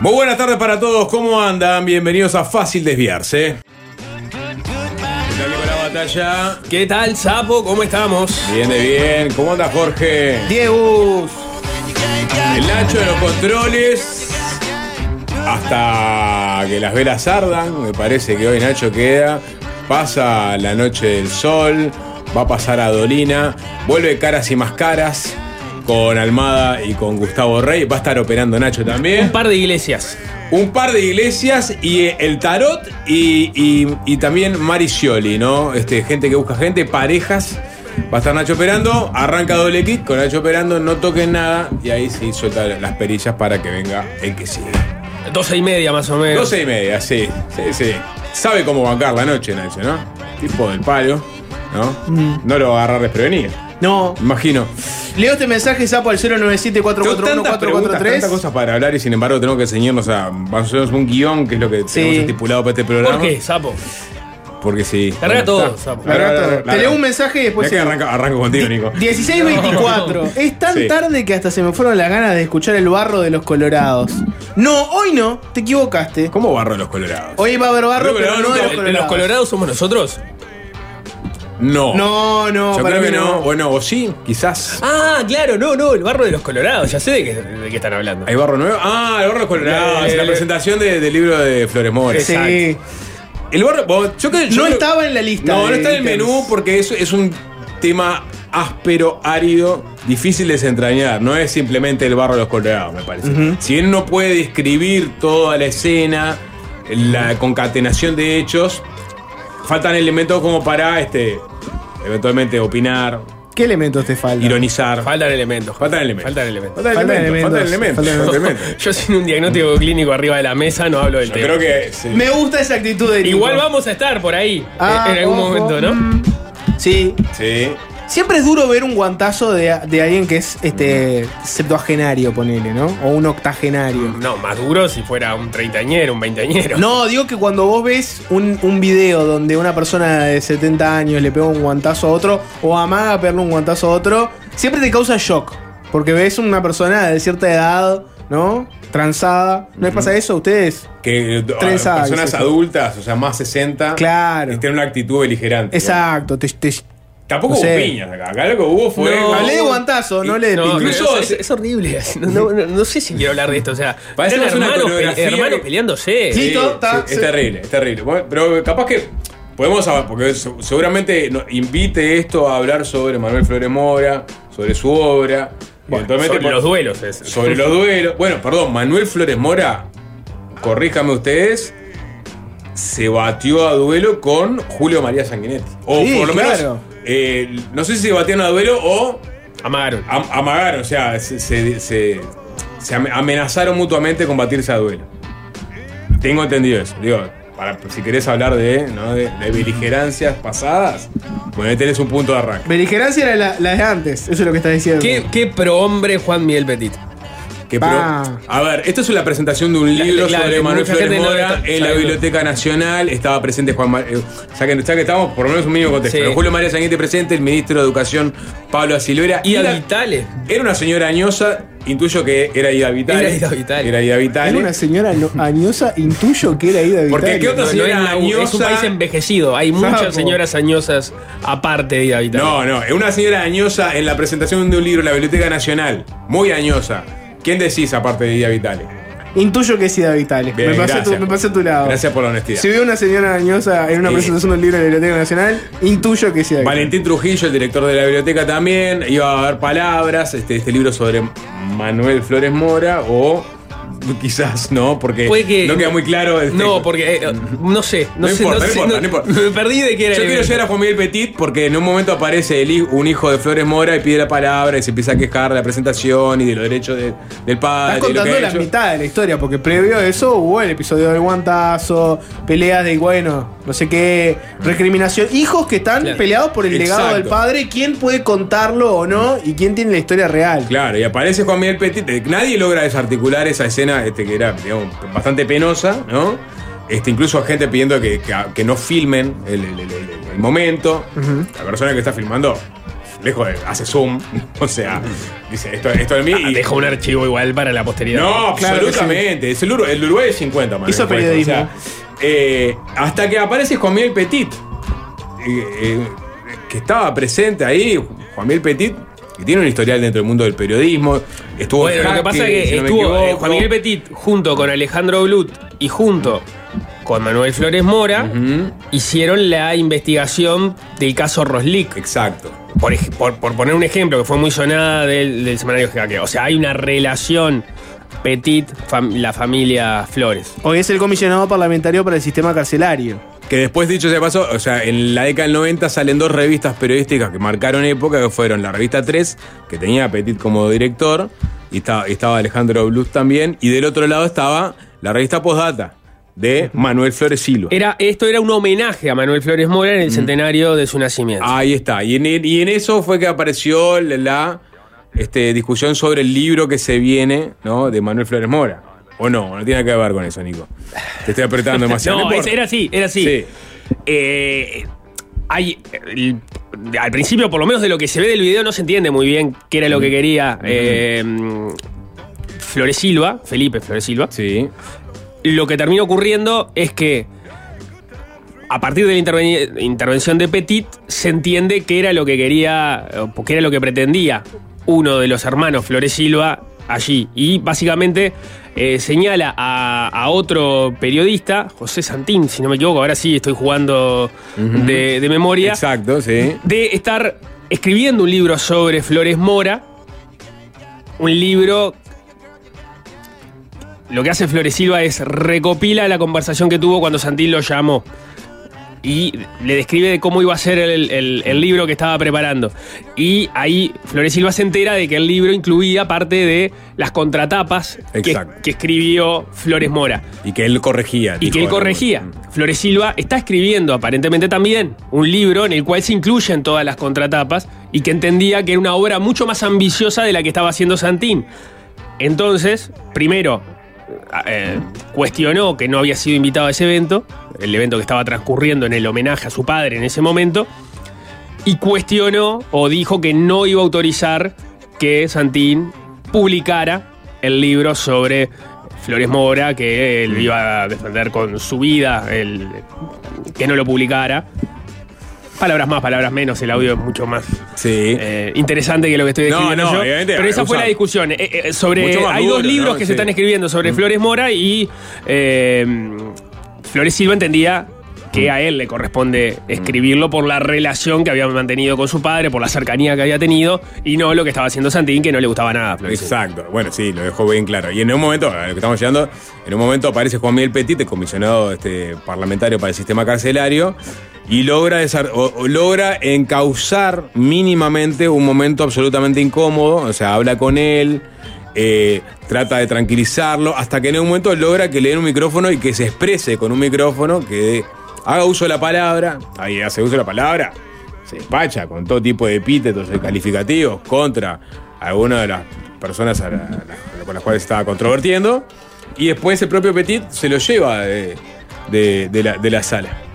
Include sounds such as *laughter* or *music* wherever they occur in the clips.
Muy buenas tardes para todos, ¿cómo andan? Bienvenidos a Fácil Desviarse. ¿Qué tal, Nicolás Batalla? ¿Qué tal, Sapo? ¿Cómo estamos? Viene bien, ¿cómo anda Jorge? Diego. El Nacho de los controles. Hasta que las velas ardan, me parece que hoy Nacho queda. Pasa la noche del sol, va a pasar a Dolina, vuelve caras y más caras con Almada y con Gustavo Rey. Va a estar operando Nacho también. Un par de iglesias. Un par de iglesias y eh, el tarot y, y- y también Maricioli, ¿no? Este, gente que busca gente, parejas. Va a estar Nacho operando, arranca doble kick con Nacho operando, no toquen nada y ahí sí suelta las perillas para que venga el que sigue. Doce y media más o menos. 12 y media, sí, sí, sí. Sabe cómo bancar la noche, Nacho, ¿no? Tipo del palo, ¿no? No lo va a agarrar desprevenido. No. Imagino. Leo este mensaje, sapo al Tengo tantas preguntas, 097-441-443. tantas cosas para hablar y sin embargo tenemos que enseñarnos a más o menos un guion que es lo que Sí. tenemos estipulado para este programa. ¿Por qué, Sapo? Porque sí. Carga Bueno, todo, está. Sapo. Larga, Larga larga, todo. larga. Te leo un mensaje y después que arranco, arranco contigo, Nico. 16-24. *laughs* Es tan Sí. tarde que hasta se me fueron las ganas de escuchar el barro de los colorados. No, hoy no, te equivocaste. ¿Cómo barro los colorados? Hoy va a haber barro, Los pero colorados no de los ¿El- colorados. ¿Los colorados somos nosotros? No. No, no, Yo para creo mí que no. no. Bueno, o sí, quizás. Ah, claro, no, no, el barro de los colorados. Ya sé de qué, de qué están hablando. ¿Hay barro nuevo? Ah, el barro de los colorados. Le- la le- presentación de- del libro de Flores Mora. Sí. El barro. Yo creo, yo No creo- estaba en la lista. No, de no está en el ítems. menú porque eso es un tema áspero, árido, difícil de desentrañar. No es simplemente el barro de los colorados, me parece. Si bien no puede describir toda la escena, la concatenación de hechos, faltan elementos como para este eventualmente opinar, ¿Qué elementos te faltan? ironizar. Faltan elementos. Faltan elementos. Faltan elementos. Faltan Faltan elementos. Faltan elementos. Faltan. *laughs* Yo sin un diagnóstico clínico arriba de la mesa no hablo del Yo tema. creo que sí. Me gusta esa actitud de. Igual vamos a estar por ahí Ah, en algún ojo. momento, ¿no? Sí. Sí. Siempre es duro ver un guantazo de, de alguien que es este septuagenario, ponele, ¿no? O un octogenario. No, más duro si fuera un treintañero, un veinteañero. No, digo que cuando vos ves un, un video donde una persona de 70 años le pega un guantazo a otro o amaga pegarle un guantazo a otro, siempre te causa shock. Porque ves una persona de cierta edad, ¿no? Transada. ¿No les pasa eso a ustedes? Que eh, Tres a- años, personas adultas, o sea, más 60, Claro. tienen una actitud beligerante. Exacto. te- te- Tampoco No hubo sé. piñas acá. Acá lo que hubo fue. No. Hablé de guantazo, no le de No, Incluso- es, es horrible. *laughs* No, no- no- no sé si quiero hablar de esto. O sea, Parece eran hermanos, pe- hermanos que- peleándose. Sí. Sí, está, sí, es terrible, es terrible. Bueno, pero capaz que podemos hablar, porque se- seguramente nos invite esto a hablar sobre Manuel Flores Mora, sobre su obra. Sobre por- los duelos. es. sobre los duelos. Bueno, perdón, Manuel Flores Mora, corríjame ustedes, se batió a duelo con Julio María Sanguinetti. O Sí, por lo menos, claro. eh, no sé si se batieron a duelo o Amagaron. am- amagaron, o sea, se, se- se- se ame- amenazaron mutuamente con batirse a duelo. Tengo entendido eso. Digo, para, si querés hablar de, ¿no? de, de beligerancias pasadas, bueno, ahí tenés un punto de arranque. Beligerancia era la, la de antes, eso es lo que estás diciendo. ¿Qué, qué pro hombre Juan Miguel Petit. Que pro- a ver, esto es la presentación de un libro claro, sobre Manuel Flores no Mora está en la. Biblioteca Nacional. Estaba presente Juan Mar- eh, ya, que, ya que estamos, por lo menos un mínimo contexto. Sí. Pero Julio María Sanguinetti presente, el ministro de Educación Pablo Silvera. Y Era- a Vitale. Era una señora añosa, intuyo que era Ida Vitale. Era Ida Vitale. Era Ida Vitale. Era una señora no- añosa, intuyo que era Ida Porque Vitale. ¿qué otra No, no señora es, una- es un añosa? país envejecido. Hay muchas señoras añosas aparte de Ida Vitale. No, no, es una señora añosa en la presentación de un libro en la Biblioteca Nacional. Muy añosa. ¿Quién decís aparte de Ida Vitale? Intuyo que es Ida Vitale. Bien, me, pasé gracias. tu, me pasé a tu lado. Gracias por la honestidad. Si veo una señora dañosa en una presentación del libro de la Biblioteca Nacional, intuyo que es Ida Vitale. Valentín Trujillo, el director de la biblioteca también, iba a dar palabras, este, este libro sobre Manuel Flores Mora o *laughs* quizás no, porque Puede que- no queda muy claro. este- No, porque eh, no sé, no, No sé, importa, no no sé, importa, no importa. *laughs* Me perdí de qué era. Yo quiero llegar a Juan Miguel Petit porque en un momento aparece el un hijo de Flores Mora y pide la palabra y se empieza a quejar de la presentación y de los derechos de- del padre. Estás y lo que contando la hecho. mitad de la historia, porque previo a eso hubo el episodio del guantazo, peleas de, bueno, no sé qué, recriminación. Hijos que están Claro. peleados por el legado del padre, quién puede contarlo o no y quién tiene la historia real. Claro, y aparece Juan Miguel Petit. eh, Nadie logra desarticular esa escena este, que era digamos, bastante penosa, ¿no? Este, incluso gente pidiendo que, que- que no filmen el, el- el- el- el momento. La persona que está filmando lejos de, hace zoom, *laughs* o sea, dice, esto, esto de mí. Ah, y- Deja un archivo igual para la posteridad. no, Claro absolutamente. Es el, Uruguay, el Uruguay es 50, Manuel Hizo periodismo. o sea, eh, hasta que aparece Juan Miguel Petit, eh, eh, que estaba presente ahí. Juan Miguel Petit, que tiene un historial dentro del mundo del periodismo. Estuvo en Bueno, lo que pasa es que si no estuvo eh, equivoco. Juan Miguel Petit junto con Alejandro Blut y junto con Manuel Flores Mora hicieron la investigación del caso Roslik. Exacto. Por, por- por poner un ejemplo que fue muy sonada del, del semanario Jaque. O sea, hay una relación Petit, fam- la familia Flores. Hoy es el comisionado parlamentario para el sistema carcelario. Que después, dicho sea paso, o sea, en la década del 90 salen dos revistas periodísticas que marcaron época, que fueron la revista 3, que tenía a Petit como director, y estaba, estaba Alejandro Bluth también, y del otro lado estaba la revista Postdata, de Manuel Flores Silva. Era, esto era un homenaje a Manuel Flores Mora en el centenario de su nacimiento. Ahí está. Y en, y en eso fue que apareció la, la, este, discusión sobre el libro que se viene, ¿no? De Manuel Flores Mora. ¿O no? No tiene que ver con eso, Nico. Te estoy apretando *laughs* demasiado. no, es- era así, era así. Sí. Eh, hay, el- al principio, por lo menos de lo que se ve del video, no se entiende muy bien qué era lo que quería eh, Flores Silva, Felipe Flores Silva. Sí. Lo que termina ocurriendo es que a partir de la interven- intervención de Petit se entiende que era lo que quería, o que era lo que pretendía uno de los hermanos Flores Silva allí. Y básicamente eh, señala a, a otro periodista, José Santín, si no me equivoco, ahora sí estoy jugando de, de memoria, Exacto, sí. de estar escribiendo un libro sobre Flores Mora, un libro... Lo que hace Flores Silva es recopila la conversación que tuvo cuando Santín lo llamó y le describe de cómo iba a ser el, el- el libro que estaba preparando. Y ahí Flores Silva se entera de que el libro incluía parte de las contratapas que, escribió Flores Mora. Y que él corregía. Y que él corregía. Mm. Flores Silva está escribiendo aparentemente también un libro en el cual se incluyen todas las contratapas y que entendía que era una obra mucho más ambiciosa de la que estaba haciendo Santín. Entonces, primero, eh, cuestionó que no había sido invitado a ese evento, el evento que estaba transcurriendo en el homenaje a su padre en ese momento, y cuestionó o dijo que no iba a autorizar que Santín publicara el libro sobre Flores Mora, que él iba a defender con su vida, el- que no lo publicara. Palabras más, palabras menos, el audio es mucho más Sí. eh, interesante que lo que estoy No, describiendo no, yo. obviamente, Pero esa fue la discusión. Eh, eh, sobre, hay dos libros ¿no? que Sí. se están escribiendo sobre Flores Mora y Flores Silva entendía que a él le corresponde escribirlo por la relación que había mantenido con su padre, por la cercanía que había tenido, y no lo que estaba haciendo Santín, que no le gustaba nada. Exacto, bueno, sí, lo dejó bien claro. Y en un momento, a lo que estamos llegando, en un momento aparece Juan Miguel Petit, el comisionado este, parlamentario para el sistema carcelario, y logra, o logra encauzar mínimamente un momento absolutamente incómodo, o sea, habla con él, eh, trata de tranquilizarlo, hasta que en un momento logra que le den un micrófono y que se exprese con un micrófono, que haga uso de la palabra, ahí hace uso de la palabra, se despacha con todo tipo de epítetos y calificativos contra alguna de las personas la- con las cuales estaba controvertiendo. Y después el propio Petit se lo lleva de la sala.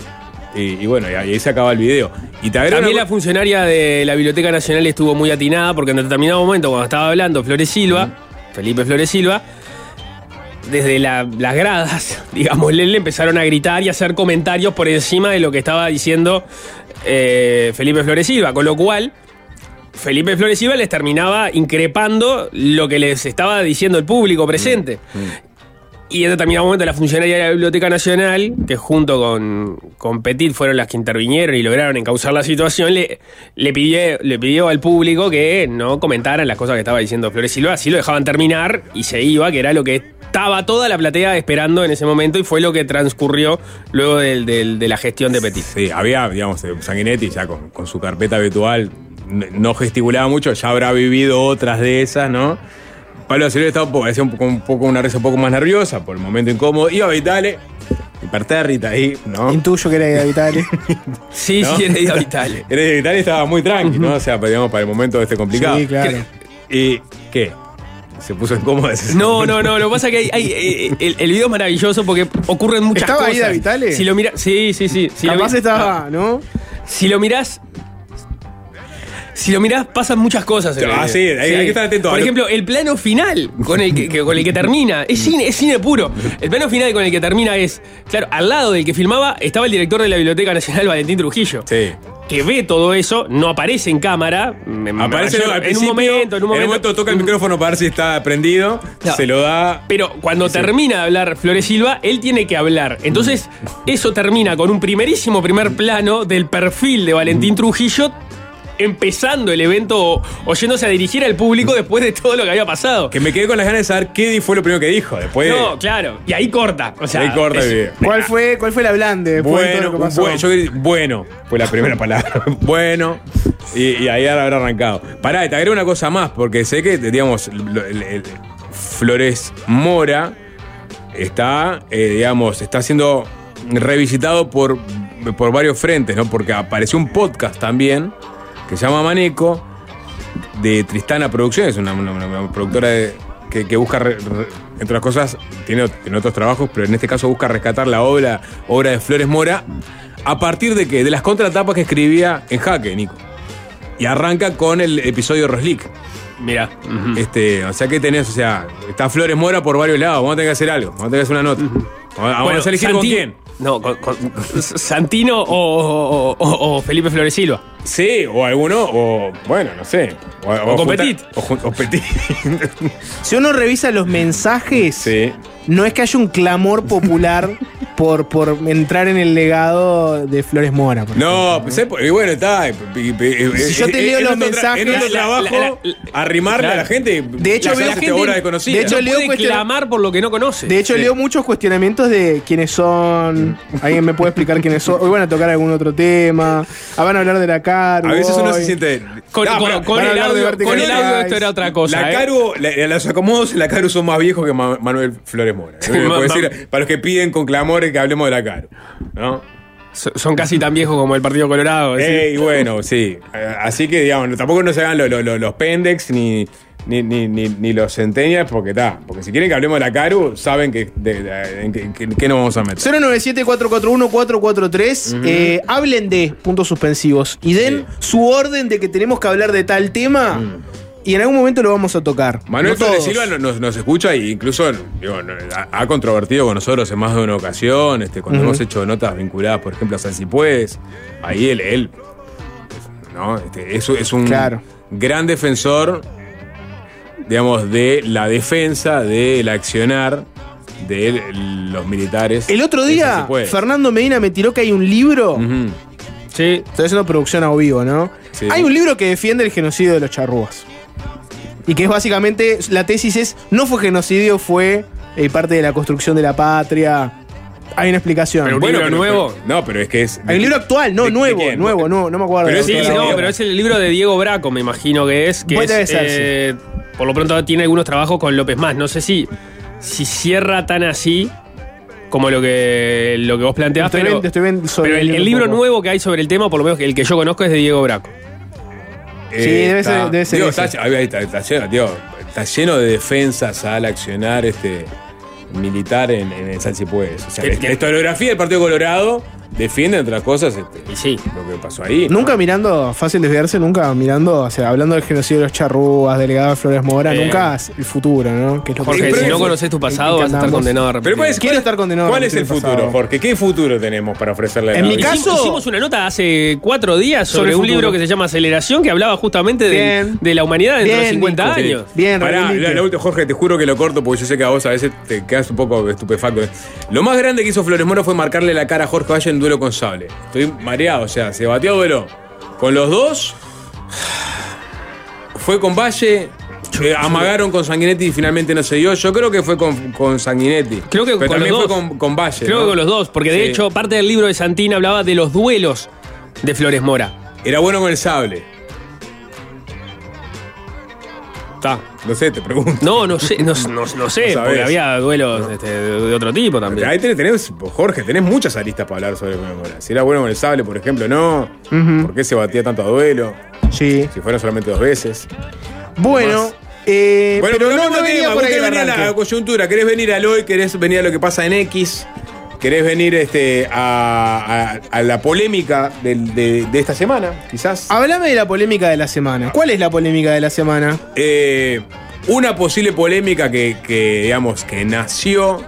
Y, y bueno, y ahí se acaba el video. Y También una la funcionaria de la Biblioteca Nacional estuvo muy atinada porque en determinado momento, cuando estaba hablando Flores Silva, Felipe Flores Silva, desde la- las gradas, *laughs* digamos, le, le empezaron a gritar y a hacer comentarios por encima de lo que estaba diciendo eh, Felipe Flores Silva, con lo cual Felipe Flores Silva les terminaba increpando lo que les estaba diciendo el público presente. Y en determinado momento la funcionaria de la Biblioteca Nacional, que junto con, con Petit fueron las que intervinieron y lograron encauzar la situación, le, le, pidió, le pidió al público que no comentaran las cosas que estaba diciendo Flores Silva, así lo dejaban terminar y se iba, que era lo que estaba toda la platea esperando en ese momento y fue lo que transcurrió luego del- de la gestión de Petit. Sí, había, digamos, eh, Sanguinetti ya con, su carpeta habitual, no gesticulaba mucho, ya habrá vivido otras de esas, ¿no? Pablo Acevedo estaba un poco, hacía un poco, un poco una risa un poco más nerviosa por el momento incómodo. Iba Vitale, hipertérrita ahí, ¿no? Intuyo que era de Vitale. *laughs* Sí, ¿No? sí, era Ida Vitale. *laughs* Era de Vitale estaba muy tranqui, ¿no? O sea, digamos, para el momento este complicado. Sí, claro. ¿Y qué? Se puso incómodo ese No, no, no. Lo que pasa es que hay, hay, eh, el, el video es maravilloso porque ocurren muchas ¿Estaba cosas. Ida Vitale? Si lo miras, sí, sí, sí. Si lo Capaz mi- estaba, ¿no? Si lo mirás, si lo mirás, pasan muchas cosas. en Ah, sí, hay- hay que estar atento a Por lo- ejemplo, el plano final con el que, que- con el que termina, es cine, es cine puro. El plano final con el que termina es, claro, al lado del que filmaba estaba el director de la Biblioteca Nacional, Valentín Trujillo. Sí. Que ve todo eso, no aparece en cámara. Aparece pareció- al en un momento, en un momento. toca el micrófono para ver si está prendido, No. se lo da. Pero cuando termina de hablar Flores Silva, él tiene que hablar. Entonces, eso termina con un primerísimo primer plano del perfil de Valentín Trujillo empezando el evento o, o yéndose a dirigir al público después de todo lo que había pasado. Que me quedé con las ganas de saber qué fue lo primero que dijo. Después. No, claro. Y ahí corta. O sea, Ahí corta el es- video. ¿Cuál fue, ¿Cuál fue la blande después de todo Bueno, lo que pasó? bueno, yo quería- bueno, fue la primera palabra. *laughs* bueno, y, y ahí habrá arrancado. Pará, te agrego una cosa más, porque sé que, digamos, lo- el- el- Flores Mora está, eh, digamos, está siendo revisitado por, por varios frentes, ¿no? Porque apareció un podcast también que se llama Maneco, de Tristana Producciones, una, una- una productora de- que, que busca, re- re- entre otras cosas, tiene, tiene otros trabajos, pero en este caso busca rescatar la obra, obra de Flores Mora, a partir de qué? De las contratapas que escribía en Jaque, Nico. Y arranca con el episodio Roslick. Mira. Este, o sea que tenés, o sea, está Flores Mora por varios lados, vamos a tener que hacer algo, vamos a tener que hacer una nota. Vamos, a- vamos a elegir con quién. No, con, con- Santino o, o- o- o Felipe Flores Silva. Sí, o alguno, o bueno, no sé. O, O con Petit. O, Petit. Si uno revisa los mensajes, sí. no es que haya un clamor popular *laughs* por, por entrar en el legado de Flores Mora. por No, ejemplo, pues, eh, porque bueno, está. eh, eh, Si yo te leo los mensajes- En otro la- trabajo, la- la- arrimarle a la gente. De hecho, la veo gente gente- obra desconocida. de hecho, no leo puede cuestión- clamar por lo que no conoce. De hecho, Sí. leo muchos cuestionamientos de quiénes son. ¿Alguien me puede explicar quiénes son? Hoy van a tocar algún otro tema. Ah, van a hablar de la cara. a veces uno se siente. Con, No, el de audio, con el audio esto era otra cosa. la ¿eh? Caru, la- los acomodos en la Caru son más viejos que Ma- Manuel Flores Mora. *laughs* para los que piden con que hablemos de la Caru. ¿no? So- Son casi tan viejos como el Partido Colorado. ¿sí? Eh, y bueno, sí. Así que, digamos, tampoco no se hagan lo- lo- lo- los pendex ni, ni, ni, ni, ni los centenias, porque está. Porque si quieren que hablemos de la Caru, saben que, de- de- en qué- nos vamos a meter. 097-441-443. eh, hablen de puntos suspensivos y den Sí. su orden de que tenemos que hablar de tal tema. Y en algún momento lo vamos a tocar. Manuel No. Silva no- nos, nos escucha e incluso digo, ha, controvertido con nosotros en más de una ocasión, este, cuando hemos hecho notas vinculadas, por ejemplo, a San Si Puedes, ahí él, él ¿no? Este, es, es un Claro. gran defensor, digamos, de la defensa, del accionar de los militares. El otro día. Fernando Medina me tiró que hay un libro. Sí. Estoy haciendo producción a vivo, ¿no? Sí. Hay un libro que defiende el genocidio de los charrúas. Y que es básicamente, la tesis es, no fue genocidio, fue eh, parte de la construcción de la patria. Hay una explicación. Pero un libro nuevo. no, pero es que es. Hay un libro actual, no, ¿De- de nuevo, nuevo, no, no me acuerdo. Pero es- Sí, no, pero es el libro de Diego Braco, me imagino que es. Que Puede es, ser, eh, Por lo pronto tiene algunos trabajos con López Más. No sé si, si cierra tan así como lo que, lo que vos planteás, Estoy pero, viendo- estoy sobre pero el, el el libro nuevo que hay sobre el tema, por lo menos el que yo conozco, es de Diego Braco. Sí, debe está- ser- debe ser digo, ese. está, ahí está, está lleno, digo, está lleno de defensas al accionar este militar en, en el San Si Puedes. O sea, que- la historiografía del Partido Colorado defiende, entre otras cosas, este, Y sí. lo que pasó ahí. ¿no? Nunca mirando, fácil desviarse, nunca mirando, o sea, hablando del genocidio de los charrúas, delegado de Flores Mora, Eh. nunca el futuro, ¿no? Que es lo que Jorge, si no conoces tu pasado, vas a estar condenado a repetir. Pero ¿cuál es, Quiero estar condenado a ¿Cuál es el futuro, pasado. Jorge? ¿Qué futuro tenemos para ofrecerle a En la mi caso- Hicimos, hicimos una nota hace cuatro días Sobre un futuro. libro que se llama Aceleración, que hablaba justamente de, de la humanidad dentro de Bien, 50 Nico. años. Bien, Pará, la, la última, Jorge, te juro que lo corto porque yo sé que a vos a veces te quedas un poco estupefacto. Lo más grande que hizo Flores Mora fue marcarle la cara a Jorge Valle en duelo con Sable. Estoy mareado, o sea, se batió a duelo con los dos. Fue con Valle. eh, amagaron con Sanguinetti y finalmente no se dio. Yo creo que fue con, con Sanguinetti. Creo que Pero con también los fue dos. con, con Valle. Creo ¿no? que con los dos, porque de Sí. hecho parte del libro de Santín hablaba de los duelos de Flores Mora. Era bueno con el sable. Está. No sé, te pregunto. No, no sé, no, no- no *laughs* sé, porque había duelos este, de, otro tipo también. Ahí tenés, tenés- Jorge, tenés muchas aristas para hablar sobre Mora. Si era bueno con el sable, por ejemplo, no. Ujú. ¿Por qué se batía tanto a duelo? Sí. Si fueron solamente dos veces. Bueno, eh, Bueno, pero no, no venía por ahí venir a la coyuntura, querés venir al hoy, querés venir a lo que pasa en X. ¿Querés venir este, a, a- a la polémica de, de esta semana, quizás? Háblame de la polémica de la semana. ¿Cuál es la polémica de la semana? Eh, una posible polémica que, que, digamos, que nació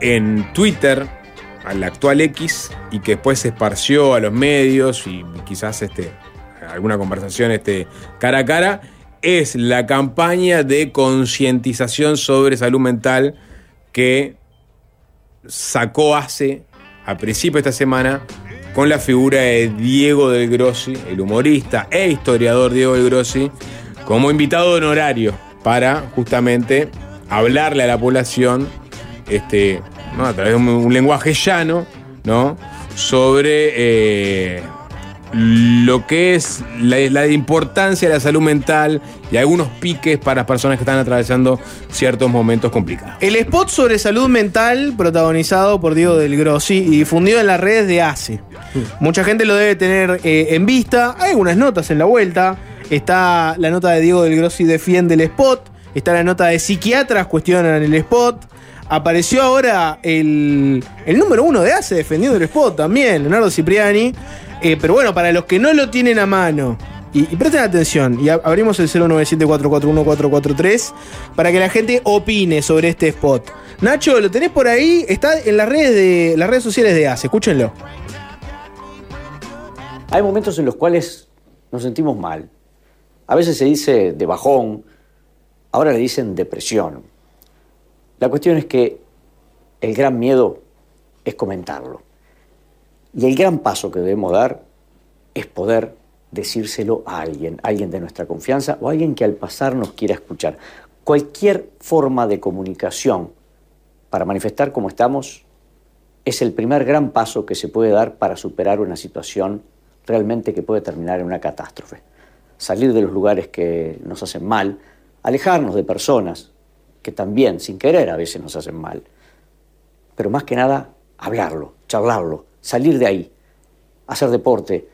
en Twitter, al actual X, y que después se esparció a los medios y quizás este, alguna conversación este, cara a cara, es la campaña de concientización sobre salud mental que sacó hace, a principio de esta semana, con la figura de Diego del Grossi, el humorista e historiador Diego del Grossi, como invitado honorario para justamente hablarle a la población este, a través de un, lenguaje llano ¿no? sobre eh, lo que es la importancia de la salud mental y algunos piques para personas que están atravesando ciertos momentos complicados. El spot sobre salud mental, protagonizado por Diego del Grossi y difundido en las redes de ACE. Mucha gente lo debe tener eh, en vista. Hay algunas notas en la vuelta. Está la nota de Diego del Grossi defiende el spot. Está la nota de psiquiatras cuestionan el spot. Apareció ahora el, el número uno de ACE defendiendo el spot también, Leonardo Cipriani. Eh, pero bueno, para los que no lo tienen a mano, y, presten atención, y ab- abrimos el 097441443 para que la gente opine sobre este spot. Nacho, lo tenés por ahí, está en las redes de las redes sociales de ACE, escúchenlo. Hay momentos en los cuales nos sentimos mal. A veces se dice de bajón, ahora le dicen depresión. La cuestión es que el gran miedo es comentarlo. Y el gran paso que debemos dar es poder decírselo a alguien, alguien de nuestra confianza o alguien que al pasar nos quiera escuchar. Cualquier forma de comunicación para manifestar cómo estamos es el primer gran paso que se puede dar para superar una situación realmente que puede terminar en una catástrofe. Salir de los lugares que nos hacen mal, alejarnos de personas que también, sin querer, a veces nos hacen mal. Pero más que nada, hablarlo, charlarlo, salir de ahí, hacer deporte.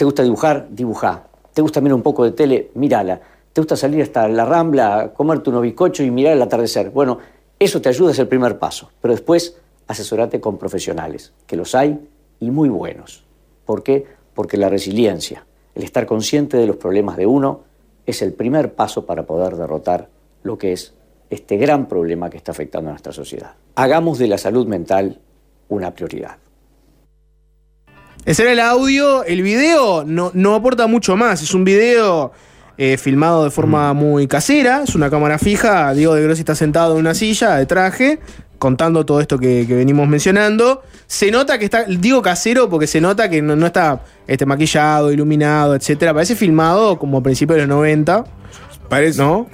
¿Te gusta dibujar? Dibujá. ¿Te gusta mirar un poco de tele? Mírala. ¿Te gusta salir hasta la rambla, comerte un bizcocho y mirar el atardecer? Bueno, eso te ayuda, es el primer paso. Pero después, asesorate con profesionales, que los hay y muy buenos. ¿Por qué? Porque la resiliencia, el estar consciente de los problemas de uno, es el primer paso para poder derrotar lo que es este gran problema que está afectando a nuestra sociedad. Hagamos de la salud mental una prioridad. Ese era el audio. El video no, no aporta mucho más. Es un video eh, filmado de forma muy casera. Es una cámara fija. Diego de Grossi está sentado en una silla de traje, contando todo esto que, que venimos mencionando. Se nota que está, digo casero porque se nota que no, no está este, maquillado, iluminado, etcétera. Parece filmado como a principios de los 90. Parece, ¿No?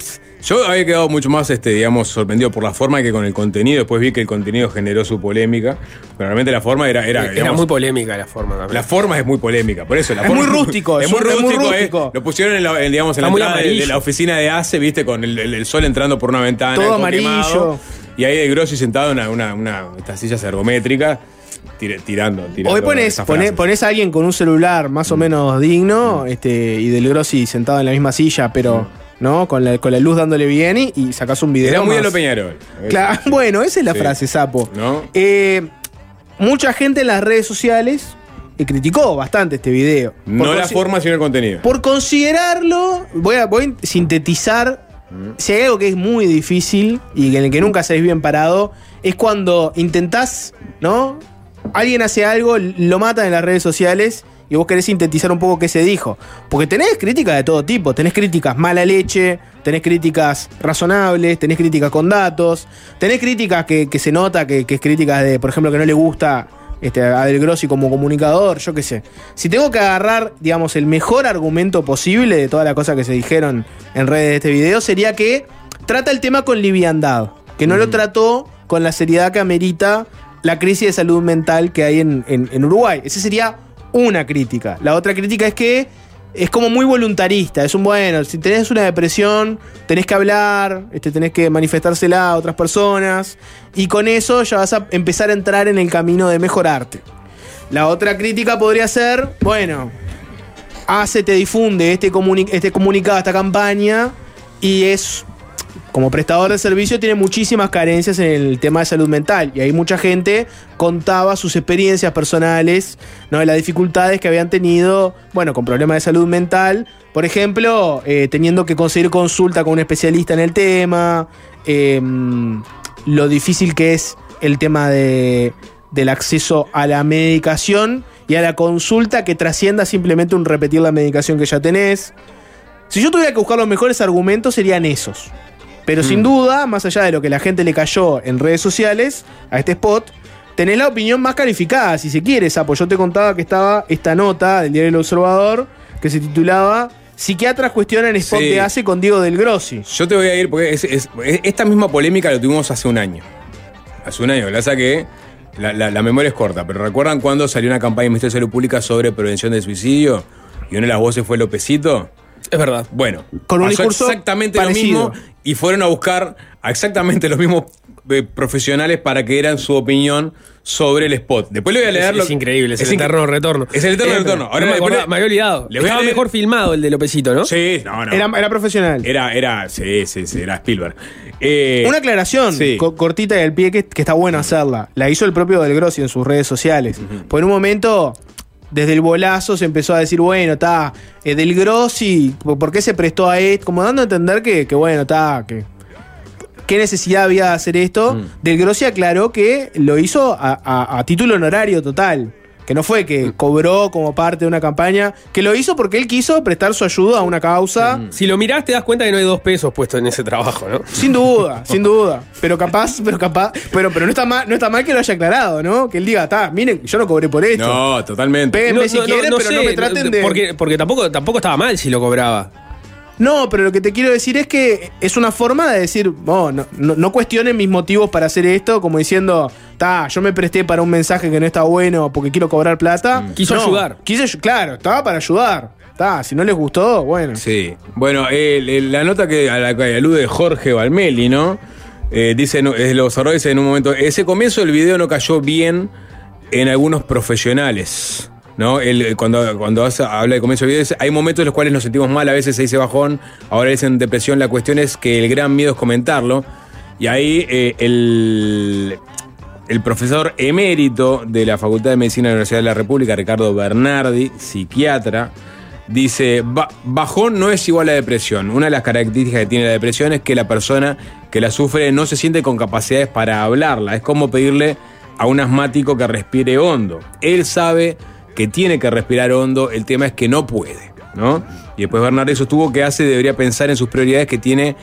Yo había quedado mucho más, este, digamos, sorprendido por la forma que con el contenido. Después vi que el contenido generó su polémica. Pero realmente la forma era. Era, Era digamos, muy polémica la forma también. La forma es muy polémica, por eso. La Es forma muy rústico, Es es muy un- es muy rústico, eh. rústico. Lo pusieron en la, en, digamos, en la entrada de, la oficina de ACE, viste, con el, el- el sol entrando por una ventana. Todo amarillo. quemado, y ahí de Grossi sentado en una, una, una estas sillas ergométricas, tire- tirando, tirando. Hoy pones, pones, pones a alguien con un celular más o menos digno este, y del Grossi sentado en la misma silla, pero ¿no? con, la, con la luz dándole bien y, y sacás un video. Era muy más. lo Peñarol. Claro, bueno, esa es la Sí. frase, sapo. ¿No? Eh, mucha gente en las redes sociales eh, criticó bastante este video. No la forma, sino el contenido. Por considerarlo, voy a, voy a sintetizar. Si hay algo que es muy difícil y en el que nunca salís bien parado, es cuando intentás, ¿no? Alguien hace algo, lo matan en las redes sociales y vos querés sintetizar un poco qué se dijo. Porque tenés críticas de todo tipo. Tenés críticas mala leche, tenés críticas razonables, tenés críticas con datos, tenés críticas que, que se nota que, que es críticas de, por ejemplo, que no le gusta este, a Del Grossi como comunicador, yo qué sé. Si tengo que agarrar, digamos, el mejor argumento posible de todas las cosas que se dijeron en redes de este video, sería que trata el tema con liviandad, que no lo trató con la seriedad que amerita la crisis de salud mental que hay en, en- en Uruguay. Esa sería una crítica. La otra crítica es que es como muy voluntarista. Es un bueno, si tenés una depresión, tenés que hablar, este, tenés que manifestársela a otras personas. Y con eso ya vas a empezar a entrar en el camino de mejorarte. La otra crítica podría ser, bueno, hace, te difunde este, comuni- este comunicado, esta campaña, y es como prestador de servicio tiene muchísimas carencias en el tema de salud mental. Y ahí mucha gente contaba sus experiencias personales, ¿no? Las dificultades que habían tenido, bueno, con problemas de salud mental. Por ejemplo, eh, teniendo que conseguir consulta con un especialista en el tema. eh, lo difícil que es el tema de, del acceso a la medicación y a la consulta que trascienda simplemente un repetir la medicación que ya tenés. Si yo tuviera que buscar los mejores argumentos serían esos. Pero sin duda, más allá de lo que la gente le cayó en redes sociales a este spot, tenés la opinión más calificada, si se quiere, Sapo. Yo te contaba que estaba esta nota del diario El Observador que se titulaba Psiquiatras cuestionan spot Sí. de hace con Diego del Grossi. Yo te voy a ir porque es- es- es- esta misma polémica lo tuvimos hace un año. Hace un año, la saqué. La, la- la memoria es corta, pero ¿recuerdan cuando salió una campaña del Ministerio de Salud Pública sobre prevención del suicidio? Y una de las voces fue Lopecito. Es verdad. Bueno, Con un pasó discurso exactamente parecido. lo mismo y fueron a buscar a exactamente los mismos eh, profesionales para que dieran su opinión sobre el spot. Después le voy a leer Es, lo es increíble, es, el inc- eterno retorno. Es el eterno Eh, retorno. no Ahora me, después acordaba, le- me había olvidado. le Estaba leer- mejor filmado el de Lopecito, ¿no? Sí, no, no. Era, era profesional. Era, era, sí, sí, sí, era Spielberg. Eh, Una aclaración sí. co- cortita y al pie que, que está bueno hacerla. La hizo el propio Del Grossi en sus redes sociales. Por un momento, desde el bolazo se empezó a decir, bueno, está, eh, Del Grossi, ¿por qué se prestó a esto? Como dando a entender que, que bueno, está, que. ¿Qué necesidad había de hacer esto? Del Grossi aclaró que lo hizo a, a- a título honorario total. Que no fue que cobró como parte de una campaña, que lo hizo porque él quiso prestar su ayuda a una causa. Si lo mirás te das cuenta que no hay dos pesos puestos en ese trabajo, ¿no? Sin duda, *laughs* sin duda. Pero capaz, pero capaz, pero, pero no está mal, no está mal que lo haya aclarado, ¿no? Que él diga, está, miren, yo no cobré por esto. No, totalmente. Péguenme si quieren, pero no me traten de. Porque, porque tampoco, tampoco estaba mal si lo cobraba. No, pero lo que te quiero decir es que es una forma de decir, oh, no, no, no cuestionen mis motivos para hacer esto, como diciendo, está, yo me presté para un mensaje que no está bueno porque quiero cobrar plata. Quiso No, ayudar. Quise, claro, estaba para ayudar. Está, si no les gustó, bueno. Sí. Bueno, la nota que a la que alude Jorge Valmeli, ¿no? Eh, dice, los observadores en un momento, ese comienzo del video no cayó bien en algunos profesionales. ¿No? Él, cuando, cuando hace- habla de comienzo del video, dice, hay momentos en los cuales nos sentimos mal, a veces se dice bajón, ahora dicen depresión. La cuestión es que el gran miedo es comentarlo. Y ahí eh, el, el profesor emérito de la Facultad de Medicina de la Universidad de la República, Ricardo Bernardi, psiquiatra, dice, "Ba- bajón no es igual a depresión. Una de las características que tiene la depresión es que la persona que la sufre no se siente con capacidades para hablarla. Es como pedirle a un asmático que respire hondo. Él sabe que tiene que respirar hondo, el tema es que no puede, ¿no? Y después Bernardi sostuvo que hace debería pensar en sus prioridades que tiene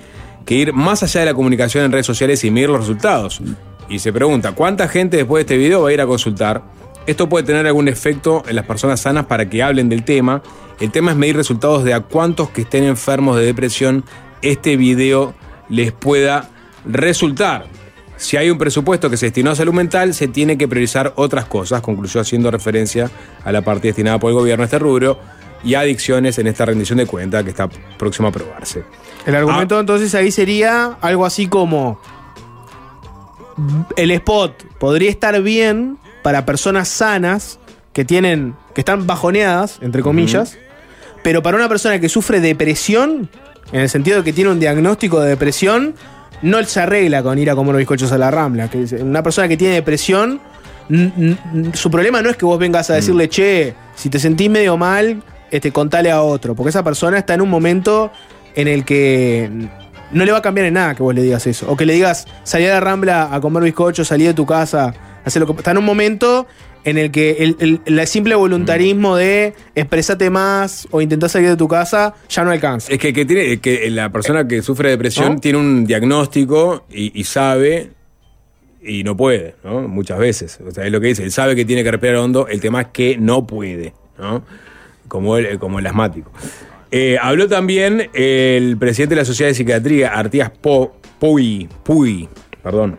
que ir más allá de la comunicación en redes sociales y medir los resultados. Y se pregunta, ¿cuánta gente después de este video va a ir a consultar? Esto puede tener algún efecto en las personas sanas para que hablen del tema. El tema es medir resultados de a cuántos que estén enfermos de depresión este video les pueda resultar. Si hay un presupuesto que se destinó a salud mental, se tiene que priorizar otras cosas, concluyó haciendo referencia a la parte destinada por el gobierno a este rubro y adicciones en esta rendición de cuenta que está próxima a aprobarse. El argumento entonces ahí sería algo así como el spot podría estar bien para personas sanas que tienen que están bajoneadas entre comillas, pero para una persona que sufre depresión en el sentido de que tiene un diagnóstico de depresión no se arregla con ir a comer bizcochos a la Rambla, que una persona que tiene depresión su problema no es que vos vengas a decirle, "Che, si te sentís medio mal, este contale a otro", porque esa persona está en un momento en el que no le va a cambiar en nada que vos le digas eso. O que le digas, salí a la rambla a comer bizcocho, salí de tu casa, hacer lo que. Está en un momento en el que el, el- el simple voluntarismo de expresate más o intentar salir de tu casa ya no alcanza. Es que, que tiene, que la persona que sufre depresión ¿No? tiene un diagnóstico y, y sabe y no puede, ¿no? Muchas veces. O sea, es lo que dice, él sabe que tiene que respirar hondo, el tema es que no puede, ¿no? Como el, como el asmático. Eh, habló también el presidente de la Sociedad de Psiquiatría, Artías Po- Puy, Puy, perdón,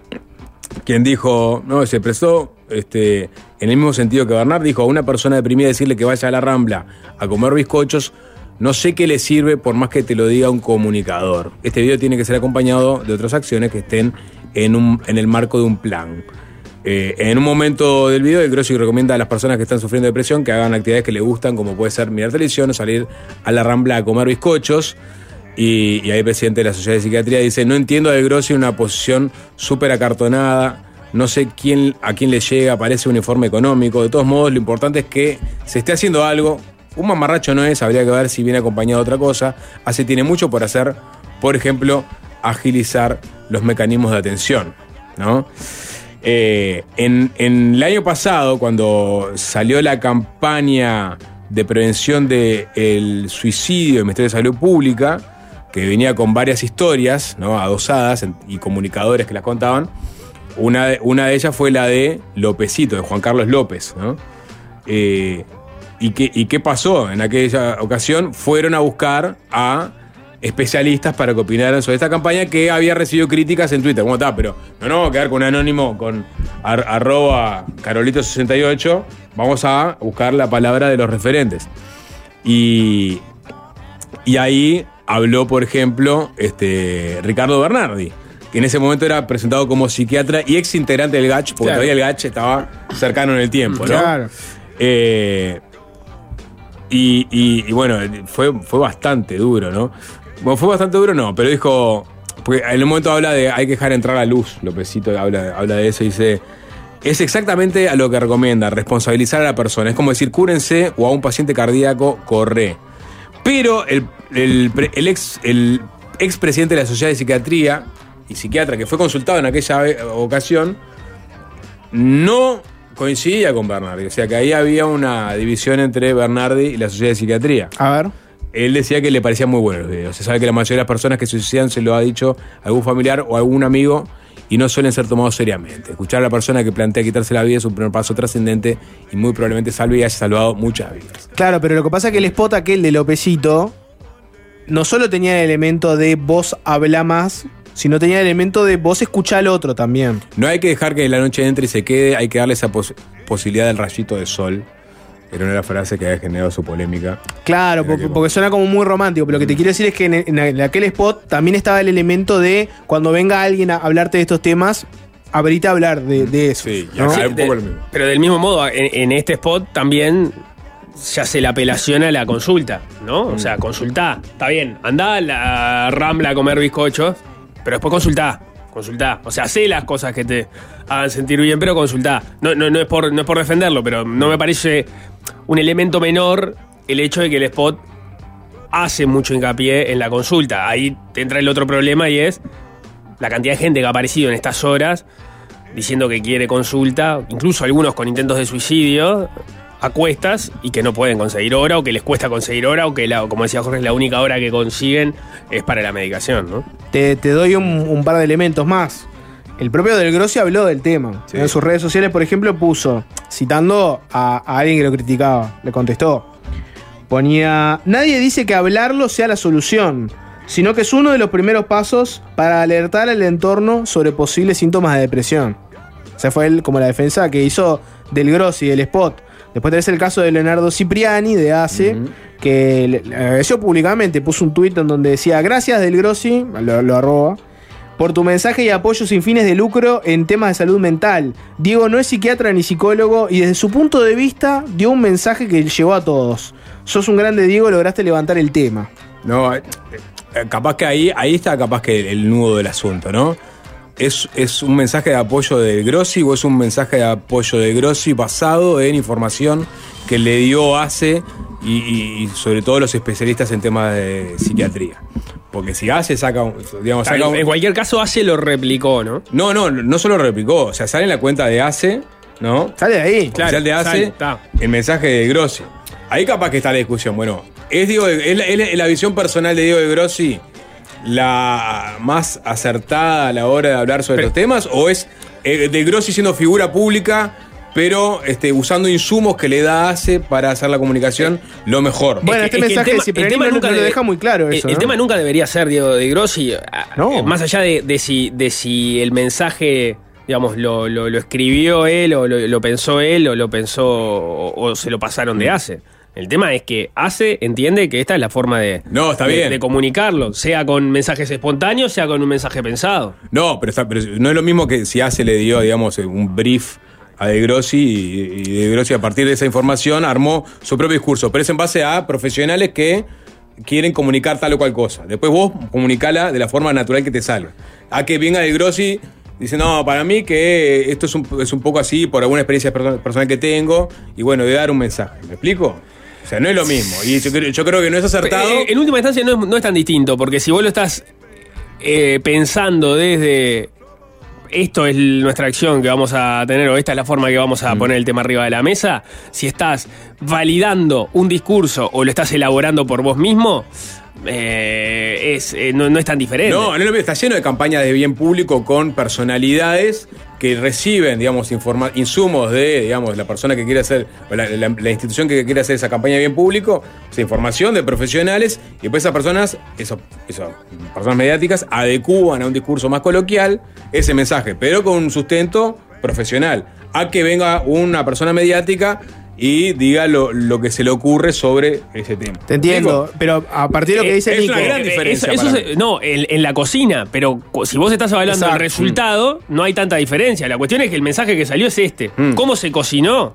quien dijo, no, se prestó este, en el mismo sentido que Bernard, dijo a una persona deprimida decirle que vaya a la Rambla a comer bizcochos, no sé qué le sirve por más que te lo diga un comunicador. Este video tiene que ser acompañado de otras acciones que estén en, un, en el marco de un plan. Eh, en un momento del video, el Grossi recomienda a las personas que están sufriendo depresión que hagan actividades que les gustan, como puede ser mirar televisión o salir a la Rambla a comer bizcochos. Y, y ahí presidente de la Sociedad de Psiquiatría dice, no entiendo De Grossi en una posición súper acartonada, no sé quién, a quién le llega, parece un informe económico. De todos modos, lo importante es que se esté haciendo algo. Un mamarracho no es, habría que ver si viene acompañado de otra cosa. Hace tiene mucho por hacer, por ejemplo, agilizar los mecanismos de atención. ¿no? Eh, en, en el año pasado, cuando salió la campaña de prevención del suicidio del Ministerio de Salud Pública, que venía con varias historias, ¿no? adosadas y comunicadores que las contaban. Una de, una de ellas fue la de Lópezito, de Juan Carlos López. ¿no? Eh, ¿y, qué, ¿Y qué pasó? En aquella ocasión fueron a buscar a especialistas para que opinaran sobre esta campaña que había recibido críticas en Twitter. ¿Cómo está? Pero no nos vamos a quedar con un anónimo con ar- arroba carolito68. Vamos a buscar la palabra de los referentes. Y, y ahí habló, por ejemplo, este, Ricardo Bernardi, que en ese momento era presentado como psiquiatra y ex integrante del GACH, porque Claro. todavía el GACH estaba cercano en el tiempo, ¿no? Claro. Eh, y, y- y bueno, fue, fue bastante duro, ¿no? Bueno, fue bastante duro, no, pero dijo. Porque en un momento habla de hay que dejar entrar a luz. Lópezito habla, habla de eso y dice. Es exactamente a lo que recomienda, responsabilizar a la persona. Es como decir, cúrense o a un paciente cardíaco, corre. Pero el, el pre- el ex, el ex presidente de la Sociedad de Psiquiatría y psiquiatra que fue consultado en aquella ocasión, no coincidía con Bernardi. O sea que ahí había una división entre Bernardi y la Sociedad de Psiquiatría. A ver. Él decía que le parecían muy buenos los videos. Se sabe que la mayoría de las personas que se suicidan se lo ha dicho algún familiar o algún amigo y no suelen ser tomados seriamente. Escuchar a la persona que plantea quitarse la vida es un primer paso trascendente y muy probablemente salve y haya salvado muchas vidas. Claro, pero lo que pasa es que el spot aquel de Lopecito no solo tenía el elemento de vos habla más, sino tenía el elemento de vos escuchá al otro también. No hay que dejar que la noche entre y se quede, hay que darle esa pos- posibilidad del rayito de sol. Era una frases que había generado su polémica. Claro, porque, suena como muy romántico, pero lo que te quiero decir es que en, en- en aquel spot también estaba el elemento de cuando venga alguien a hablarte de estos temas, abrite a hablar de, de eso. Sí, y ¿no? acá- Sí, un poco de- lo mismo. Pero del mismo modo, en, en este spot también se hace la apelación a la consulta, ¿no? O sea, consultá. Está bien, andá a la Rambla a comer bizcochos, pero después consultá. Consultá. O sea, sé las cosas que te hagan sentir bien, pero consultá. No, no, no, es, por, no es por defenderlo, pero no me parece un elemento menor el hecho de que el spot hace mucho hincapié en la consulta. Ahí te entra el otro problema y es la cantidad de gente que ha aparecido en estas horas diciendo que quiere consulta, incluso algunos con intentos de suicidio a cuestas y que no pueden conseguir hora o que les cuesta conseguir hora o que, como decía Jorge, la única hora que consiguen es para la medicación, ¿no? Te, te doy un par de elementos más. El propio Del Grossi habló del tema. Sí. En sus redes sociales, por ejemplo, puso, citando a, a alguien que lo criticaba, le contestó. Ponía, nadie dice que hablarlo sea la solución, sino que es uno de los primeros pasos para alertar al entorno sobre posibles síntomas de depresión. O sea, fue él como la defensa que hizo Del Grossi, del spot. Después tenés el caso de Leonardo Cipriani, de ACE, que le- le agradeció públicamente, puso un tuit en donde decía, gracias Del Grossi, lo, lo arroba, por tu mensaje y apoyo sin fines de lucro en temas de salud mental. Diego no es psiquiatra ni psicólogo y desde su punto de vista dio un mensaje que llegó a todos. Sos un grande Diego, lograste levantar el tema. No, eh, eh, capaz que ahí, ahí está capaz que el nudo del asunto, ¿no? ¿Es, ¿Es un mensaje de apoyo de Grossi o es un mensaje de apoyo de Grossi basado en información que le dio ACE y- y sobre todo los especialistas en temas de psiquiatría? Porque si ACE saca, un- digamos, saca un- En cualquier caso, Ace lo replicó, ¿no? No, no, no solo replicó, o sea, sale en la cuenta de ACE, ¿no? Sale de ahí. Claro, de ACE, sale, el mensaje de Grossi. Ahí capaz que está la discusión. Bueno, ¿es, Diego de- es la, es la visión personal de Diego de Grossi la más acertada a la hora de hablar sobre Pero- estos temas? ¿O es eh, de Grossi siendo figura pública, pero este, usando insumos que le da ACE para hacer la comunicación lo mejor? Bueno, Es que- este es que el mensaje tema- de Cipriani el tema nunca lo deja muy claro el- eso, El, ¿no? tema nunca debería ser, Diego de Grossi. a- No. eh, Más allá de, de si, de si el mensaje, digamos, lo, lo- lo escribió él, o lo, lo pensó él, o lo pensó, o, o se lo pasaron Mm. de ACE. El tema es que ACE entiende que esta es la forma de, No, está de- bien. de comunicarlo, sea con mensajes espontáneos, sea con un mensaje pensado. No, pero, está- pero no es lo mismo que si ACE le dio, digamos, un brief a De Grossi y, De Grossi a partir de esa información armó su propio discurso, pero es en base a profesionales que quieren comunicar tal o cual cosa. Después vos comunicala de la forma natural que te salga. A que venga el Grossi dice, no, para mí que esto es un, es un poco así por alguna experiencia perso- personal que tengo y bueno, de dar un mensaje. ¿Me explico? O sea, no es lo mismo. Y yo creo que no es acertado. Eh, en última instancia no es, no es tan distinto, porque si vos lo estás eh, pensando desde esto es nuestra acción que vamos a tener, o esta es la forma que vamos Mm. a poner el tema arriba de la mesa, si estás validando un discurso o lo estás elaborando por vos mismo, eh, es, eh, no, no es tan diferente. No, no está lleno de campañas de bien público con personalidades que reciben, digamos, insumos de, digamos, la persona que quiere hacer, o la, institución que quiere hacer esa campaña de bien público, esa información de profesionales, y después esas personas, eso, personas mediáticas, adecúan a un discurso más coloquial ese mensaje, pero con un sustento profesional. A que venga una persona mediática y diga lo, lo que se le ocurre sobre ese tema. Te entiendo, Digo, pero a partir de lo que Eh, dice es Nico. una gran Eh, diferencia eso- eso para se- mí. no, en, en la cocina, pero si vos estás hablando del resultado, no hay tanta diferencia. La cuestión es que el mensaje que salió es este. Mm. ¿Cómo se cocinó?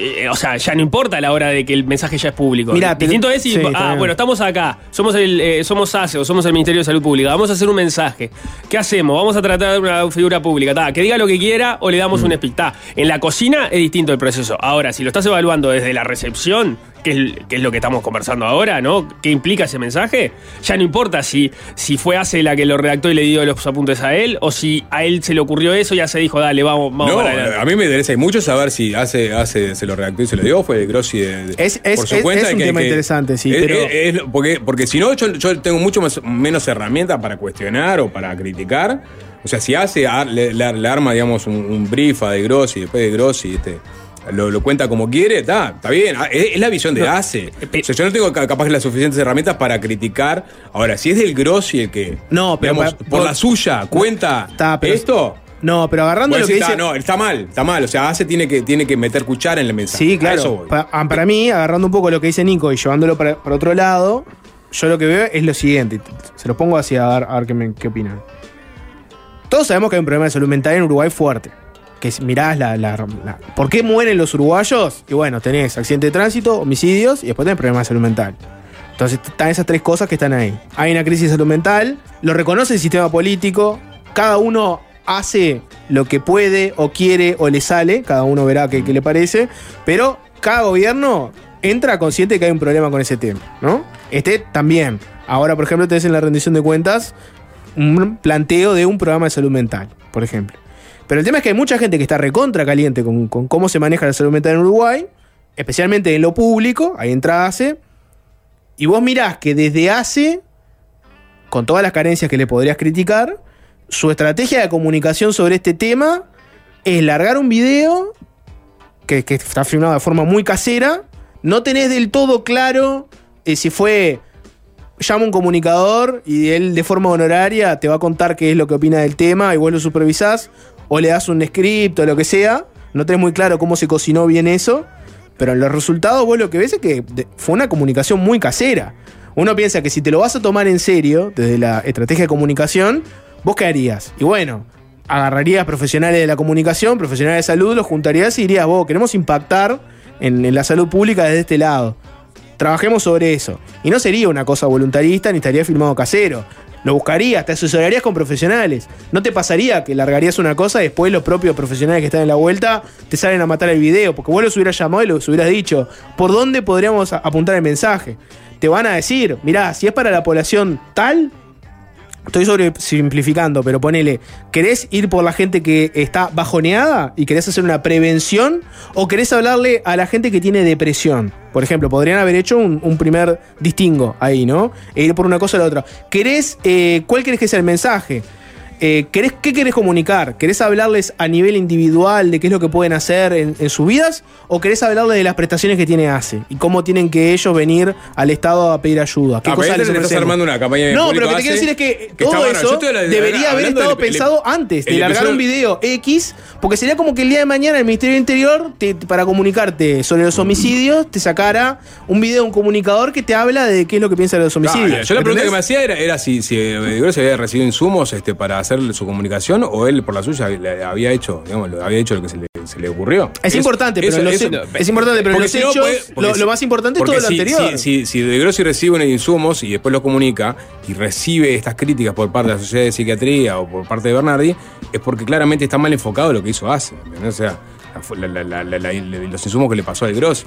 Eh, o sea, ya no importa a la hora de que el mensaje ya es público. Mirá, te- Distinto es si, sí, ah, bueno, estamos acá, somos el eh, somos ACE o somos el Ministerio de Salud Pública, vamos a hacer un mensaje. ¿Qué hacemos? Vamos a tratar una figura pública, ta, que diga lo que quiera o le damos un speak. Ta, En la cocina es distinto el proceso. Ahora, si lo estás evaluando desde la recepción, que es, que es lo que estamos conversando ahora, ¿no? ¿Qué implica ese mensaje? Ya no importa si, si fue ACE la que lo redactó y le dio los apuntes a él, o si a él se le ocurrió eso y se dijo, dale, vamos, vamos No, para adelante. a mí me interesa y mucho saber si hace, hace, se lo redactó y se lo dio, fue de Grossi de, de- Es- es- por su es- cuenta. es un que- tema que- interesante, sí, es- pero- es- es lo- porque, porque si no, yo, yo tengo mucho más- menos herramientas para cuestionar o para criticar. O sea, si hace, ar- le, le- le arma, digamos, un, un brief a de Grossi, después de Grossi, este, lo, lo cuenta como quiere, está, está bien. Ah, Es, es la visión de ACE. pe- O sea, yo no tengo ca- capaz las suficientes herramientas para criticar. Ahora, si es del Grossi el que, No, pero digamos, por por- la suya cuenta Está, pero- esto. No, pero agarrando lo que dice. "Ah, no, está mal, está mal. O sea, ACE tiene que, tiene que meter cuchara en el mensaje. Sí, claro. eso ah, para, mí, agarrando un poco lo que dice Nico y llevándolo para, para otro lado, yo lo que veo es lo siguiente. Se los pongo así a ver, a ver qué, me- qué opinan. Todos sabemos que hay un problema de salud mental en Uruguay fuerte. Que mirás la, la- la- ¿Por qué mueren los uruguayos? Y bueno, tenés accidente de tránsito, homicidios y después tenés problemas de salud mental. Entonces están esas tres cosas que están ahí. Hay una crisis de salud mental, lo reconoce el sistema político, cada uno hace lo que puede o quiere o le sale, cada uno verá qué, qué le parece, pero cada gobierno entra consciente de que hay un problema con ese tema, ¿no? Este también. Ahora, por ejemplo, tenés en la rendición de cuentas un planteo de un programa de salud mental, por ejemplo. Pero el tema es que hay mucha gente que está recontra caliente con, con cómo se maneja la salud mental en Uruguay, especialmente en lo público, ahí entra ACE, y vos mirás que desde ACE, con todas las carencias que le podrías criticar, su estrategia de comunicación sobre este tema es largar un video que, que está filmado de forma muy casera, no tenés del todo claro eh, si fue llama un comunicador y él de forma honoraria te va a contar qué es lo que opina del tema y vos lo supervisás o le das un script o lo que sea. No tenés muy claro cómo se cocinó bien eso, pero en los resultados vos lo que ves es que fue una comunicación muy casera. Uno piensa que si te lo vas a tomar en serio desde la estrategia de comunicación, vos qué harías? Y bueno, agarrarías profesionales de la comunicación, profesionales de salud, los juntarías y dirías, vos, queremos impactar en, en la salud pública desde este lado trabajemos sobre eso. Y no sería una cosa voluntarista ni estaría filmado casero. Lo buscarías, te asesorarías con profesionales. No te pasaría que largarías una cosa y después los propios profesionales que están en la vuelta te salen a matar el video, porque vos los hubieras llamado y los hubieras dicho, ¿por dónde podríamos apuntar el mensaje? Te van a decir, mirá, si es para la población tal, Estoy sobre simplificando, pero ponele, ¿querés ir por la gente que está bajoneada y querés hacer una prevención? ¿O querés hablarle a la gente que tiene depresión? Por ejemplo, podrían haber hecho un, un primer distingo ahí, ¿no? E ir por una cosa o la otra. ¿Querés, eh, cuál querés que sea el mensaje? Eh, ¿querés, ¿Qué querés comunicar? ¿Querés hablarles a nivel individual de qué es lo que pueden hacer en, en sus vidas? ¿O querés hablarles de las prestaciones que tiene ACE? ¿Y cómo tienen que ellos venir al Estado a pedir ayuda? ¿Qué Ah, cosas les estás armando una campaña de No, pero lo que te quiero hace, decir es que, que todo bueno. Eso debería haber estado pensado antes de largar episodio- un video X, porque sería como que el día de mañana el Ministerio del Interior, te- para comunicarte sobre los homicidios, te sacara un video, un comunicador que te habla de qué es lo que piensa de los homicidios. yo la pregunta que me hacía era, era si, si eh, Gross había recibido insumos este, para hacer su comunicación o él por la suya le había hecho, digamos, había hecho lo que se le, se le ocurrió. Es importante, pero los- es importante, pero los si no hechos, puede- lo- más importante es todo lo si- anterior. Si, si, De Grossi recibe unos insumos y después lo comunica y recibe estas críticas por parte de la Sociedad de Psiquiatría o por parte de Bernardi, es porque claramente está mal enfocado lo que hizo hace. O sea, la- la- la- los insumos que le pasó a De Grossi.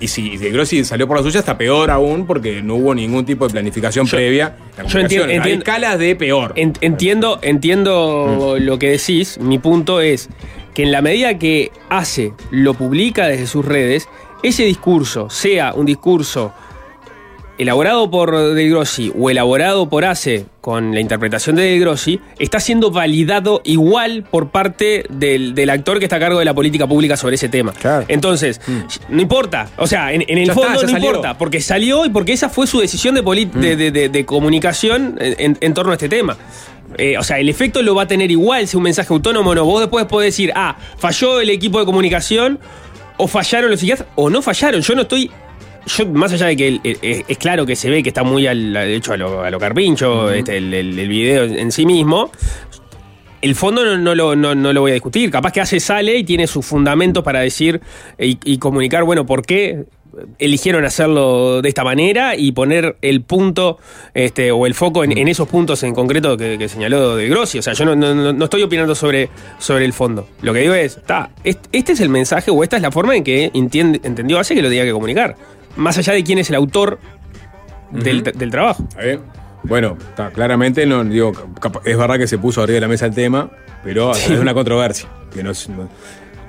Y si De Grossi salió por la suya, está peor aún porque no hubo ningún tipo de planificación previa. La yo enti- comunicación. Hay entiendo- escalas de peor. En- entiendo entiendo lo que decís. Mi punto es que en la medida que hace, lo publica desde sus redes, ese discurso, sea un discurso elaborado por De Grossi o elaborado por ACE con la interpretación de De Grossi, está siendo validado igual por parte del, del actor que está a cargo de la política pública sobre ese tema. Claro. Entonces, no importa. O sea, en, en el Ya fondo no salió. importa, porque salió y porque esa fue su decisión de, de, de- de- de comunicación en, en torno a este tema. Eh, o sea, el efecto lo va a tener igual si un mensaje autónomo o no. Vos después podés decir, ah, falló el equipo de comunicación, o fallaron los psiquiatras, o no fallaron. Yo no estoy. Yo, más allá de que el- el- es, es claro que se ve que está muy al, hecho a lo, a lo carpincho, este, el, el- el video en sí mismo. El fondo no, no lo, no- no lo voy a discutir. Capaz que hace sale y tiene sus fundamentos para decir y, y comunicar, bueno, por qué eligieron hacerlo de esta manera y poner el punto este, o el foco en, en esos puntos en concreto que, que señaló de Grossi. O sea, yo no, no- no- no estoy opinando sobre, sobre el fondo. Lo que digo es, está, este es el mensaje o esta es la forma en que entiende- entendió hace que lo tenía que comunicar. Más allá de quién es el autor del, del trabajo. Bueno, claramente no, digo, es verdad que se puso arriba de la mesa el tema, pero es una controversia. Que no-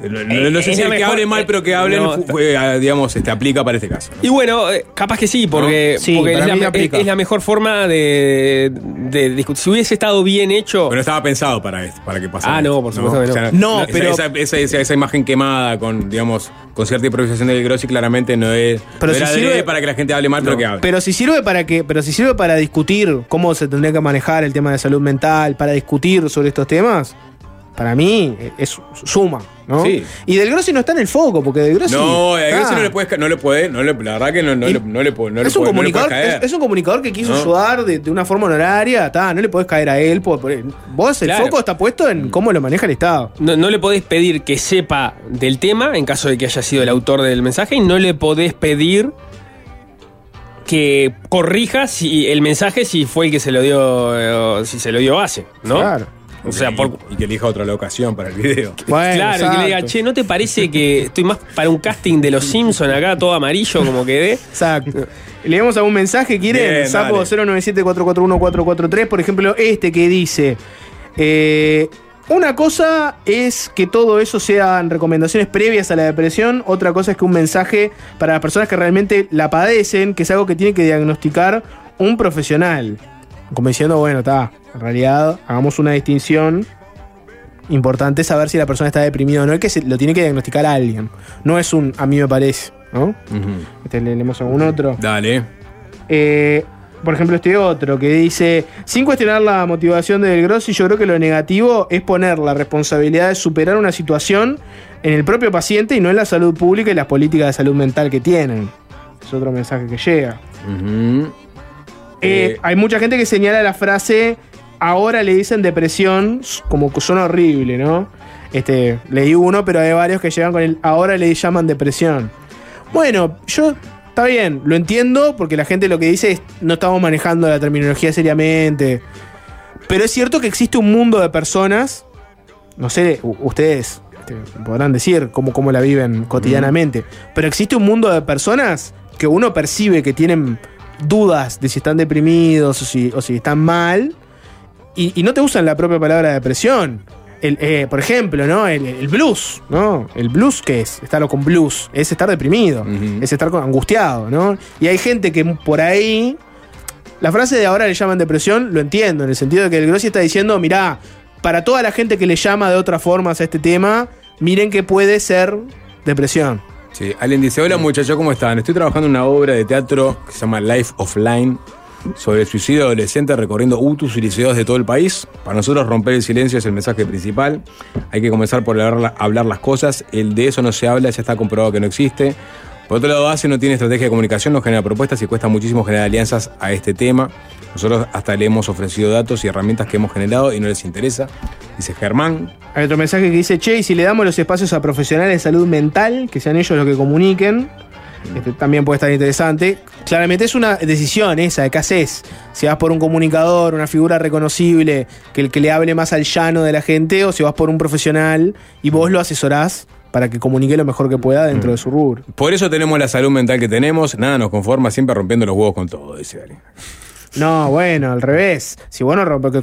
no- no- no sé si el que hable mal, pero que hablen, no, fu- fue, ah, digamos, este, aplica para este caso. ¿no? Y bueno, eh, capaz que sí, porque, ¿No? Sí, porque para es, la, es- mejor forma de, de discutir. Si hubiese estado bien hecho. Pero no estaba pensado para esto, para que pasara. Ah, no, por supuesto que no. O sea, No, esa- pero- Esa, esa- esa- esa imagen quemada con, digamos, con cierta improvisación de Grossi claramente no es. Pero no si era sirve- para que la gente hable mal, pero que hable. Pero si sirve para que, pero si sirve para discutir cómo se tendría que manejar el tema de salud mental, para discutir sobre estos temas, para mí eh, es suma, ¿no? Sí. Y Del Grossi no está en el foco, porque Del Grossi. no, a Grossi no le puedes, no le puede, no le, la verdad que no, no, le, no le puede, no le es, un puede- no le comunicador, es, es un comunicador que quiso No. ayudar de, de una forma honoraria, ta, no le podés caer a él. por- por- vos, el Claro. foco está puesto en cómo lo maneja el Estado. No, no le podés pedir que sepa del tema en caso de que haya sido el autor del mensaje y no le podés pedir que corrija si el mensaje si fue el que se lo dio eh, si se lo dio base, ¿no? Claro. O sea, y, por, y que elija otra locación para el video. *laughs* Bueno, claro, que le diga, che, ¿no te parece que estoy más para un casting de los Simpson acá todo amarillo como quedé? Exacto. Leemos algún mensaje, ¿quieren? Sapo dale. 097-441-443, por ejemplo, este que dice. eh, una cosa es que todo eso sean recomendaciones previas a la depresión, otra cosa es que un mensaje para las personas que realmente la padecen, que es algo que tiene que diagnosticar un profesional. Como diciendo, bueno, está, en realidad hagamos una distinción. Importante saber si la persona está deprimida o no, es que se, lo tiene que diagnosticar alguien. No es un a mí me parece, ¿no? Este, le- leemos algún otro. Dale. Eh, por ejemplo, este otro que dice: Sin cuestionar la motivación de Del Grossi, yo creo que lo negativo es poner la responsabilidad de superar una situación en el propio paciente y no en la salud pública y las políticas de salud mental que tienen. Es otro mensaje que llega. Eh, Eh, hay mucha gente que señala la frase: Ahora le dicen depresión, como que suena horrible, ¿no? Este, leí uno, pero hay varios que llegan con el ahora le llaman depresión. Bueno, yo está bien, lo entiendo porque la gente lo que dice es no estamos manejando la terminología seriamente. Pero es cierto que existe un mundo de personas, no sé, ustedes este, podrán decir cómo, cómo la viven cotidianamente, pero existe un mundo de personas que uno percibe que tienen dudas de si están deprimidos o si, o si están mal y, y no te usan la propia palabra depresión. El, eh, por ejemplo, ¿no? El, el blues, ¿no? El blues, ¿qué es? Estar con blues. Es estar deprimido. Es estar con- angustiado, ¿no? Y hay gente que por ahí. La frase de ahora le llaman depresión, lo entiendo, en el sentido de que el Grossi está diciendo, mirá, para toda la gente que le llama de otra forma a este tema, miren que puede ser depresión. Sí, alguien dice, hola muchachos, ¿cómo están? Estoy trabajando en una obra de teatro que se llama Life Offline sobre el suicidio adolescente recorriendo UTUS y liceos de todo el país. Para nosotros romper el silencio es el mensaje principal. Hay que comenzar por hablar, las cosas. El de eso no se habla, ya está comprobado que no existe. Por otro lado, ACE no tiene estrategia de comunicación, no genera propuestas y cuesta muchísimo generar alianzas a este tema. Nosotros hasta le hemos ofrecido datos y herramientas que hemos generado y no les interesa. Dice Germán. Hay otro mensaje que dice, che, si le damos los espacios a profesionales de salud mental, que sean ellos los que comuniquen, este, también puede estar interesante. Claramente es una decisión esa, de qué haces. Si vas por un comunicador, una figura reconocible, que el que le hable más al llano de la gente, o si vas por un profesional y vos lo asesorás para que comunique lo mejor que pueda dentro de su rubro. Por eso tenemos la salud mental que tenemos, nada nos conforma, siempre rompiendo los huevos con todo, dice alguien. No, bueno, al revés. Si vos no rompe-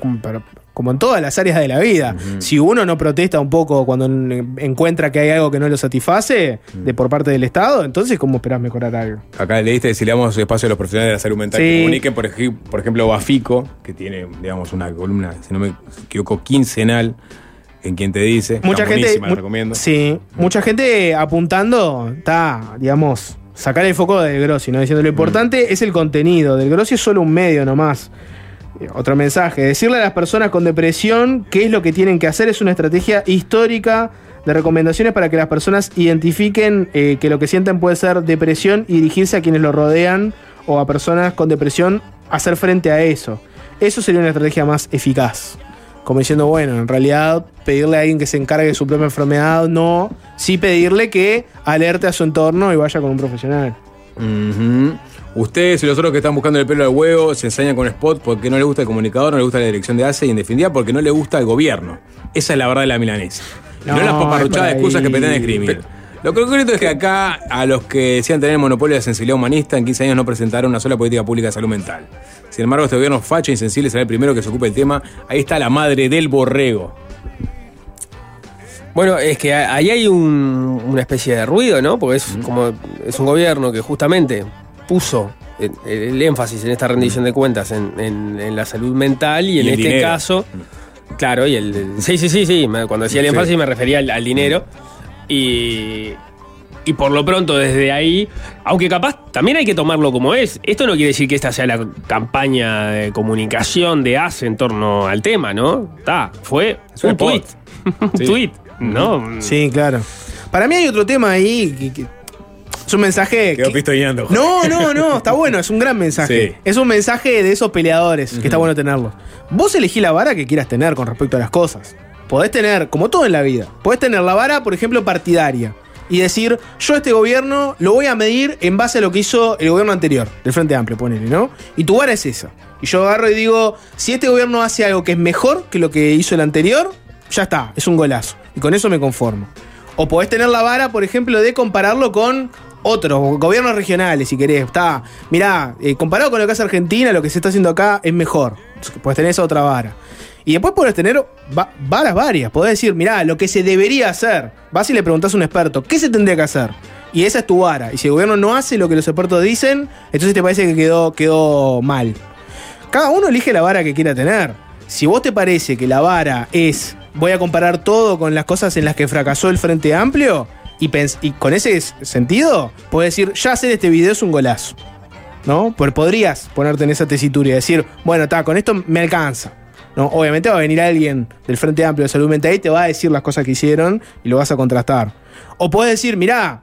como, en todas las áreas de la vida, si uno no protesta un poco cuando en- encuentra que hay algo que no lo satisface de por parte del Estado, entonces ¿cómo esperás mejorar algo? Acá leíste si le damos espacio a los profesionales de la salud mental Sí. que comuniquen, por, ej- por ejemplo, Bafico, que tiene, digamos, una columna, si no me equivoco, quincenal, en quien te dice. Mucha Está gente, mu- recomiendo. sí, mucha gente apuntando, está, digamos, sacar el foco del Grossi, ¿no? Diciendo lo importante es el contenido, del Grossi es solo un medio nomás. Otro mensaje, decirle a las personas con depresión qué es lo que tienen que hacer es una estrategia histórica de recomendaciones para que las personas identifiquen eh, que lo que sienten puede ser depresión y dirigirse a quienes lo rodean o a personas con depresión hacer frente a eso. Eso sería una estrategia más eficaz. Como diciendo, bueno, en realidad pedirle a alguien que se encargue de su propia enfermedad, no. Sí pedirle que alerte a su entorno y vaya con un profesional. Ujú. Ustedes y los otros que están buscando el pelo al huevo se ensañan con Spot porque no le gusta el comunicador, no le gusta la dirección de ACE y en definitiva porque no le gusta el gobierno. Esa es la verdad de la milanesa. No, No, las paparruchadas excusas que pretenden escribir. Lo concreto es que acá, a los que decían tener el monopolio de la sensibilidad humanista, en 15 años no presentaron una sola política pública de salud mental. Sin embargo, este gobierno facha e insensible será el primero que se ocupe el tema. Ahí está la madre del borrego. Bueno, es que ahí hay un- una especie de ruido, ¿no? Porque es como es un gobierno que justamente puso el, énfasis en esta rendición de cuentas en, en- en la salud mental y en Y este dinero. caso, claro, y el, el- sí, sí, sí, sí, cuando decía el Sí. énfasis me refería al, al dinero y y por lo pronto desde ahí, aunque capaz también hay que tomarlo como es, esto no quiere decir que esta sea la campaña de comunicación de ACE en torno al tema, ¿no? Está, fue Es un tweet, un tweet, *laughs* ¿no? Sí, claro. Para mí hay otro tema ahí que, que- es un mensaje. Quedó pistoñando. No, no, no, está bueno, es un gran mensaje. Sí. Es un mensaje de esos peleadores, que está bueno tenerlo. Vos elegí la vara que quieras tener con respecto a las cosas. Podés tener, como todo en la vida, podés tener la vara, por ejemplo, partidaria. Y decir, yo este gobierno lo voy a medir en base a lo que hizo el gobierno anterior, del Frente Amplio, ponele, ¿no? Y tu vara es esa. Y yo agarro y digo, si este gobierno hace algo que es mejor que lo que hizo el anterior, ya está, es un golazo. Y con eso me conformo. O podés tener la vara, por ejemplo, de compararlo con otros gobiernos regionales, si querés. Está, mirá, eh, comparado con lo que hace Argentina, lo que se está haciendo acá es mejor. Tener esa otra vara. Y después podés tener va- varas varias. Podés decir, mirá, lo que se debería hacer. Vas y le preguntás a un experto, ¿qué se tendría que hacer? Y esa es tu vara. Y si el gobierno no hace lo que los expertos dicen, entonces te parece que quedó, quedó mal. Cada uno elige la vara que quiera tener. Si vos te parece que la vara es voy a comparar todo con las cosas en las que fracasó el Frente Amplio y, con ese sentido, puedes decir, ya hacer este video es un golazo. ¿No? Pues podrías ponerte en esa tesitura y decir, bueno, está, con esto me alcanza. ¿No? Obviamente va a venir alguien del Frente Amplio de Salud Mental y te va a decir las cosas que hicieron y lo vas a contrastar. O puedes decir, mirá,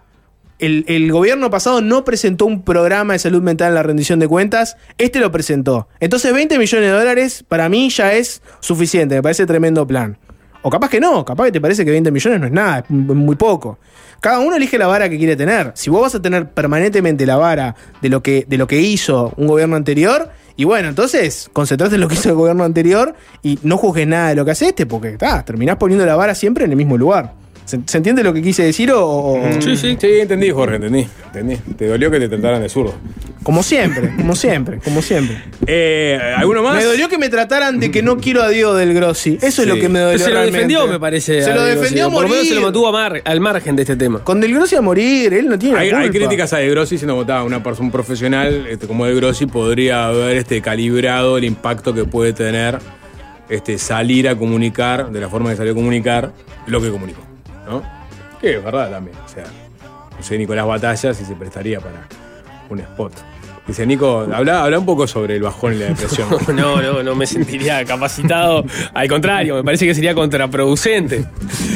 el, el gobierno pasado no presentó un programa de salud mental en la rendición de cuentas, este lo presentó. Entonces 20 millones de dólares para mí ya es suficiente, me parece tremendo plan. O capaz que no, capaz que te parece que 20 millones no es nada, es muy poco. Cada uno elige la vara que quiere tener. Si vos vas a tener permanentemente la vara de lo que, de lo que hizo un gobierno anterior, y bueno, entonces concentrate en lo que hizo el gobierno anterior y no juzgues nada de lo que hace este, porque ta, terminás poniendo la vara siempre en el mismo lugar. ¿Se, se entiende lo que quise decir o- o, o- Sí, sí. Sí, entendí, Jorge, entendí. entendí. Te dolió que te trataran de zurdo. Como siempre, como siempre, como siempre. Eh, ¿Alguno más? Me dolió que me trataran de que no quiero a Diego del Grossi. Eso es lo que me dolió. se lo realmente. defendió, me parece. Se lo Diego, defendió a Por lo menos se lo mantuvo a mar- al margen de este tema. Con Del Grossi a morir, él no tiene Hay, la hay culpa. críticas a De Grossi diciendo que ta, una persona un profesional este, como De Grossi podría haber este, calibrado el impacto que puede tener este, salir a comunicar, de la forma que salió a comunicar, lo que comunicó. ¿No? Que es verdad también. O sea, no sé, Nicolás Batalla si se prestaría para un spot. Dice Nico, habla, habla un poco sobre el bajón y la depresión. *laughs* No, no, no me sentiría capacitado. Al contrario, me parece que sería contraproducente.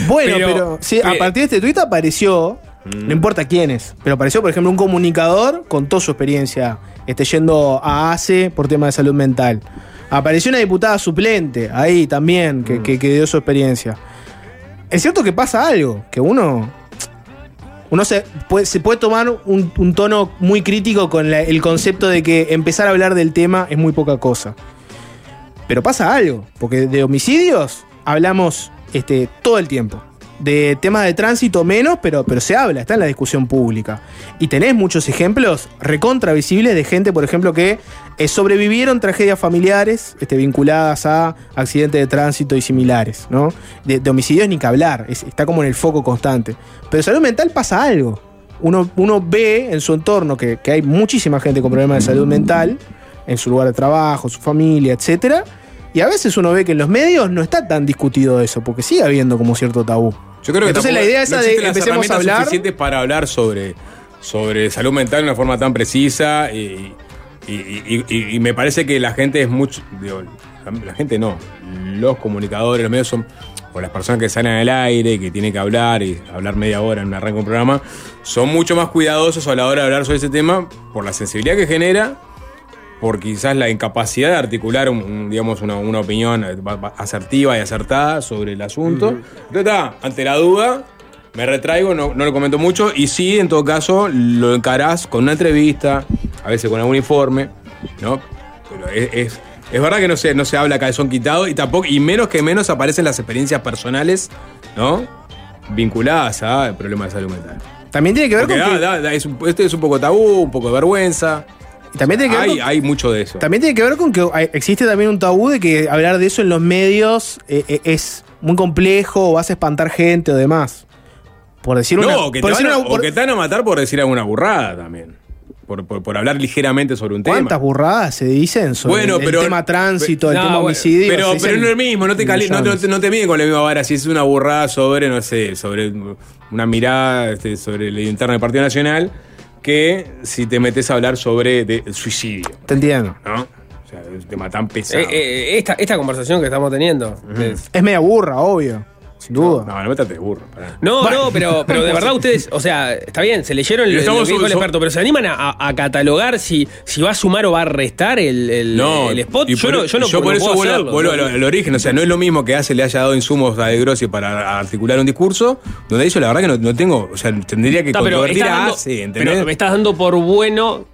Bueno, pero, Pero- sí, a pero- partir de este tuit apareció No importa quién es. Pero apareció, por ejemplo, un comunicador con toda su experiencia este, yendo a ACE por tema de salud mental. Apareció una diputada suplente ahí también, que, que- que dio su experiencia. Es cierto que pasa algo, que uno. Uno se puede, se puede tomar un, un tono muy crítico con el concepto de que empezar a hablar del tema es muy poca cosa. Pero pasa algo, porque de homicidios hablamos este, todo el tiempo. De temas de tránsito menos, pero, pero se habla, está en la discusión pública. Y tenés muchos ejemplos recontra visibles de gente, por ejemplo, que eh, sobrevivieron tragedias familiares este, vinculadas a accidentes de tránsito y similares, ¿no? De, homicidios ni que hablar, es- está como en el foco constante. Pero salud mental pasa algo. Uno, uno ve en su entorno que, que hay muchísima gente con problemas de salud mental, en su lugar de trabajo, su familia, etcétera. Y a veces uno ve que en los medios no está tan discutido eso, porque sigue habiendo como cierto tabú. Yo creo que Entonces tampoco- la idea esa no de empecemos a hablar. suficientes para hablar sobre, sobre salud mental de una forma tan precisa y, y- y- y- y me parece que la gente es mucho. digo, la, gente no. Los comunicadores, los medios son. O las personas que salen al aire, que tienen que hablar y hablar media hora en un arranque de un programa, son mucho más cuidadosos a la hora de hablar sobre ese tema por la sensibilidad que genera por quizás la incapacidad de articular un- un, digamos, una, una opinión eh, asertiva y acertada sobre el asunto. Entonces, está, ante la duda, me retraigo, no, no lo comento mucho, y sí, en todo caso, lo encarás con una entrevista, a veces con algún informe, ¿no? Pero es, es, es verdad que no se, no se habla a calzón quitado y tampoco, y menos que menos aparecen las experiencias personales, ¿no? Vinculadas a problemas de salud mental. También tiene que ver Porque con da- que, da- da- es un- este es un poco tabú, un poco de vergüenza. Y también tiene que Hay, con- hay mucho de eso. También tiene que ver con que existe también un tabú de que hablar de eso en los medios eh, eh, es muy complejo o vas a espantar gente o demás. Por decir una. No, que te, por decir van a, una- o por- que te van a matar por decir alguna burrada también. Por, por- por hablar ligeramente sobre un ¿Cuántas tema. burradas se dicen sobre Bueno, el, pero- tema tránsito, el No, tema homicidio? Pero, pero no es lo mismo, no te, cali- no, te- millones. no te miden con la misma vara. Si es una burrada sobre, no sé, sobre una mirada este, sobre el interno del Partido Nacional, que si te metes a hablar sobre de- suicidio, Te entiendo. ¿no? O sea, el tema tan pesado. Eh, eh, esta, esta conversación que estamos teniendo. es- Es media burra, obvio. Sin duda. No, no métate de burro. pará. No, no, pero, pero de verdad ustedes, o sea, está bien, se leyeron Y lo, estamos lo que dijo el experto, pero se animan a, catalogar si, si va a sumar o va a restar el, el- No, el spot. y Yo, por, no, yo no, por no eso puedo vuelvo, hacerlo. vuelvo ¿no? al, al origen. O sea, no es lo mismo que hace le haya dado insumos a De Grossi para articular un discurso, donde yo la verdad que no, no tengo, o sea, tendría que Está, controvertir a dando, ACE, ¿entendés? pero me estás dando por bueno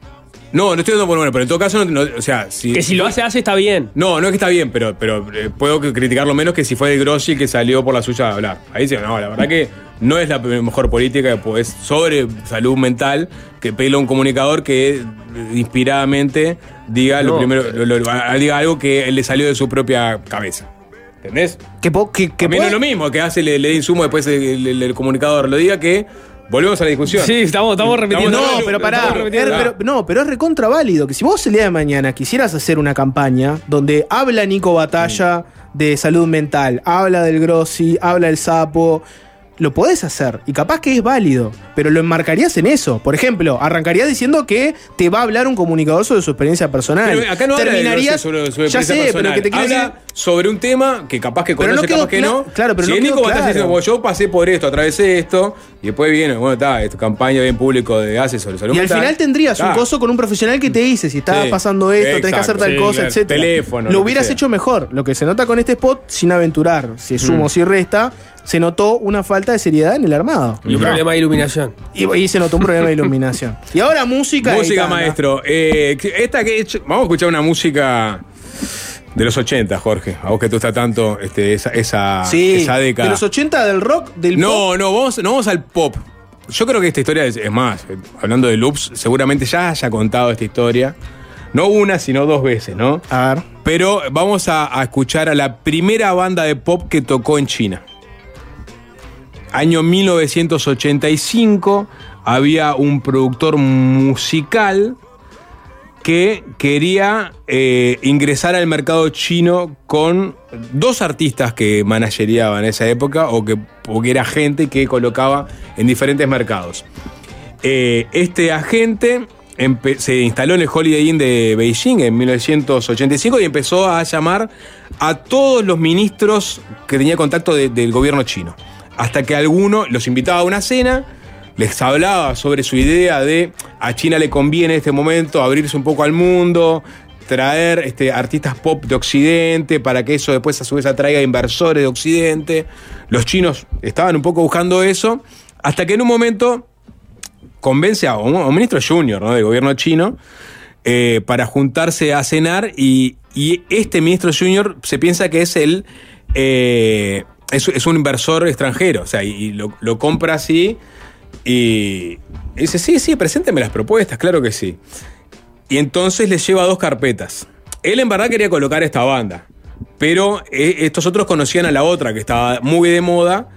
No, no estoy dando por bueno, pero en todo caso, no, no- o sea, si, que si lo hace, hace está bien. No, no es que está bien, pero, pero eh, puedo que- criticarlo menos que si fue de Grossi que salió por la suya a hablar. Ahí sí, no, la verdad que no es la mejor política, pues sobre salud mental, que pedirle a un comunicador que eh, inspiradamente diga lo primero, lo- lo- a- diga algo que le salió de su propia cabeza. ¿Entendés? Que, que, que Que no puede- es lo mismo que hace, le, le insumo después el, el- el comunicador lo diga que volvemos a la discusión. Sí, estamos, estamos repitiendo. No, pero pará. Er- pero- no, pero es recontra válido que si vos el día de mañana quisieras hacer una campaña donde habla Nico Batalla de salud mental, habla del Grossi, habla del sapo, lo podés hacer y capaz que es válido, pero lo enmarcarías en eso. Por ejemplo, arrancarías diciendo que te va a hablar un comunicador sobre su experiencia personal. Pero acá no habla de Terminarías sobre, ya experiencia sé, personal. pero que te quiero habla decir sobre un tema que capaz que Pero no conoce, quedó capaz que no. claro, pero si no es Nico claro. diciendo, "Bueno, yo pasé por esto, atravesé esto, y después viene, bueno, está, esta campaña bien público de ACE sobre salud Y al final tendrías un Está. coso con un profesional que te dice si estaba Sí. pasando esto, tenés que hacer Exacto, tal sí, cosa, claro. etcétera. Teléfono, Lo lo hubieras hecho mejor. Lo que se nota con este spot, sin aventurar, si sumo o si resta, se notó una falta de seriedad en el armado. Y un problema de iluminación. Y, y se notó un problema de iluminación. *laughs* Y ahora música. Música, maestro. Eh, esta que he hecho- vamos a escuchar una música de los 80, Jorge. A vos que tú estás tanto este, esa, esa, Sí, esa década. de los 80 del rock, del pop. No, no, vamos, no vamos al pop. Yo creo que esta historia es, es más. eh, Hablando de loops, seguramente ya haya contado esta historia. No una, sino dos veces, ¿no? A ver. Pero vamos a, a escuchar a la primera banda de pop que tocó en China. Año 1985 había un productor musical que quería eh, ingresar al mercado chino con dos artistas que manageriaban en esa época o que, o que era gente que colocaba en diferentes mercados. Eh, este agente se instaló en el Holiday Inn de Beijing en 1985 y empezó a llamar a todos los ministros que tenía contacto de- del gobierno chino. Hasta que alguno los invitaba a una cena les hablaba sobre su idea de a China le conviene en este momento abrirse un poco al mundo, traer este, artistas pop de Occidente para que eso después a su vez atraiga inversores de Occidente. Los chinos estaban un poco buscando eso, hasta que en un momento convence a un, ministro junior ¿no? del gobierno chino eh, para juntarse a cenar y, y este ministro junior se piensa que es el... eh, es, un inversor extranjero, o sea, y, lo, compra así y dice, sí, sí, presénteme las propuestas, claro que sí. Y entonces le lleva dos carpetas. Él en verdad quería colocar esta banda, pero eh, estos otros conocían a la otra que estaba muy de moda,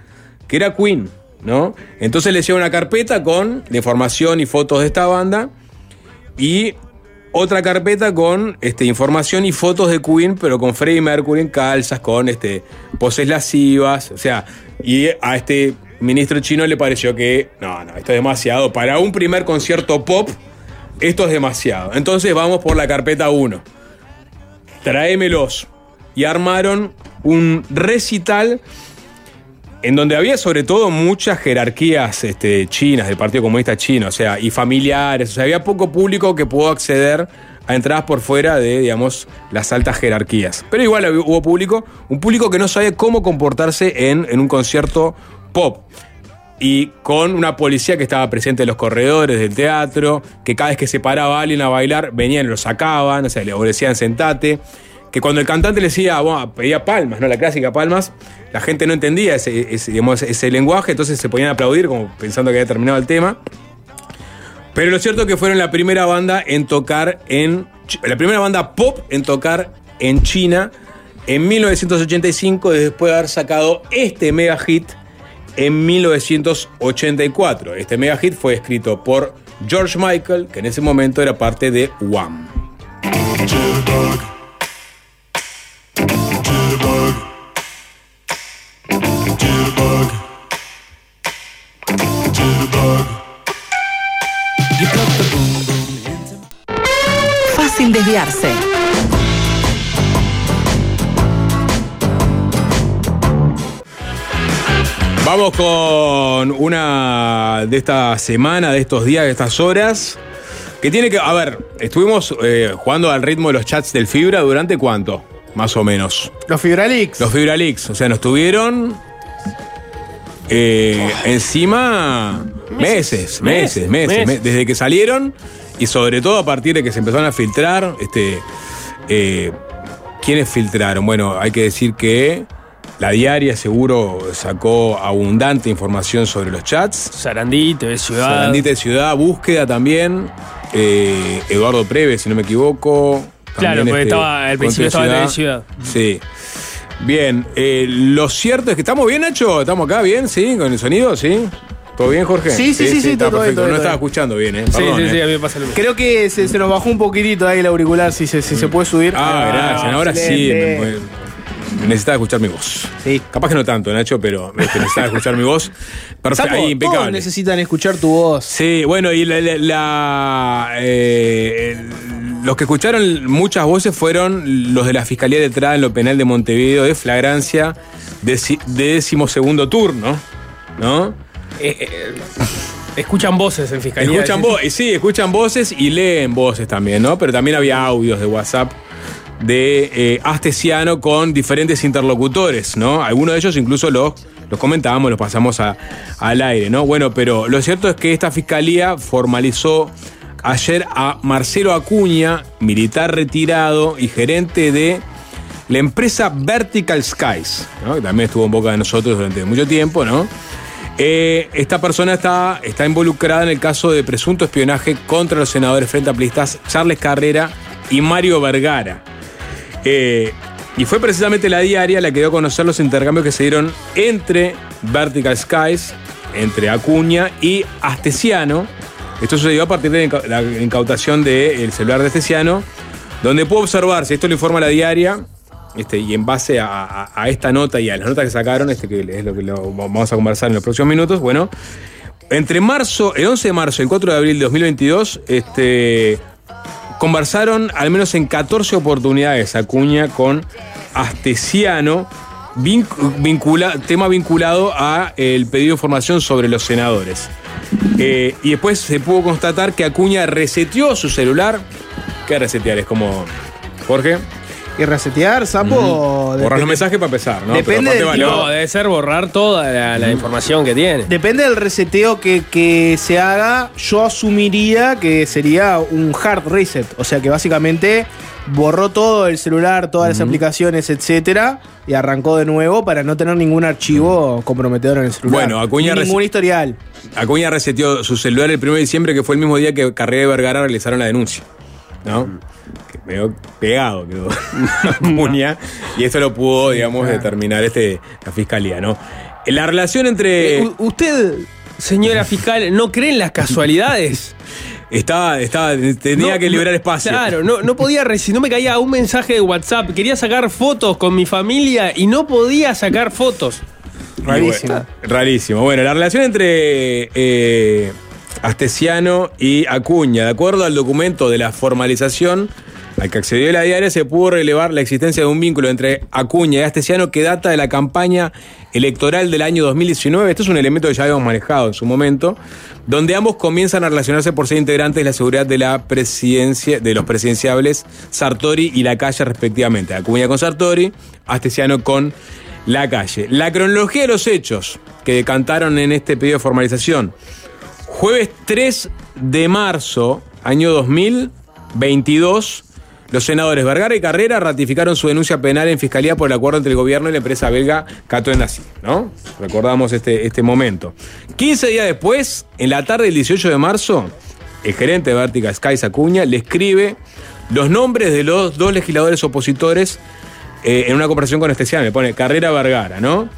que era Queen, ¿no? Entonces le lleva una carpeta con la información y fotos de esta banda y otra carpeta con este, información y fotos de Queen, pero con Freddie Mercury en calzas, con este, poses lascivas, o sea, y a este ministro chino le pareció que, no, no, esto es demasiado. Para un primer concierto pop, esto es demasiado. Entonces vamos por la carpeta 1. Tráemelos. Y armaron un recital en donde había sobre todo muchas jerarquías este, chinas del Partido Comunista Chino, o sea, y familiares, o sea, había poco público que pudo acceder a entradas por fuera de, digamos, las altas jerarquías. Pero igual hubo público, un público que no sabía cómo comportarse en, en un concierto pop. Y con una policía que estaba presente en los corredores del teatro, que cada vez que se paraba alguien a bailar, venían y lo sacaban, o sea, le decían sentate. Que cuando el cantante le decía, bueno, pedía palmas, ¿no? La clásica palmas, la gente no entendía ese, ese, ese lenguaje, entonces se ponían a aplaudir como pensando que había terminado el tema. Pero lo cierto es que fueron la primera banda en tocar en. La primera banda pop en tocar en China en 1985, después de haber sacado este mega hit en 1984. Este mega hit fue escrito por George Michael, que en ese momento era parte de Wham. Vamos con una de esta semana, de estos días, de estas horas. Que tiene que. A ver, estuvimos eh, jugando al ritmo de los chats del Fibra durante cuánto? Más o menos. Los Fibralix. Los Fibra Leaks. O sea, nos tuvieron. eh, encima. Meses, meses, meses. meses. me- desde que salieron. Y sobre todo a partir de que se empezaron a filtrar. Este. eh, ¿Quiénes filtraron? Bueno, hay que decir que. La diaria seguro sacó abundante información sobre los chats. Sarandí, TV Ciudad. Sarandita de Ciudad, búsqueda también. eh, Eduardo Preve, si no me equivoco. Claro, porque este, estaba, al principio estaba en TV Ciudad. Sí. Bien, eh, lo cierto es que estamos bien, Nacho. ¿Estamos acá bien? ¿Sí? ¿Con el sonido? ¿Sí? ¿Todo bien, Jorge? Sí, sí, sí, sí, está todo bien, perfecto. todo no estaba escuchando bien, ¿eh? Sí, Perdón, sí, sí, ¿eh? a mí me pasa lo mismo. Creo que se, se nos bajó un poquitito ahí el auricular, si se, si se puede subir. Ah, gracias. Ahora sí. excelente. me- necesitaba escuchar mi voz. Sí. Capaz que no tanto, Nacho, pero este, necesitaba escuchar mi voz. Perfecto, ahí, impecable. todos necesitan escuchar tu voz. Sí, bueno, y la, la- la, eh, los que escucharon muchas voces fueron los de la Fiscalía de Entrada en lo Penal de Montevideo de flagrancia de, de decimosegundo turno, ¿no? Eh, eh, escuchan voces en fiscalía. Escuchan voces, sí, escuchan voces y leen voces también, ¿no? Pero también había audios de WhatsApp de eh, Astesiano con diferentes interlocutores, ¿no? Algunos de ellos incluso los, los comentábamos, los pasamos a- al aire, ¿no? Bueno, pero lo cierto es que esta fiscalía formalizó ayer a Marcelo Acuña, militar retirado y gerente de la empresa Vertical Skies, ¿no? que también estuvo en boca de nosotros durante mucho tiempo, ¿no? Eh, esta persona está, está involucrada en el caso de presunto espionaje contra los senadores frente aplistas Charles Carrera y Mario Vergara. Eh, y fue precisamente la diaria la que dio a conocer los intercambios que se dieron entre Vertical Skies, entre Acuña y Astesiano. Esto sucedió a partir de la inca- la incautación del celular de Astesiano, donde pudo observarse, esto lo informa la diaria, este, y en base a, esta nota y a las notas que sacaron, este, que es lo que vamos a conversar en los próximos minutos, bueno, entre marzo, el 11 de marzo y el 4 de abril de 2022, este, conversaron al menos en 14 oportunidades Acuña con Astesiano, tema vinculado a el pedido de información sobre los senadores. Eh, y después se pudo constatar que Acuña reseteó su celular. ¿Qué resetear? Es como. Jorge, Y resetear, sapo. borrar los mensajes para empezar, ¿no? Depende del tipo- No, debe ser borrar toda la, la información que tiene. Depende del reseteo que, que se haga, yo asumiría que sería un hard reset. O sea que básicamente borró todo el celular, todas las aplicaciones, etcétera, y arrancó de nuevo para no tener ningún archivo comprometedor en el celular. Bueno, Acuña ningún historial. Acuña reseteó su celular el 1 de diciembre, que fue el mismo día que Carrera y Vergara realizaron la denuncia. ¿No? Que medio pegado quedó Acuña. *laughs* Y esto lo pudo, digamos, determinar este, la fiscalía, ¿no? La relación entre. Eh, ¿Usted, señora fiscal, no cree en las casualidades? *laughs* Estaba, estaba, tenía No, que liberar espacio. Claro, no, no podía recibir, no me caía un mensaje de WhatsApp. Quería sacar fotos con mi familia y no podía sacar fotos. Rarísimo. bueno, rarísimo. Bueno, la relación entre eh, Astesiano y Acuña, de acuerdo al documento de la formalización al que accedió la diaria, se pudo relevar la existencia de un vínculo entre Acuña y Astesiano que data de la campaña electoral del año 2019. Esto es un elemento que ya habíamos manejado en su momento, donde ambos comienzan a relacionarse por ser integrantes de la seguridad de la presidencia, de los presidenciables Sartori y la calle respectivamente. Acuña con Sartori, Astesiano con la calle. La cronología de los hechos que decantaron en este pedido de formalización. Jueves 3 de marzo, año 2022, los senadores Vergara y Carrera ratificaron su denuncia penal en fiscalía por el acuerdo entre el gobierno y la empresa belga Cato Endasí, ¿no? Recordamos este, este momento. 15 días después, en la tarde del 18 de marzo, el gerente de Vertical Skies Acuña le escribe los nombres de los dos legisladores opositores eh, en una conversación con Estesiano. Le pone Carrera Vergara, ¿no?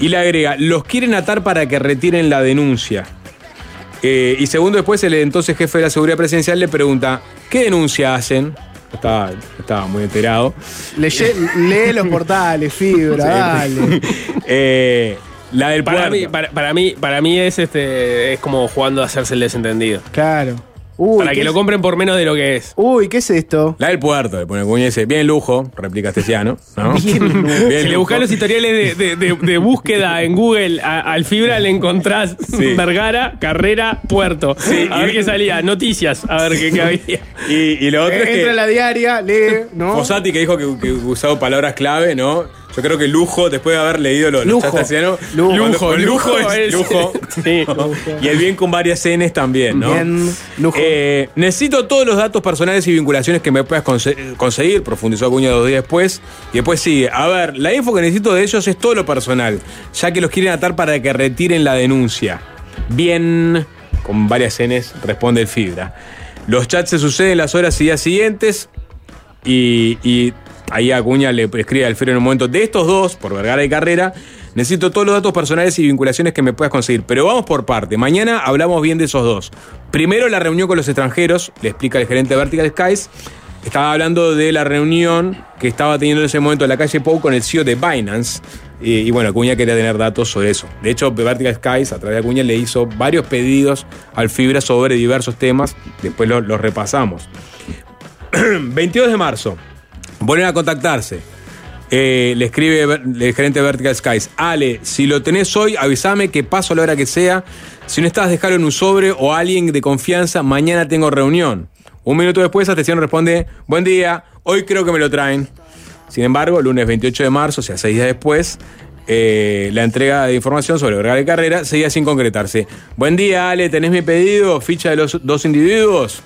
Y le agrega, los quieren atar para que retiren la denuncia. Eh, y segundo después, el entonces jefe de la seguridad presidencial le pregunta, ¿qué denuncia hacen? Estaba, estaba muy enterado. Leye- lee los *laughs* portales, fibra, dale. *laughs* Eh, la del Para puerto. mí, para, para mí, para mí es este es como jugando a hacerse el desentendido. Claro. Uy, para ¿qué que lo es- compren por menos de lo que es. Uy, ¿qué es esto? La del puerto, le pone Cuña dice, bien lujo, replica Estesiano. ¿no? *laughs* Bien. Bien Si le buscas los historiales de, de- de- de búsqueda en Google a- al Fibra, le encontrás *laughs* Sí. Vergara, Carrera, Puerto. a ver qué salía. Noticias, a ver qué, qué había. Y, y lo otro es Eh, Entra que a la diaria, lee, ¿no? Fossati que dijo que, que usaba palabras clave, ¿no? Yo creo que lujo, después de haber leído los, los Lujo. chats astesianos, Lujo. Lujo, lujo es lujo. *laughs* Sí. Y el bien con varias Ns también, ¿no? Bien, lujo. Eh, necesito todos los datos personales y vinculaciones que me puedas conse- conseguir, profundizó Acuña dos días después. Y después sigue, a ver, la info que necesito de ellos es todo lo personal, ya que los quieren atar para que retiren la denuncia. Bien, con varias Ns, responde el Fibra. Los chats se suceden las horas y días siguientes y, y ahí Acuña le escribe al Fibra en un momento, de estos dos, por Vergara y Carrera, necesito todos los datos personales y vinculaciones que me puedas conseguir. Pero vamos por parte, mañana hablamos bien de esos dos. Primero la reunión con los extranjeros, le explica el gerente de Vertical Skies. Estaba hablando de la reunión que estaba teniendo en ese momento en la calle Pou con el CEO de Binance. Y, bueno, Acuña quería tener datos sobre eso. De hecho, Vertical Skies, a través de Acuña, le hizo varios pedidos al Fibra sobre diversos temas. Después lo- los repasamos. *clears throat* 22 de marzo. Vuelven a contactarse. Eh, le escribe el gerente de Vertical Skies. Ale, si lo tenés hoy, avísame que paso a la hora que sea. Si no estás, dejalo en un sobre o alguien de confianza. Mañana tengo reunión. Un minuto después, Astesiano responde: Buen día, hoy creo que me lo traen. Sin embargo, lunes 28 de marzo, o sea, seis días después, eh, la entrega de información sobre Vergara y Carrera seguía sin concretarse. Buen día, Ale, ¿tenés mi pedido? Ficha de los dos individuos.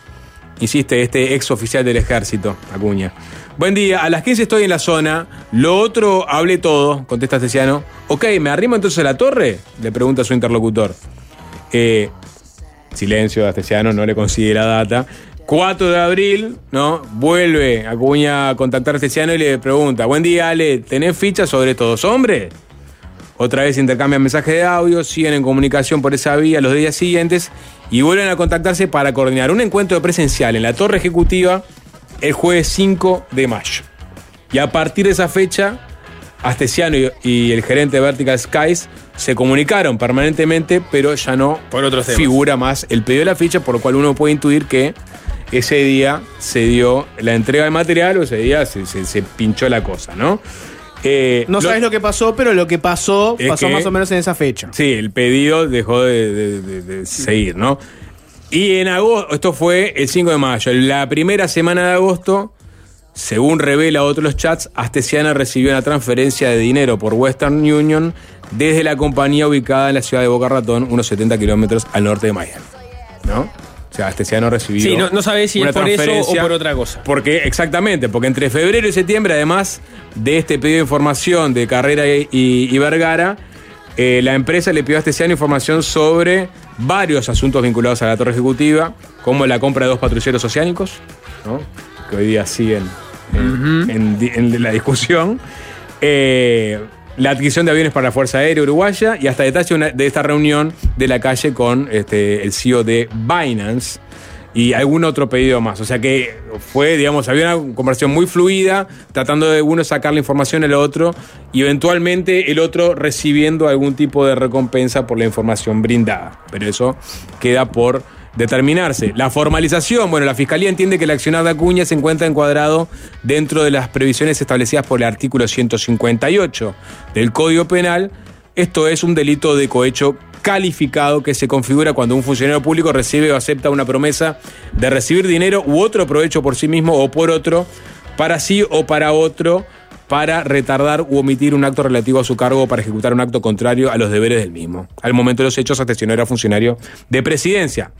Insiste este ex oficial del ejército, Acuña. Buen día, a las 15 estoy en la zona. Lo otro, hablé todo, contesta Astesiano. Ok, ¿me arrimo entonces a la torre? Le pregunta a su interlocutor. Eh, silencio, Astesiano no le consigue la data. 4 de abril, ¿no? Vuelve Acuña a contactar a Astesiano y le pregunta: Buen día, Ale, ¿tenés fichas sobre estos dos hombres? Otra vez intercambian mensajes de audio, siguen en comunicación por esa vía los días siguientes y vuelven a contactarse para coordinar un encuentro presencial en la Torre Ejecutiva el jueves 5 de mayo. Y a partir de esa fecha, Astesiano y, el gerente de Vertical Skies se comunicaron permanentemente, pero ya no Por otros temas. figura más el pedido de la ficha, por lo cual uno puede intuir que ese día se dio la entrega de material o ese día se, se- se pinchó la cosa, ¿no? Eh, No sabes lo que pasó, pero lo que pasó pasó que- más o menos en esa fecha. Sí, el pedido dejó de, de- de- de seguir, ¿no? Y en agosto, esto fue el 5 de mayo, la primera semana de agosto, según revela otros chats, Astesiana recibió una transferencia de dinero por Western Union desde la compañía ubicada en la ciudad de Boca Ratón, unos 70 kilómetros al norte de Miami, ¿no? O sea, Astesiano recibió. Sí, no- no sabés si es por eso o por otra cosa. Porque, exactamente, porque entre febrero y septiembre, además de este pedido de información de Carrera y, y Vergara, eh, la empresa le pidió a Astesiano información sobre varios asuntos vinculados a la torre ejecutiva, como la compra de dos patrulleros oceánicos, ¿no? que hoy día siguen en, en di- en la discusión, eh, la adquisición de aviones para la Fuerza Aérea Uruguaya y hasta detalle una- de esta reunión de la calle con este, el CEO de Binance y algún otro pedido más. O sea que fue, digamos, había una conversación muy fluida, tratando de uno sacar la información al otro y eventualmente el otro recibiendo algún tipo de recompensa por la información brindada. Pero eso queda por determinarse. La formalización, bueno, la Fiscalía entiende que el accionar de Acuña se encuentra encuadrado dentro de las previsiones establecidas por el artículo 158 del Código Penal. Esto es un delito de cohecho calificado que se configura cuando un funcionario público recibe o acepta una promesa de recibir dinero u otro provecho por sí mismo o por otro, para sí o para otro, para retardar u omitir un acto relativo a su cargo o para ejecutar un acto contrario a los deberes del mismo. Al momento de los hechos, Astesiano era funcionario de presidencia.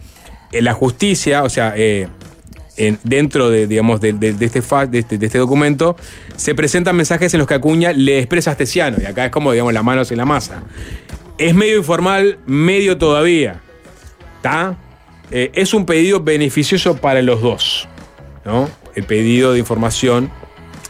En la justicia, o sea, eh, en- dentro de, digamos, de, este de, este, de este documento, se presentan mensajes en los que Acuña le expresa a Astesiano, y acá es como, digamos, las manos en la masa. Es medio informal, medio todavía. ¿Está? Eh, es un pedido beneficioso para los dos, ¿no? El pedido de información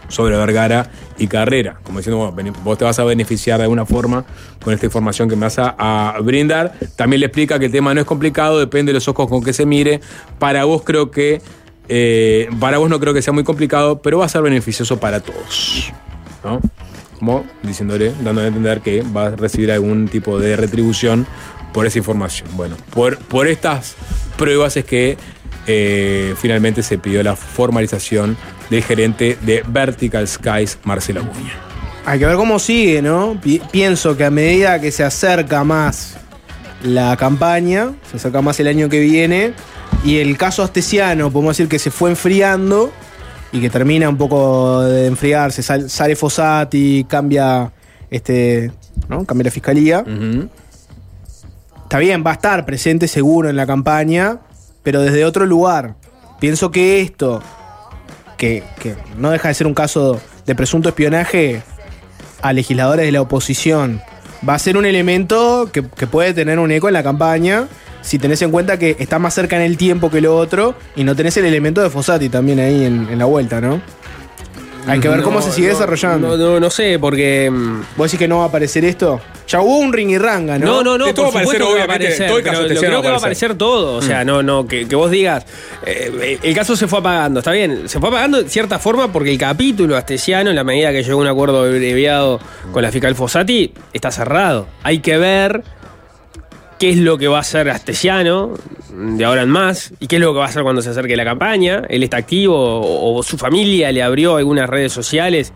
sobre Vergara y Carrera. Como diciendo, vos te vas a beneficiar de alguna forma con esta información que me vas a, a brindar. También le explica que el tema no es complicado, depende de los ojos con que se mire. Para vos creo que, eh, para vos no creo que sea muy complicado, pero va a ser beneficioso para todos. ¿no? Diciéndole, dándole a entender que va a recibir algún tipo de retribución por esa información. Bueno, por, por estas pruebas es que eh, finalmente se pidió la formalización del gerente de Vertical Skies, Marcelo Acuña. Hay que ver cómo sigue, ¿no? Pi- pienso que a medida que se acerca más la campaña, se acerca más el año que viene, y el caso astesiano, podemos decir que se fue enfriando y que termina un poco de enfriarse, sal- sale Fossati, cambia este, ¿no? Cambia la fiscalía. Está bien, va a estar presente seguro en la campaña, pero desde otro lugar. Pienso que esto, que, que no deja de ser un caso de presunto espionaje a legisladores de la oposición, va a ser un elemento que, que puede tener un eco en la campaña si tenés en cuenta que está más cerca en el tiempo que lo otro y no tenés el elemento de Fossati también ahí en, en la vuelta, ¿no? Hay que ver cómo se sigue desarrollando. No, no, no sé, porque. mm, ¿Vos decís que no va a aparecer esto? Ya hubo un ring y ranga, ¿no? No, no, no, Esto por va a aparecer, supuesto que va a aparecer, todo el caso pero lo Tessiano creo que va va a aparecer todo, o sea, no, no, que, que vos digas, eh, el caso se fue apagando, está bien, se fue apagando de cierta forma porque el capítulo astesiano, en la medida que llegó a un acuerdo abreviado con la fiscal Fossati, está cerrado. Hay que ver qué es lo que va a hacer Astesiano de ahora en más y qué es lo que va a hacer cuando se acerque la campaña. Él está activo o, su familia le abrió algunas redes sociales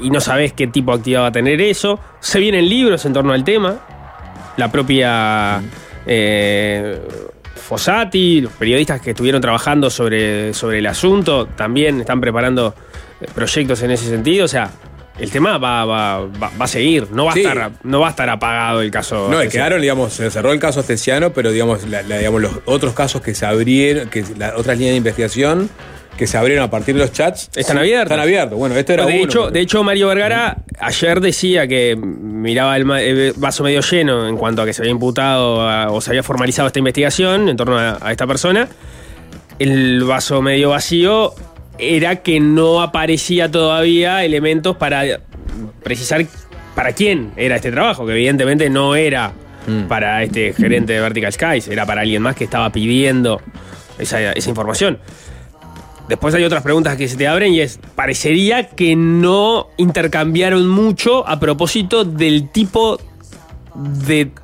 y no sabés qué tipo de actividad va a tener eso. Se vienen libros en torno al tema. La propia eh, Fossati, los periodistas que estuvieron trabajando sobre, sobre el asunto, también están preparando eh, proyectos en ese sentido. O sea, el tema va, va, va, va a seguir. No va, Sí. a estar, no va a estar apagado el caso. No, quedaron, digamos, se cerró el caso Astesiano, pero digamos, la- la- digamos, los otros casos que se abrieron, que las otras líneas de investigación que se abrieron a partir de los chats. Están abiertos. Están abiertos. Bueno, esto era de, uno, hecho, de hecho, Mario Vergara ayer decía que miraba el, vaso medio lleno en cuanto a que se había imputado a- o se había formalizado esta investigación en torno a, a esta persona. El vaso medio vacío era que no aparecía todavía elementos para precisar para quién era este trabajo, que evidentemente no era Mm. para este gerente de Vertical Skies, era para alguien más que estaba pidiendo esa, esa información. Después hay otras preguntas que se te abren y es, parecería que no intercambiaron mucho a propósito del tipo de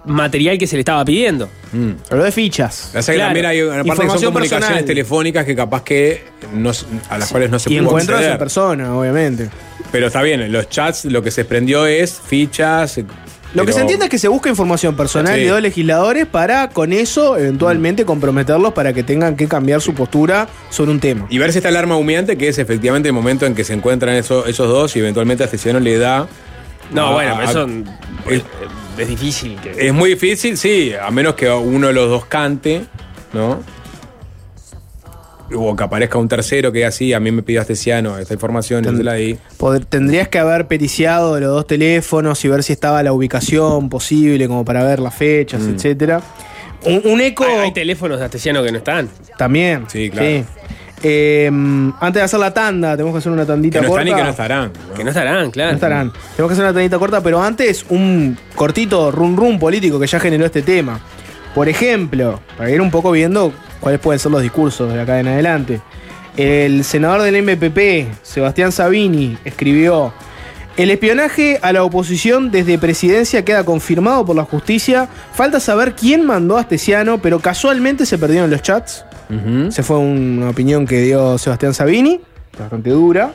material que se le estaba pidiendo. Mm. Habló de fichas. O sea que Claro. también hay una parte que son Información comunicaciones personal. telefónicas que capaz que no a las cuales no se Y pudo encuentros acceder. en persona, obviamente. Pero está bien, en los chats lo que se prendió es fichas. Lo que se entiende es que se busca información personal Sí. de dos legisladores para con eso eventualmente comprometerlos para que tengan que cambiar su postura sobre un tema. Y ver si está el arma humeante, que es efectivamente el momento en que se encuentran esos, esos dos y eventualmente a Astesiano le da. No, a- bueno, pero eso es- es, es difícil. Que, Es muy difícil, sí, a menos que uno de los dos cante, ¿no? O que aparezca un tercero que así, a mí me pidió Astesiano esta información, y Ten- se la di. Poder- tendrías que haber periciado de los dos teléfonos y ver si estaba la ubicación posible como para ver las fechas, Mm. etcétera. Un, un eco hay, hay teléfonos de Astesiano que no están. también. Sí, claro. Eh, antes de hacer la tanda, tenemos que hacer una tandita Que no corta. están y que no estarán. ¿no? Que no estarán, claro. No estarán. Tenemos que hacer una tandita corta, pero antes un cortito rum rum político que ya generó este tema. Por ejemplo, para ir un poco viendo cuáles pueden ser los discursos de acá en adelante. El senador del MPP, Sebastián Sabini, escribió: El espionaje a la oposición desde presidencia queda confirmado por la justicia. Falta saber quién mandó a Astesiano, pero casualmente se perdieron los chats. Se fue una opinión que dio Sebastián Sabini, bastante dura.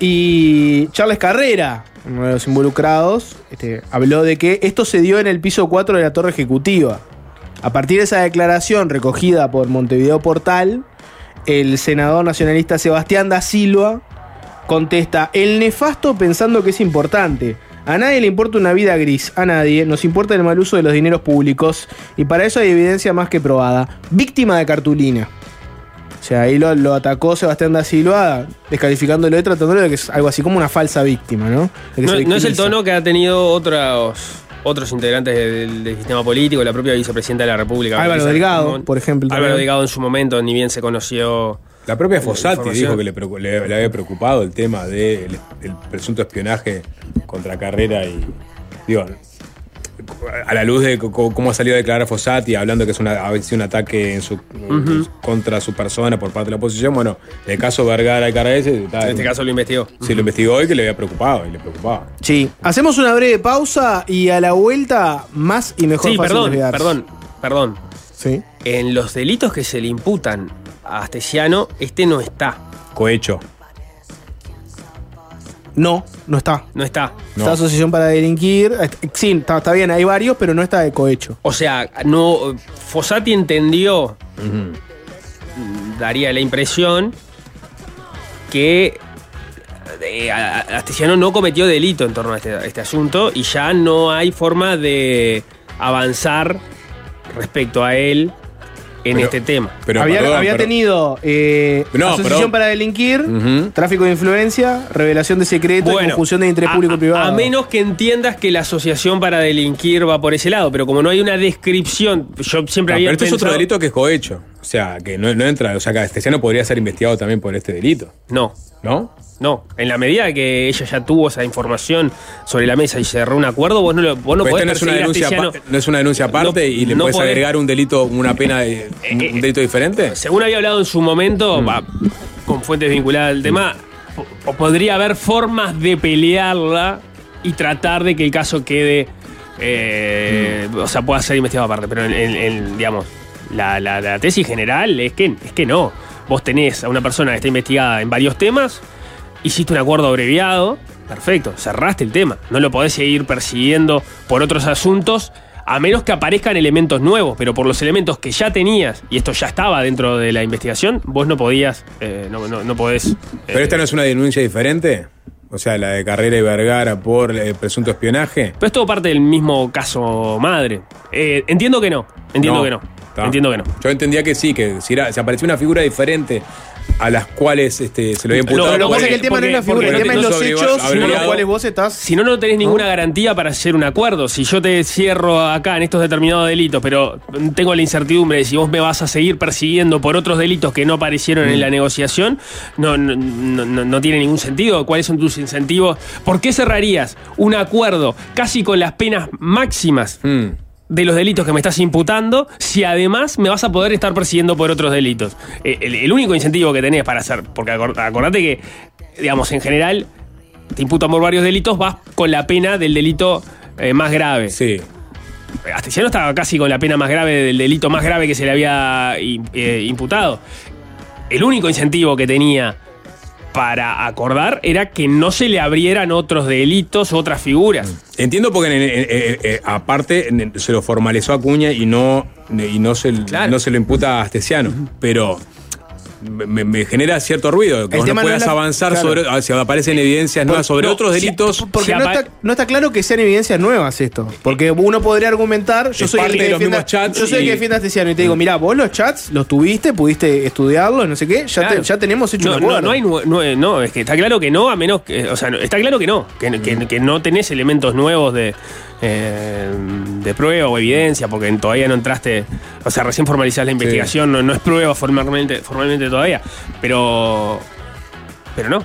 Y Charles Carrera, uno de los involucrados, este, habló de que esto se dio en el piso 4 de la torre ejecutiva. A partir de esa declaración recogida por Montevideo Portal, el senador nacionalista Sebastián da Silva contesta, el nefasto pensando que es importante. A nadie le importa una vida gris, a nadie nos importa el mal uso de los dineros públicos y para eso hay evidencia más que probada. Víctima de cartulina. O sea, ahí lo, lo atacó Sebastián da Silva, descalificándolo y tratándolo de que es algo así como una falsa víctima, ¿no? No, es el tono que ha tenido otros, otros integrantes del, del sistema político, la propia vicepresidenta de la República. Álvaro Delgado, por ejemplo, Álvaro también. Delgado en su momento, ni bien se conoció. La propia Fossati dijo que le, preocu- le- le había preocupado el tema del presunto espionaje contra Carrera y. Digo, a la luz de cómo ha salido a declarar Fossati, hablando que es una, ha sido un ataque en su, contra su persona por parte de la oposición, bueno, el caso Vergara y Carrera, En este caso lo investigó. Sí, lo investigó y que le había preocupado, y le preocupaba. Sí. Hacemos una breve pausa y a la vuelta más y mejor Sí, fácil perdón, perdón, perdón. Sí. En los delitos que se le imputan Astesiano, este no está. Cohecho. No, no está. No está. No. Está Asociación para Delinquir. Sí, está, está bien, hay varios, pero no está de cohecho. O sea, no. Fossati entendió, daría la impresión, que eh, Astesiano no cometió delito en torno a este, a este asunto y ya no hay forma de avanzar respecto a él en Pero- este tema. Pero, había perdón, había pero- tenido eh, No, Asociación para Delinquir, tráfico de influencia, revelación de secreto y confusión de interés a- público y privado. A menos que entiendas que la asociación para delinquir va por ese lado, pero como no hay una descripción, yo siempre Ah, había pero esto es otro delito que es cohecho. O sea, que no, no entra. O sea, que Astesiano podría ser investigado también por este delito. No, ¿No? no. En la medida que ella ya tuvo esa información sobre la mesa y cerró un acuerdo, vos no, lo, vos no Pues podés esta no es, una denuncia no es una denuncia aparte No- y le no podés- agregar un delito, una pena, de, un, Eh, un delito diferente. Según había hablado en su momento, Mm. va, con fuentes vinculadas al tema, po- podría haber formas de pelearla y tratar de que el caso quede, eh, Mm. o sea, pueda ser investigado aparte. Pero, en, en- en, digamos, la, la- la tesis general es que, es que no. Vos tenés a una persona que está investigada en varios temas, hiciste un acuerdo abreviado, perfecto, cerraste el tema. No lo podés seguir persiguiendo por otros asuntos. A menos que aparezcan elementos nuevos, pero por los elementos que ya tenías, y esto ya estaba dentro de la investigación, vos no podías, eh, no, no, no podés. eh, Pero esta no es una denuncia diferente. O sea, la de Carrera y Vergara por eh, presunto espionaje. Pero es todo parte del mismo caso madre. Eh, entiendo que no, entiendo No, que no, está. entiendo que no. Yo entendía que sí, que si, era, si aparecía una figura diferente a las cuales este, se lo había imputado. Lo que pasa es que el porque- tema no es la figura, el porque tema es los hechos con los cuales vos estás. Si no, no tenés ninguna garantía para hacer un acuerdo. Si yo te cierro acá en estos determinados delitos, pero tengo la incertidumbre de si vos me vas a seguir persiguiendo por otros delitos que no aparecieron Mm. en la negociación, no, no, no- no- no tiene ningún sentido. ¿Cuáles son tus incentivos? ¿Por qué cerrarías un acuerdo casi con las penas máximas? Mm. De los delitos que me estás imputando si además me vas a poder estar persiguiendo por otros delitos. Eh, El, el único incentivo que tenés para hacer, porque acor- acordate que, digamos, en general te imputan por varios delitos, vas con la pena del delito eh, más grave. Sí. Astesiano estaba casi con la pena más grave del delito más grave que se le había eh, imputado. El único incentivo que tenía para acordar era que no se le abrieran otros delitos, otras figuras. Entiendo porque eh, eh, aparte se lo formalizó Acuña y no, y no, se, Claro. no se lo imputa a Astesiano. Pero me, me genera cierto ruido que El vos no tema no puedas la- avanzar claro. sobre ah, si aparecen evidencias nuevas sobre no, otros si- delitos. Porque Si no, está, no está claro que sean evidencias nuevas esto. Porque uno podría argumentar, yo soy el parte que de los defienda, mismos chats yo soy el que defiende a Astesiano y te digo, mira, vos los chats los tuviste, pudiste estudiarlos, no sé qué, ya, Claro. te- ya tenemos hecho no, un no, acuerdo. no hay nue- no, es que está claro que no, a menos que. O sea, está claro que no. Que, que- que no tenés elementos nuevos de, eh, de prueba o evidencia, porque todavía no entraste. O sea, recién formalizás la investigación, no, no es prueba formalmente, formalmente todavía. Pero. Pero no.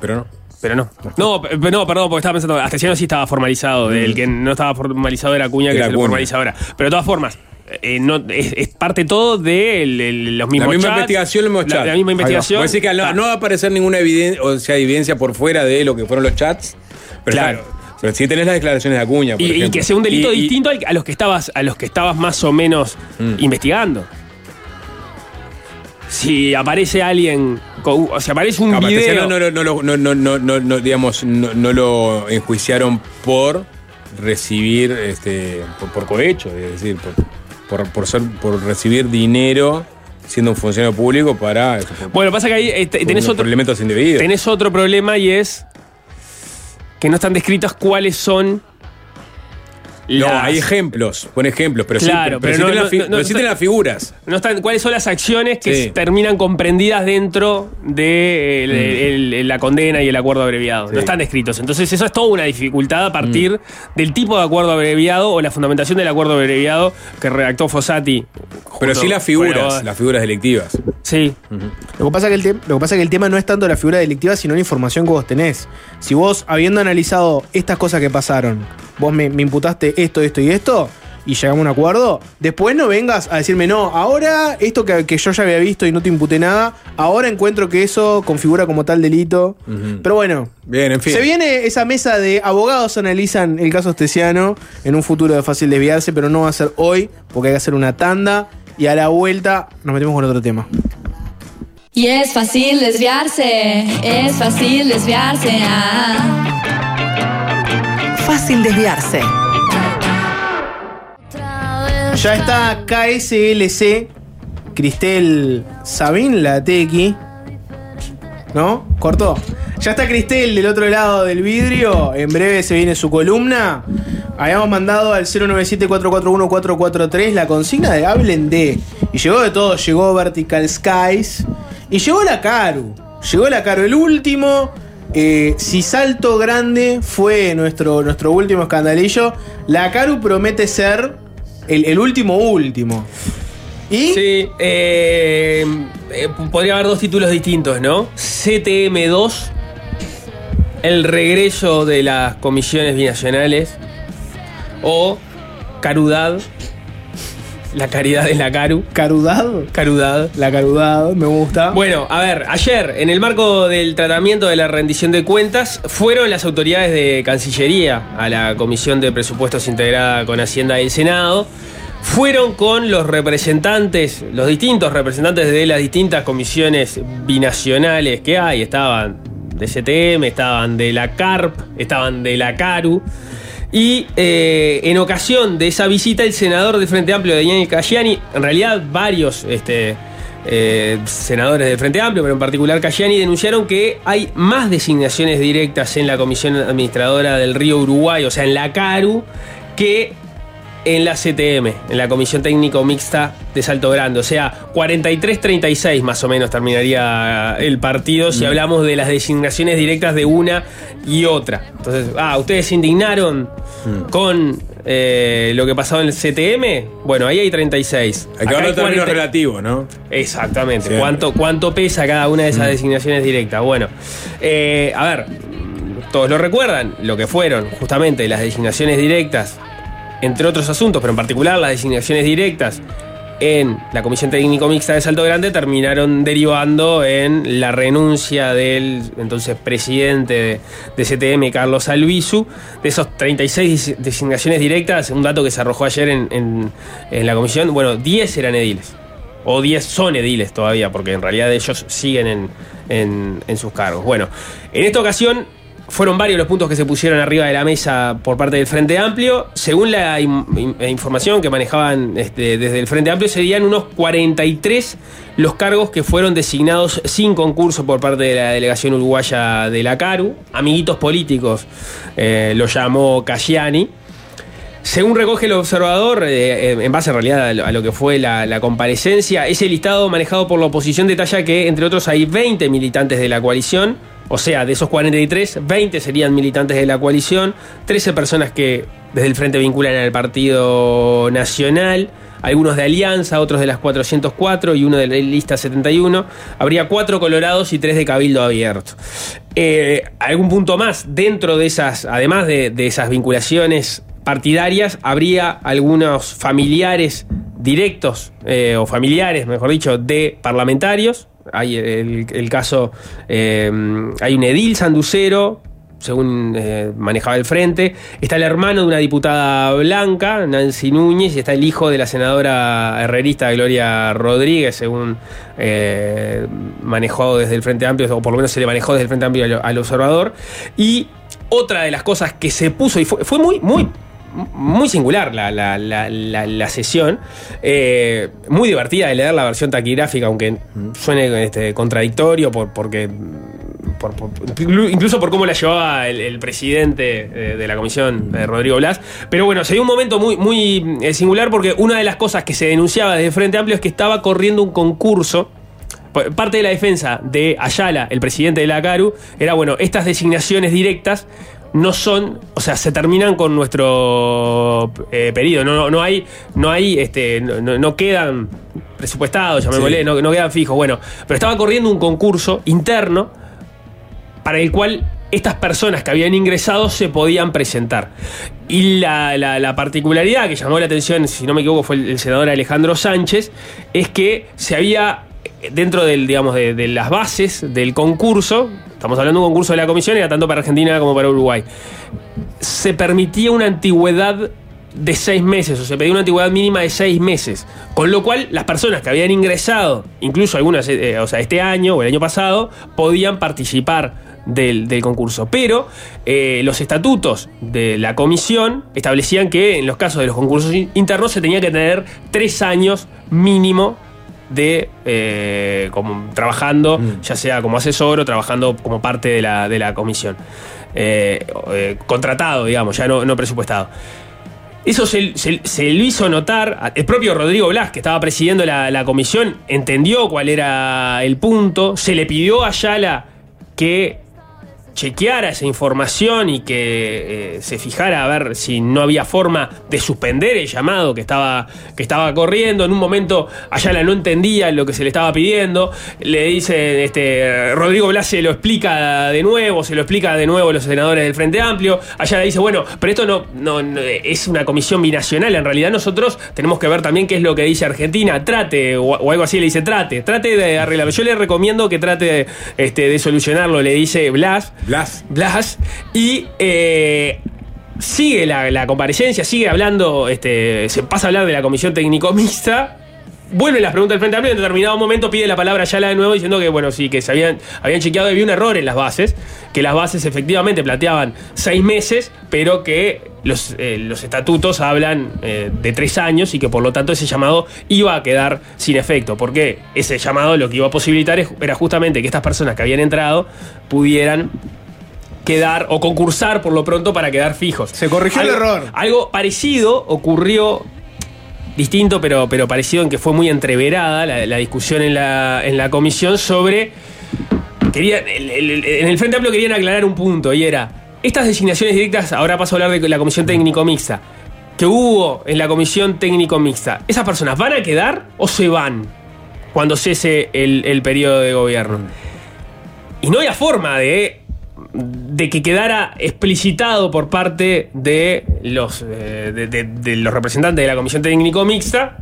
Pero no. Pero no. No, p- no, perdón, porque estaba pensando, Astesiano sí estaba formalizado, el que no estaba formalizado era Acuña, que Era se lo Acuña. formaliza ahora. Pero de todas formas, eh, no, es, es parte todo de el- el- los mismos la misma chats, investigación, los mismos la- chats. La, misma Ahí va. investigación. Que no, Ah, no va a aparecer ninguna evidencia, o sea, evidencia por fuera de lo que fueron los chats. Pero Claro. claro. Pero sí tenés las declaraciones de Acuña. por y, y ejemplo. que sea un delito Y- y- distinto al- a los que estabas a los que estabas más o menos Mm. investigando. Si aparece alguien, con- o si aparece un video, no, lo- no, no, no, no, no, no, digamos, no, no lo enjuiciaron por recibir, este, por, por cohecho, es decir, por, por, por ser, por recibir dinero siendo un funcionario público para este, bueno, pasa que ahí eh, te- por tenés otro, elementos tenés otro problema y es que no están descritas cuáles son no, hay ejemplos, pon ejemplos, pero Claro, sí, pero, no- no- las no- figuras. No están, ¿Cuáles son las acciones que Sí. terminan comprendidas dentro de el- el- el- la condena y el acuerdo abreviado? Sí. No están descritos. Entonces, eso es toda una dificultad a partir del tipo de acuerdo abreviado o la fundamentación del acuerdo abreviado que redactó Fossati. Pero sí las figuras, las figuras delictivas. Sí. Lo que, pasa que el te- lo que pasa que el tema no es tanto la figura delictiva, sino la información que vos tenés. Si vos, habiendo analizado estas cosas que pasaron, vos me, me imputaste esto, esto y esto, y llegamos a un acuerdo, después no vengas a decirme, no, ahora esto que, que yo ya había visto y no te imputé nada, ahora encuentro que eso configura como tal delito. Pero bueno, Bien, en fin. se viene esa mesa de abogados analizan el caso Estesiano en un futuro de fácil desviarse, pero no va a ser hoy, porque hay que hacer una tanda. Y a la vuelta nos metemos con otro tema. Y es fácil desviarse, es fácil desviarse. ah. Fácil desviarse. Ya está KSLC, Cristel Sabin, la TX. ¿No? ¿Cortó? Ya está Cristel del otro lado del vidrio. En breve se viene su columna. Habíamos mandado al 097-441-443 la consigna de hablen de. Y llegó de todo. Llegó Vertical Skies. Y llegó la Caru. Llegó la Caru. El último. Eh, si Salto Grande fue nuestro, nuestro último escandalillo, la Caru promete ser el, el último último. ¿Y? Sí, eh, eh, podría haber dos títulos distintos, ¿no? CTM2, el regreso de las comisiones binacionales, o Carudad, la caridad de la Caru. Carudad. Carudad. La carudad, me gusta. Bueno, a ver, ayer, en el marco del tratamiento de la rendición de cuentas, fueron las autoridades de Cancillería a la Comisión de Presupuestos integrada con Hacienda del Senado. Fueron con los representantes, los distintos representantes de las distintas comisiones binacionales que hay. Estaban de CTM, estaban de la CARP, estaban de la CARU. Y eh, en ocasión de esa visita, el senador de Frente Amplio, Daniel Cayani, en realidad varios este, eh, senadores del Frente Amplio, pero en particular Cayani, denunciaron que hay más designaciones directas en la Comisión Administradora del Río Uruguay, o sea, en la CARU, que en la CTM, en la Comisión Técnico Mixta de Salto Grande. O sea, 43-36 más o menos terminaría el partido si hablamos de las designaciones directas de una y otra. Entonces, ah, ustedes se indignaron con eh, lo que pasaba en el CTM. Bueno, ahí hay 36. Hay que Acá los términos 40. relativos, ¿no? Exactamente. Siempre. ¿Cuánto, ¿Cuánto pesa cada una de esas designaciones directas? Bueno, eh, a ver, todos lo recuerdan, lo que fueron justamente las designaciones directas, entre otros asuntos, pero en particular las designaciones directas en la Comisión Técnico Mixta de Salto Grande terminaron derivando en la renuncia del entonces presidente de, CTM, Carlos Albizu. De esos 36 designaciones directas, un dato que se arrojó ayer en, en- la comisión, bueno, 10 eran ediles. o 10 son ediles todavía, porque en realidad ellos siguen en, en- en sus cargos. Bueno, en esta ocasión fueron varios los puntos que se pusieron arriba de la mesa por parte del Frente Amplio. Según la in- in- información que manejaban este, desde el Frente Amplio, serían unos 43 los cargos que fueron designados sin concurso por parte de la delegación uruguaya de la CARU. Amiguitos políticos eh, lo llamó Casciani. Según recoge el observador, eh, en base en realidad a lo, a lo que fue la, la comparecencia, ese listado manejado por la oposición detalla que, entre otros, hay 20 militantes de la coalición. O sea, de esos 43, 20 serían militantes de la coalición, 13 personas que desde el frente vinculan al Partido Nacional, algunos de Alianza, otros de las 404 y uno de la lista 71. Habría cuatro colorados y tres de Cabildo Abierto. Eh, algún punto más dentro de esas, además de, esas vinculaciones partidarias, habría algunos familiares directos, eh, o familiares, mejor dicho, de parlamentarios. Hay el, caso, eh, hay un edil sanducero, según eh, manejaba el frente. Está el hermano de una diputada blanca, Nancy Núñez, y está el hijo de la senadora herrerista Gloria Rodríguez, según eh, manejó desde el Frente Amplio, o por lo menos se le manejó desde el Frente Amplio al, al observador. Y otra de las cosas que se puso, y fue, fue muy, muy, muy singular la, la- la- la- sesión, eh, muy divertida de leer la versión taquigráfica, aunque suene este, contradictorio, por, porque por- incluso por cómo la llevaba el, presidente eh, de la comisión, eh, Rodrigo Blas. Pero bueno, se dio un momento muy, muy singular porque una de las cosas que se denunciaba desde Frente Amplio es que estaba corriendo un concurso. Parte de la defensa de Ayala, el presidente de la CARU, era, bueno, estas designaciones directas no son, o sea, se terminan con nuestro eh, periodo. No, no, no hay, no hay, este, no, quedan presupuestados, llamémosle, Sí. no, no quedan fijos. Bueno, pero estaba corriendo un concurso interno para el cual estas personas que habían ingresado se podían presentar. Y la, la- la particularidad que llamó la atención, si no me equivoco, fue el, el senador Alejandro Sánchez, es que se había, eh, dentro del, digamos, de, de las bases del concurso, estamos hablando de un concurso de la comisión, era tanto para Argentina como para Uruguay, se permitía una antigüedad de seis meses, o se pedía una antigüedad mínima de seis meses. Con lo cual, las personas que habían ingresado, incluso algunas, eh, o sea, este año o el año pasado, podían participar del, concurso. Pero eh, los estatutos de la comisión establecían que en los casos de los concursos in- internos se tenía que tener tres años mínimo de eh, como trabajando, ya sea como asesor o trabajando como parte de la, de la comisión. Eh, eh, contratado, digamos, ya no, no presupuestado. Eso se, se- se lo hizo notar, el propio Rodrigo Blas, que estaba presidiendo la, la comisión, entendió cuál era el punto, se le pidió a Ayala que chequeara esa información y que eh, se fijara a ver si no había forma de suspender el llamado que estaba, que estaba corriendo. En un momento Ayala no entendía lo que se le estaba pidiendo. Le dice, este, Rodrigo Blas se lo explica de nuevo, se lo explica de nuevo los senadores del Frente Amplio. Ayala dice, bueno, pero esto no, no- es una comisión binacional. En realidad nosotros tenemos que ver también qué es lo que dice Argentina. Trate, o, o algo así, le dice, trate, trate de arreglarlo. Yo le recomiendo que trate este, de solucionarlo, le dice Blas. Blas. Blas. Y eh, sigue la, la comparecencia, sigue hablando, este, se pasa a hablar de la comisión técnico mixta. Vuelven las preguntas del Frente Amplio y en determinado momento pide la palabra Ayala de nuevo diciendo que, bueno, sí, que se habían, habían chequeado y había un error en las bases, que las bases efectivamente planteaban seis meses, pero que los, eh, los estatutos hablan eh, de tres años y que por lo tanto ese llamado iba a quedar sin efecto, porque ese llamado lo que iba a posibilitar era justamente que estas personas que habían entrado pudieran quedar o concursar por lo pronto para quedar fijos. Se corrigió el error. Algo parecido ocurrió distinto, pero, pero parecido en que fue muy entreverada la, discusión en la, en la comisión sobre. Quería, en el Frente Amplio querían aclarar un punto y era: estas designaciones directas, ahora paso a hablar de la comisión técnico mixta, que hubo en la comisión técnico mixta, ¿esas personas van a quedar o se van cuando cese el, el periodo de gobierno? Y no había forma de, de que quedara explicitado por parte de los, eh, de, los representantes de la Comisión Técnico Mixta.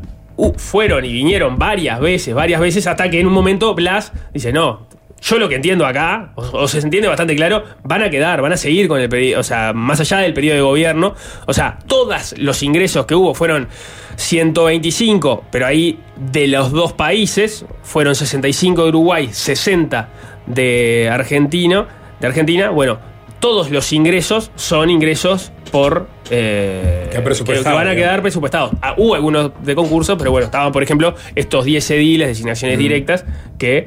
Fueron y vinieron varias veces, varias veces, hasta que en un momento Blas dice, no, yo lo que entiendo acá, o, o se entiende bastante claro, van a quedar, van a seguir con el periodo, o sea, más allá del periodo de gobierno, o sea, todos los ingresos que hubo fueron 125, pero ahí de los dos países fueron 65 de Uruguay, 60 de Argentina, de Argentina, bueno, todos los ingresos son ingresos por eh, Que presupuestado, van a quedar presupuestados. Ah, hubo algunos de concurso, pero bueno, estaban, por ejemplo, estos 10 ediles, designaciones directas, que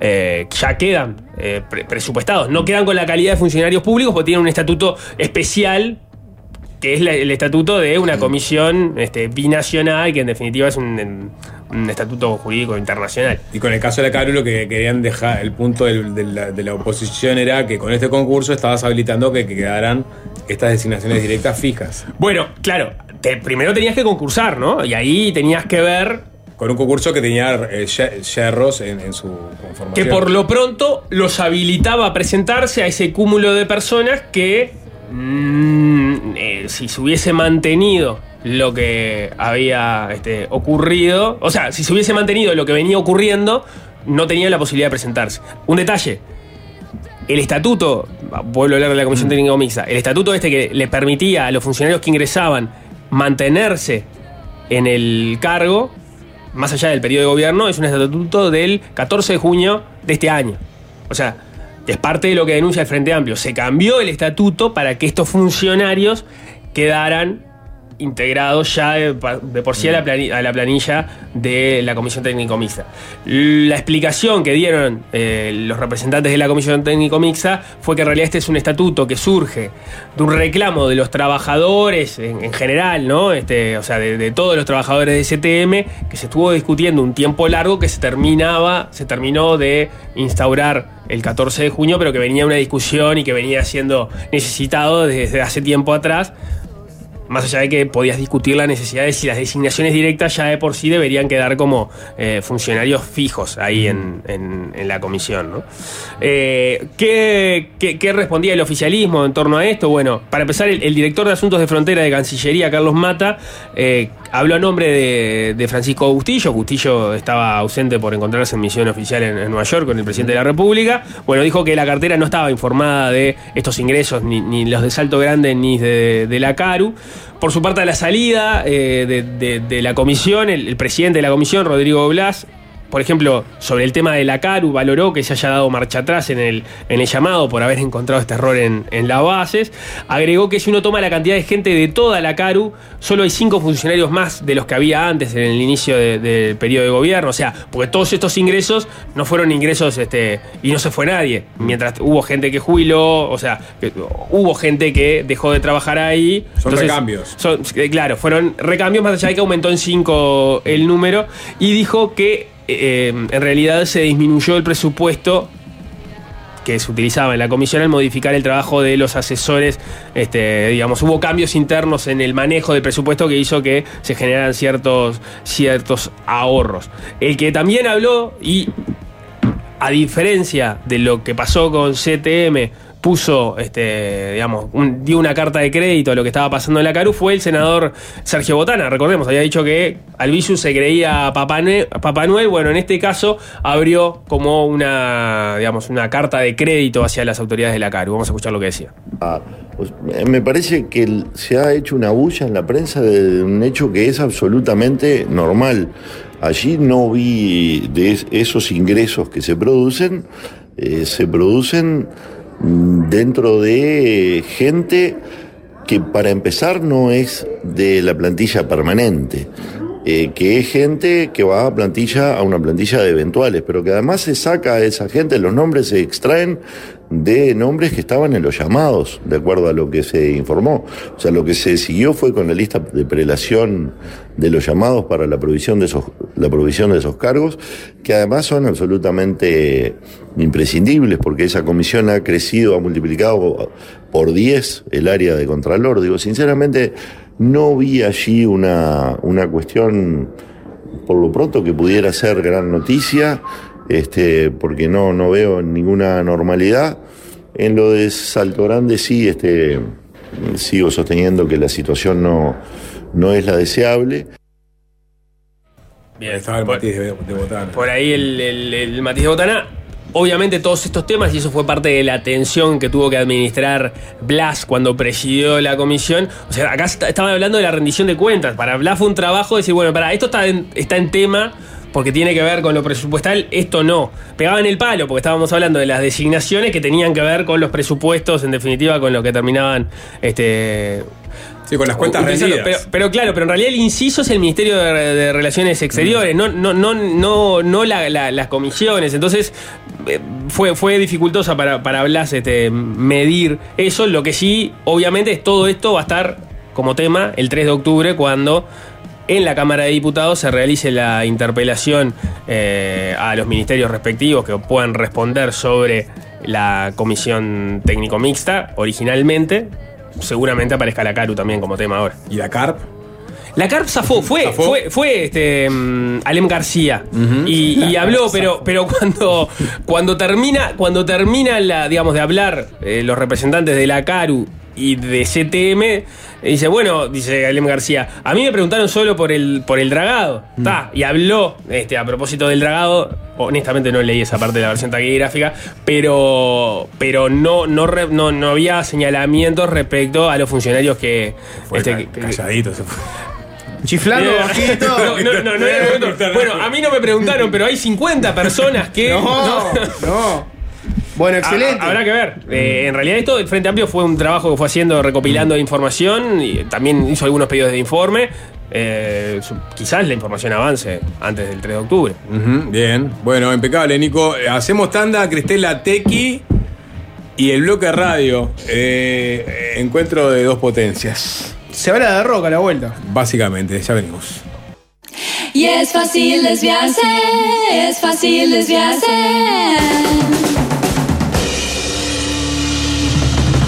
eh, ya quedan eh, pre- presupuestados. No quedan con la calidad de funcionarios públicos porque tienen un estatuto especial que es la- el estatuto de una comisión este, binacional, que en definitiva es un, un estatuto jurídico internacional. Y con el caso de la Caru, lo que querían dejar, el punto del- de, la, de la oposición era que con este concurso estabas habilitando que, que quedaran estas designaciones directas fijas. Bueno, claro, te- primero tenías que concursar, ¿no? Y ahí tenías que ver Con un concurso que tenía eh, ye- yerros en, en su conformación. que por lo pronto los habilitaba a presentarse a ese cúmulo de personas que mm, eh, si se hubiese mantenido lo que había este, ocurrido, o sea, si se hubiese mantenido lo que venía ocurriendo, no tenían la posibilidad de presentarse. Un detalle, el estatuto, vuelvo a hablar de la Comisión Técnica Mixta, el estatuto este que le permitía a los funcionarios que ingresaban mantenerse en el cargo, más allá del periodo de gobierno, es un estatuto del 14 de junio de este año. O sea, es parte de lo que denuncia el Frente Amplio. Se cambió el estatuto para que estos funcionarios quedaran integrados ya de, por sí a la, plani- a la planilla de la Comisión Técnico Mixta. La explicación que dieron eh, los representantes de la Comisión Técnico Mixta fue que en realidad este es un estatuto que surge de un reclamo de los trabajadores en, en general, ¿no? Este, o sea, de, de todos los trabajadores de STM, que se estuvo discutiendo un tiempo largo que se terminaba, se terminó de instaurar el 14 de junio, pero que venía una discusión y que venía siendo necesitado desde hace tiempo atrás más allá de que podías discutir la necesidad de si las designaciones directas ya de por sí deberían quedar como eh, funcionarios fijos ahí en, en- la comisión. ¿no? Eh, ¿qué, qué, respondía el oficialismo en torno a esto? Bueno, para empezar, el, el director de Asuntos de Frontera de Cancillería, Carlos Mata, eh, habló a nombre de, de Francisco Bustillo. Bustillo estaba ausente por encontrarse en misión oficial en, en Nueva York con el presidente de la República. Bueno, dijo que la cartera no estaba informada de estos ingresos, ni, ni los de Salto Grande ni de, de la CARU. Por su parte, a la salida eh, de, la comisión, el, el presidente de la comisión, Rodrigo Blas, por ejemplo, sobre el tema de la CARU, valoró que se haya dado marcha atrás en el, en el llamado por haber encontrado este error en, en las bases. Agregó que si uno toma la cantidad de gente de toda la CARU, solo hay cinco funcionarios más de los que había antes en el inicio de- del periodo de gobierno. O sea, porque todos estos ingresos no fueron ingresos este, y no se fue nadie. Mientras hubo gente que jubiló, o sea, que hubo gente que dejó de trabajar ahí. Son recambios. Son, eh, claro, fueron recambios, más allá de que aumentó en 5 el número, y dijo que eh, en realidad se disminuyó el presupuesto que se utilizaba en la comisión al modificar el trabajo de los asesores, este, digamos, hubo cambios internos en el manejo del presupuesto que hizo que se generaran ciertos, ciertos ahorros. El que también habló y a diferencia de lo que pasó con CTM, puso, este, digamos, dio una carta de crédito a lo que estaba pasando en la CARU, fue el senador Sergio Botana. Recordemos, había dicho que Albizu se creía Papá Noel. Bueno, en este caso abrió como una, digamos, una carta de crédito hacia las autoridades de la CARU. Vamos a escuchar lo que decía. Ah, pues, eh, me parece que se ha hecho una bulla en la prensa de un hecho que es absolutamente normal. Allí no vi de es- esos ingresos que se producen, eh, se producen dentro de gente que para empezar no es de la plantilla permanente, eh, que es gente que va a plantilla a una plantilla de eventuales, pero que además se saca a esa gente, los nombres se extraen de nombres que estaban en los llamados, de acuerdo a lo que se informó. O sea, lo que se siguió fue con la lista de prelación de los llamados para la provisión de esos, la provisión de esos cargos, que además son absolutamente imprescindibles, porque esa comisión ha crecido, ha multiplicado por 10 el área de Contralor. Digo, sinceramente, no vi allí una, una cuestión, por lo pronto, que pudiera ser gran noticia, este, porque no, no veo ninguna normalidad. En lo de Salto Grande sí, este, sigo sosteniendo que la situación no, no es la deseable. Bien, Estaba el por, matiz de, de Botana. por ahí el, el, el matiz de Botana. obviamente todos estos temas, y eso fue parte de la atención que tuvo que administrar Blas cuando presidió la comisión. O sea, acá está- estaban hablando de la rendición de cuentas. Para Blas fue un trabajo de decir, bueno, para esto está en, está en tema porque tiene que ver con lo presupuestal, esto no. Pegaban el palo porque estábamos hablando de las designaciones que tenían que ver con los presupuestos, en definitiva, con lo que terminaban este, Sí, con las cuentas rendidas. Pero, pero claro, pero en realidad el inciso es el Ministerio de, de Relaciones Exteriores, no, no, no, no, no la- la- las comisiones. Entonces eh, fue, fue dificultosa para, para Blas este, medir eso. Lo que sí, obviamente, es todo esto va a estar como tema el 3 de octubre cuando en la Cámara de Diputados se realice la interpelación eh, a los ministerios respectivos que puedan responder sobre la comisión técnico mixta originalmente. Seguramente aparezca la CARU también como tema ahora. ¿Y la CARP? La CARP zafó, fue, ¿Zafó? fue, fue este, mm, Alem García. y, y *laughs* habló, pero, pero cuando, cuando termina, cuando termina la, digamos, de hablar eh, los representantes de la CARU y de CTM, dice, bueno, dice Alem García, a mí me preguntaron solo por el, por el dragado. Ta, y habló, este, a propósito del dragado, honestamente no leí esa parte de la versión taquigráfica, pero, pero no, no, no, no había señalamientos respecto a los funcionarios que... Fue este, calladito se fue. *laughs* Chiflando Eh, bajito. *laughs* *laughs* no, no, no. Bueno, a mí no me preguntaron, pero hay 50 personas que. No, no. Bueno, excelente. Ha- Habrá que ver. Eh, en realidad, esto del Frente Amplio fue un trabajo que fue haciendo, recopilando información y también hizo algunos pedidos de informe. Eh, quizás la información avance antes del 3 de octubre. Bien, bueno, impecable, Nico. Eh, Hacemos tanda, Cristela Tequi y el bloque radio. Eh, encuentro de dos potencias. Se habla de rock a la vuelta. Básicamente, ya venimos. Y es fácil desviarse, es fácil desviarse.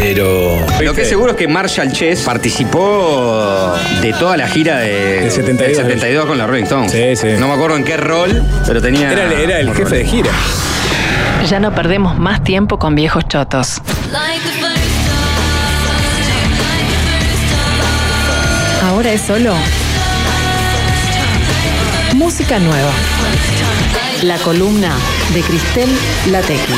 Pero. Lo que es seguro es que Marshall Chess participó de toda la gira de, Del 72. del 72 con la Rolling Stones. Sí, sí. No me acuerdo en qué rol, pero tenía. Era, el- era el un jefe rol. de gira. Ya no perdemos más tiempo con viejos chotos. Ahora es solo música nueva. La columna de Cristel Latequi.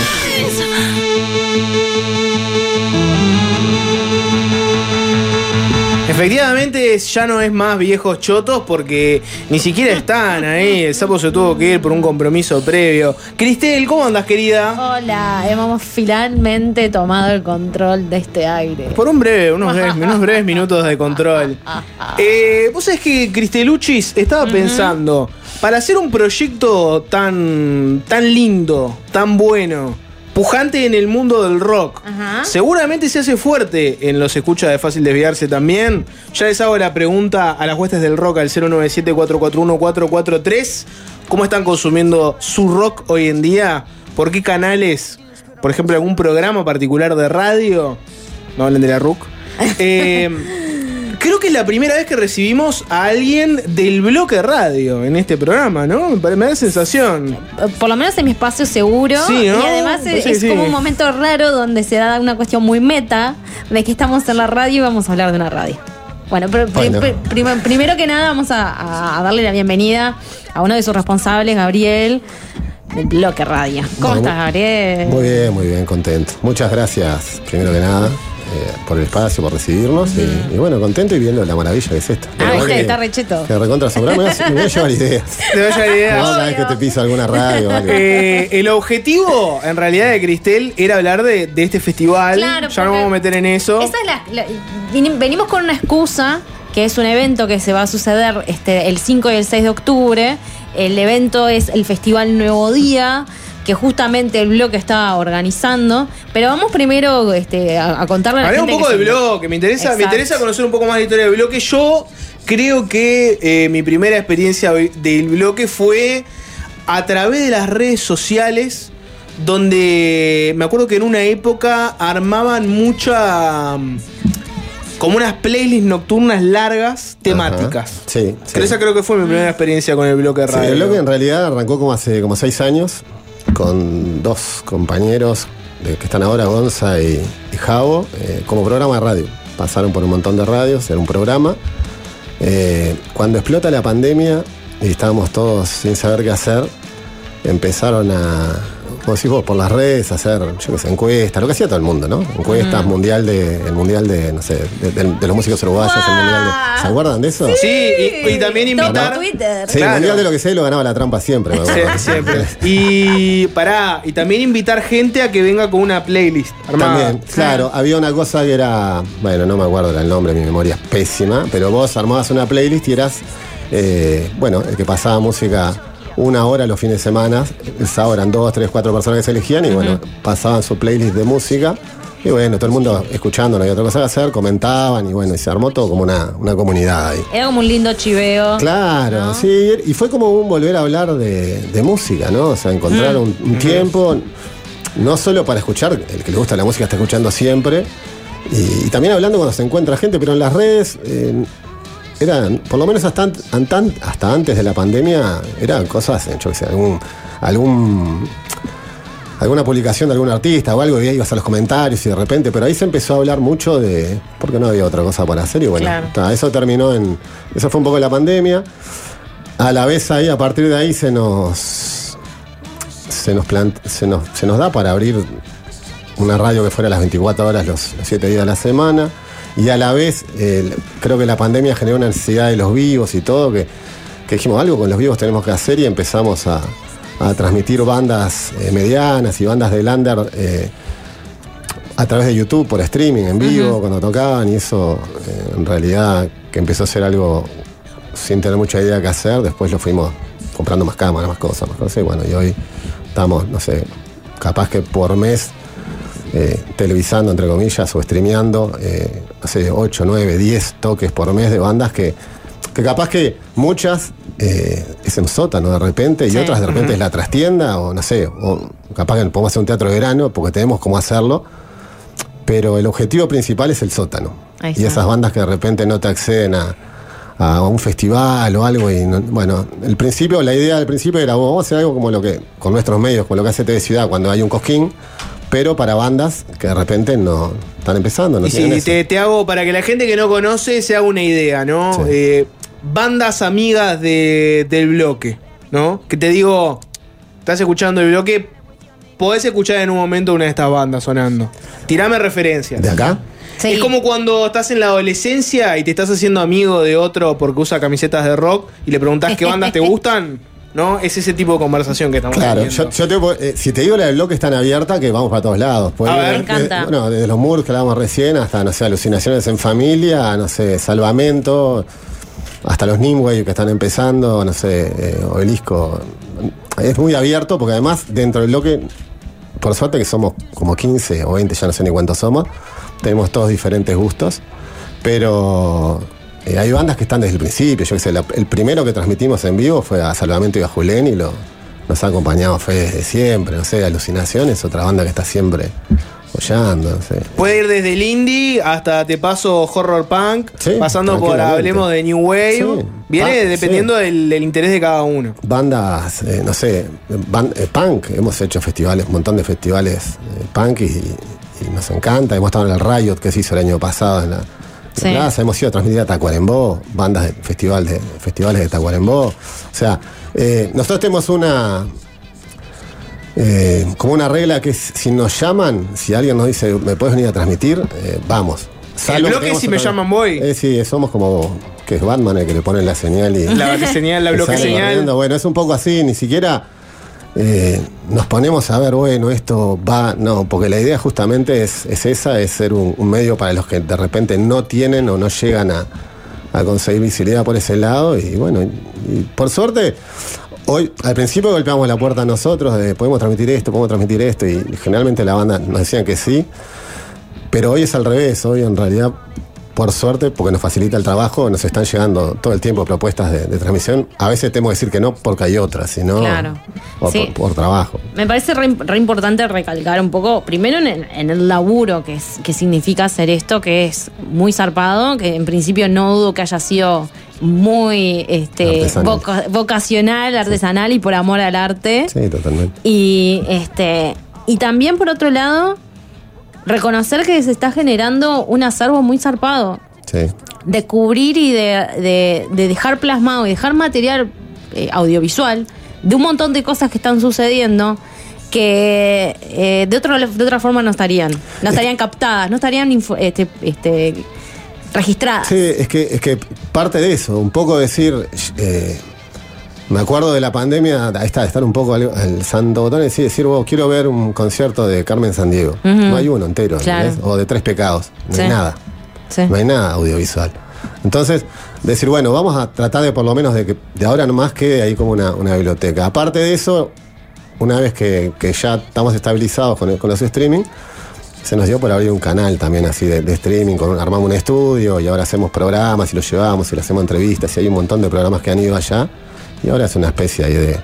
Efectivamente, ya no es más viejos chotos porque ni siquiera están ahí. El sapo se tuvo que ir por un compromiso previo. Cristel, ¿cómo andas, querida? Hola, hemos finalmente tomado el control de este aire. Por un breve, unos breves, *laughs* unos breves minutos de control. *laughs* Eh, Vos sabés que Cristeluchis estaba pensando, para hacer un proyecto tan, tan lindo, tan bueno, pujante en el mundo del rock, Ajá. seguramente se hace fuerte en los escucha de fácil desviarse también. Ya les hago la pregunta a las huestes del rock al 097-441-443. ¿Cómo están consumiendo su rock hoy en día? ¿Por qué canales? Por ejemplo, algún programa particular de radio. No hablen de la RUC. *laughs* Eh, creo que es la primera vez que recibimos a alguien del bloque radio en este programa, ¿no? Me, da sensación. Por lo menos en mi espacio seguro. Sí, ¿no? Y además es, que es sí. como un momento raro donde se da una cuestión muy meta de que estamos en la radio y vamos a hablar de una radio. Bueno, pero Bueno. primero que nada vamos a, darle la bienvenida a uno de sus responsables, Gabriel, del bloque radio. ¿Cómo estás, Gabriel? Muy bien, muy bien, contento. Muchas gracias, primero que nada, por el espacio, por recibirnos. y- Y, bueno, contento y viendo la maravilla que es esto. Ah, *laughs* que- está recheto. que recontra sobrado. Me voy a- me voy a llevar ideas. *laughs* Te vaya la idea. Cada vez que te pisa alguna radio. algo. Eh, el objetivo, en realidad, de Cristel era hablar de, de este festival. Claro, ya no vamos a meter en eso. Esa es la, venimos con una excusa, que es un evento que se va a suceder este, el 5 y el 6 de octubre. El evento es el Festival Nuevo Día, que justamente el bloque está organizando. Pero vamos primero este, a, a contarle a la un gente poco que de bloque, me interesa, me interesa conocer un poco más la historia del bloque. Yo creo que eh, mi primera experiencia del bloque fue a través de las redes sociales, donde me acuerdo que en una época armaban mucha. mm, como unas playlists nocturnas largas temáticas. Ajá. Sí, sí. Pero esa creo que fue mi primera experiencia con el bloque de Sí, radio. el bloque en realidad arrancó como hace como seis años con dos compañeros que están ahora, Gonza y, y Javo, eh, como programa de radio. Pasaron por un montón de radios, era un programa. Eh, cuando explota la pandemia y estábamos todos sin saber qué hacer, empezaron a, como decís vos, por las redes, hacer, yo qué sé, encuestas, lo que hacía todo el mundo, ¿no? Encuestas, mundial de, el mundial de, no sé, de, de- de los músicos uruguayos, el mundial de. ¿Se acuerdan de eso? Sí, y, y también invitar. Twitter. Sí, el mundial de lo que sé lo ganaba la trampa siempre. me Sí, siempre. *laughs* Y pará, y también invitar gente a que venga con una playlist armada. También, claro, había una cosa que era, bueno, no me acuerdo el nombre, mi memoria es pésima, pero vos armabas una playlist y eras, eh, bueno, el que pasaba música una hora los fines de semana, el sábado eran dos, tres, cuatro personas que se elegían y bueno, pasaban su playlist de música. Y bueno, todo el mundo escuchando, no había otra cosa que hacer, comentaban y bueno, y se armó todo como una, una comunidad ahí. Era como un lindo chiveo. Claro, ¿no? sí, y fue como un volver a hablar de, de música, ¿no? O sea, encontrar un, un tiempo, no solo para escuchar, el que le gusta la música está escuchando siempre, y, y también hablando cuando se encuentra gente, pero en las redes, eh, eran, por lo menos hasta, an- an- hasta antes de la pandemia, eran cosas, eh, yo qué sé, algún, algún alguna publicación de algún artista o algo y ahí ibas a los comentarios y de repente, pero ahí se empezó a hablar mucho de. porque no había otra cosa para hacer y bueno, Claro. ta, eso terminó en. Eso fue un poco la pandemia. A la vez ahí, a partir de ahí se nos. se nos, plant- se nos, se nos da para abrir una radio que fuera las 24 horas los 7 días de la semana. Y a la vez, el- creo que la pandemia generó una necesidad de los vivos y todo, que, que dijimos algo con los vivos tenemos que hacer y empezamos a, a transmitir bandas eh, medianas y bandas de lander eh, a través de YouTube, por streaming, en vivo, cuando tocaban, y eso eh, en realidad que empezó a ser algo sin tener mucha idea qué hacer, después lo fuimos comprando más cámaras, más cosas, más cosas, y bueno, y hoy estamos, no sé, capaz que por mes eh, televisando, entre comillas, o streameando, eh, sé, 8, 9, 10 toques por mes de bandas que, que capaz que muchas eh, es en sótano de repente y Sí. otras de repente es la trastienda, o no sé, o capaz que podemos hacer un teatro de verano porque tenemos cómo hacerlo, pero el objetivo principal es el sótano. Y esas bandas que de repente no te acceden a, a un festival o algo. Y no- bueno, el principio, la idea del principio era vamos a hacer algo como lo que, con nuestros medios, como lo que hace TV Ciudad cuando hay un cosquín, pero para bandas que de repente no están empezando. No Y eso. te, te hago para que la gente que no conoce se haga una idea, ¿no? Sí. Eh, bandas amigas de- del bloque, ¿no? Que te digo, estás escuchando el bloque, podés escuchar en un momento una de estas bandas sonando. Tirame referencias. ¿De acá? Sí. Es como cuando estás en la adolescencia y te estás haciendo amigo de otro porque usa camisetas de rock y le preguntás qué bandas te *laughs* gustan, ¿no? Es ese tipo de conversación que estamos Claro, teniendo. yo, yo te puedo- eh, si te digo la del bloque es tan abierta que vamos para todos lados. A ver. Me encanta. bueno, desde los muros que hablábamos recién hasta, no sé, alucinaciones en familia, no sé, salvamento, hasta los Nimway que están empezando, no sé, eh, obelisco. Es muy abierto porque además dentro del bloque, por suerte que somos como 15 o 20, ya no sé ni cuántos somos, tenemos todos diferentes gustos, pero eh, hay bandas que están desde el principio. Yo qué sé, la- el primero que transmitimos en vivo fue a Salvamento y a Julen y lo, nos ha acompañado desde siempre, no sé, Alucinaciones, otra banda que está siempre apoyando, no sé. Puede ir desde el indie hasta te paso horror punk, Sí, pasando por hablemos de New Wave. Sí. Viene Ah, dependiendo del, del interés de cada uno. bandas, eh, no sé, eh, punk, hemos hecho festivales, un montón de festivales eh, punk y, y nos encanta. Hemos estado en el Riot que se hizo el año pasado en la, Sí. plaza, hemos ido a transmitir a Tacuarembó, bandas de festival de festivales de Tacuarembó. O sea, eh, nosotros tenemos una eh, como una regla que es, si nos llaman, si alguien nos dice, ¿me puedes venir a transmitir? Eh, vamos. El que bloque, si me llaman, voy. Eh, sí, somos como que es Batman el que le pone la señal y La señal, la *laughs* bloque señal. corriendo. Bueno, es un poco así, ni siquiera eh, nos ponemos a ver, bueno, esto va. No, porque la idea justamente es, es esa, es ser un, medio para los que de repente no tienen o no llegan a, conseguir visibilidad por ese lado. Y bueno, por suerte, hoy al principio golpeamos la puerta nosotros de podemos transmitir esto, podemos transmitir esto, y generalmente la banda nos decían que sí. Pero hoy es al revés, hoy en realidad por suerte, porque nos facilita el trabajo, nos están llegando todo el tiempo propuestas de, de transmisión. A veces tengo que decir que no porque hay otras, sino Claro. por, Sí. por- por trabajo. Me parece re, re importante recalcar un poco, primero en el, en el laburo que, es, que significa hacer esto, que es muy zarpado, que en principio no dudo que haya sido muy este, Artesanal. vocacional, artesanal y por amor al arte. Sí, totalmente. Y este y también por otro lado, reconocer que se está generando un acervo muy zarpado. Sí. De cubrir y de, de- de dejar plasmado y dejar material eh, audiovisual de un montón de cosas que están sucediendo que eh, de, otro, de otra forma no estarían. No estarían captadas, no estarían este, este, registradas. Sí, es que, es que parte de eso, un poco decir, eh, me acuerdo de la pandemia, ahí está, de estar un poco al, al santo botón y decir, decir, "Wow, quiero ver un concierto de Carmen Sandiego. Ujú. No hay uno entero, o de Tres Pecados, no Sí. hay nada. Sí. No hay nada audiovisual. Entonces, decir, bueno, vamos a tratar de por lo menos de que de ahora nomás quede ahí como una, una biblioteca. Aparte de eso, una vez que, que ya estamos estabilizados con, el- con los streaming, se nos dio por abrir un canal también así de, de streaming, con un- armamos un estudio y ahora hacemos programas y los llevamos y le hacemos entrevistas y hay un montón de programas que han ido allá y ahora es una especie ahí de,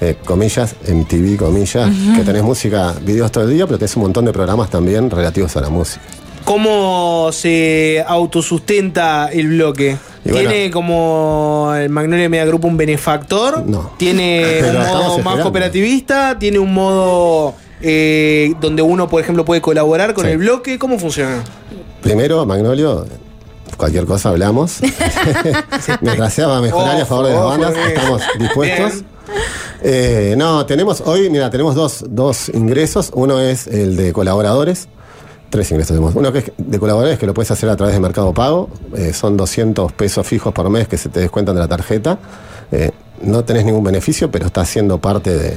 de comillas, MTV comillas, que tenés música, videos todo el día, pero tenés un montón de programas también relativos a la música. ¿Cómo se autosustenta el bloque? Y bueno- ¿Tiene como el Magnolia Media Group un benefactor? No. ¿Tiene *laughs* Pero un modo más esperando. cooperativista? ¿Tiene un modo eh, donde uno, por ejemplo, puede colaborar con Sí. el bloque? ¿Cómo funciona? Primero, Magnolio, cualquier cosa hablamos. *laughs* *laughs* Mientras sea para mejorar y a favor de las bandas, estamos dispuestos. Eh, no, tenemos hoy, mira, tenemos dos, dos ingresos. Uno es el de colaboradores. Tres ingresos tenemos. Uno que es de colaboradores que lo puedes hacer a través de Mercado Pago. Eh, son 200 pesos fijos por mes que se te descuentan de la tarjeta. Eh, no tenés ningún beneficio, pero estás siendo parte de,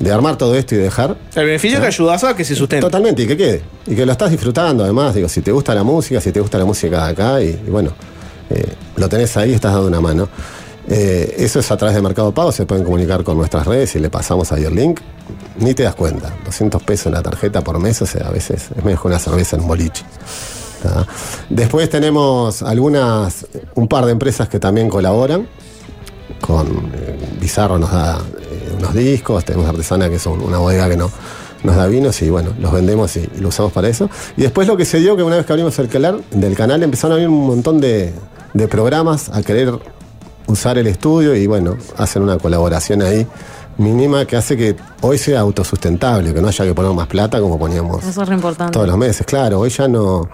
de armar todo esto y dejar. El beneficio es que ayudas a que se sustente. Totalmente, y que quede. Y que lo estás disfrutando además. Digo, si te gusta la música, si te gusta la música de acá, y, y bueno, eh, lo tenés ahí, estás dando una mano. Eh, eso es a través de Mercado Pago, se pueden comunicar con nuestras redes y le pasamos ahí el link. Ni te das cuenta, 200 pesos en la tarjeta por mes, o sea, a veces es mejor una cerveza en un boliche. ¿tá? Después tenemos algunas, un par de empresas que también colaboran. Con eh, Bizarro nos da eh, unos discos, tenemos Artesana que es un- una bodega que no, nos da vinos y bueno, los vendemos y, y lo usamos para eso. Y después lo que se dio que una vez que abrimos el canal, del canal empezaron a venir un montón de, de programas a querer usar el estudio y bueno, hacen una colaboración ahí mínima que hace que hoy sea autosustentable, que no haya que poner más plata como poníamos Eso es re importante. todos los meses. Claro, hoy ya no.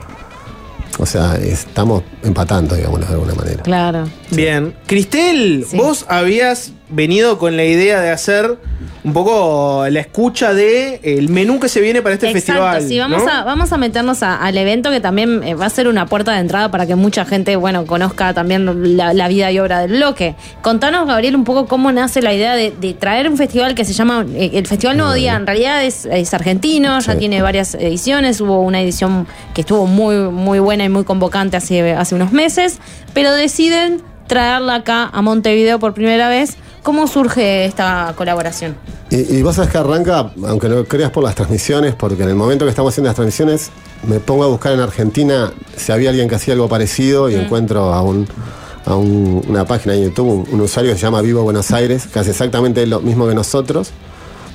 O sea, estamos empatando, digamos, de alguna manera. Claro. Bien. Cristel, vos habías venido con la idea de hacer un poco la escucha de el menú que se viene para este Exacto, festival. sí, vamos, ¿no? a, vamos a meternos a- al evento que también eh, va a ser una puerta de entrada para que mucha gente, bueno, conozca también la, la vida y obra del bloque. Contanos, Gabriel, un poco cómo nace la idea de, de traer un festival que se llama, eh, el Festival Nuevo Día, en realidad es, es argentino, ya tiene varias ediciones, hubo una edición que estuvo muy, muy buena y muy convocante hace, hace unos meses, pero deciden traerla acá a Montevideo por primera vez. ¿Cómo surge esta colaboración? Y, y vos sabés que arranca, aunque no creas por las transmisiones, porque en el momento que estamos haciendo las transmisiones, me pongo a buscar en Argentina si había alguien que hacía algo parecido y encuentro a un a un- una página en YouTube, un, un usuario que se llama Vivo Buenos Aires, que hace exactamente lo mismo que nosotros,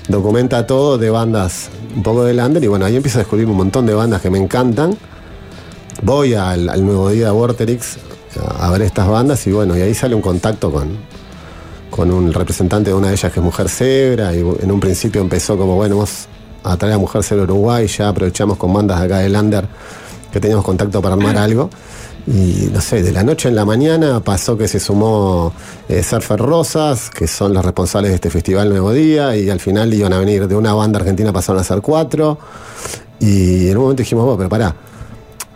documenta todo de bandas un poco de Lander y bueno, ahí empiezo a descubrir un montón de bandas que me encantan. Voy al, al nuevo día de Vorterix a, a ver estas bandas y bueno, y ahí sale un contacto con, con un representante de una de ellas que es Mujer Zebra, y en un principio empezó como, bueno, vamos a traer a Mujer Zebra a Uruguay, ya aprovechamos con bandas de acá de Lander que teníamos contacto para armar *clears throat* algo. Y no sé, de la noche en la mañana pasó que se sumó eh, Surfer Rosas, que son los responsables de este festival Nuevo Día, y al final iban a venir de una banda argentina, pasaron a ser cuatro. Y en un momento dijimos, bueno, pero pará,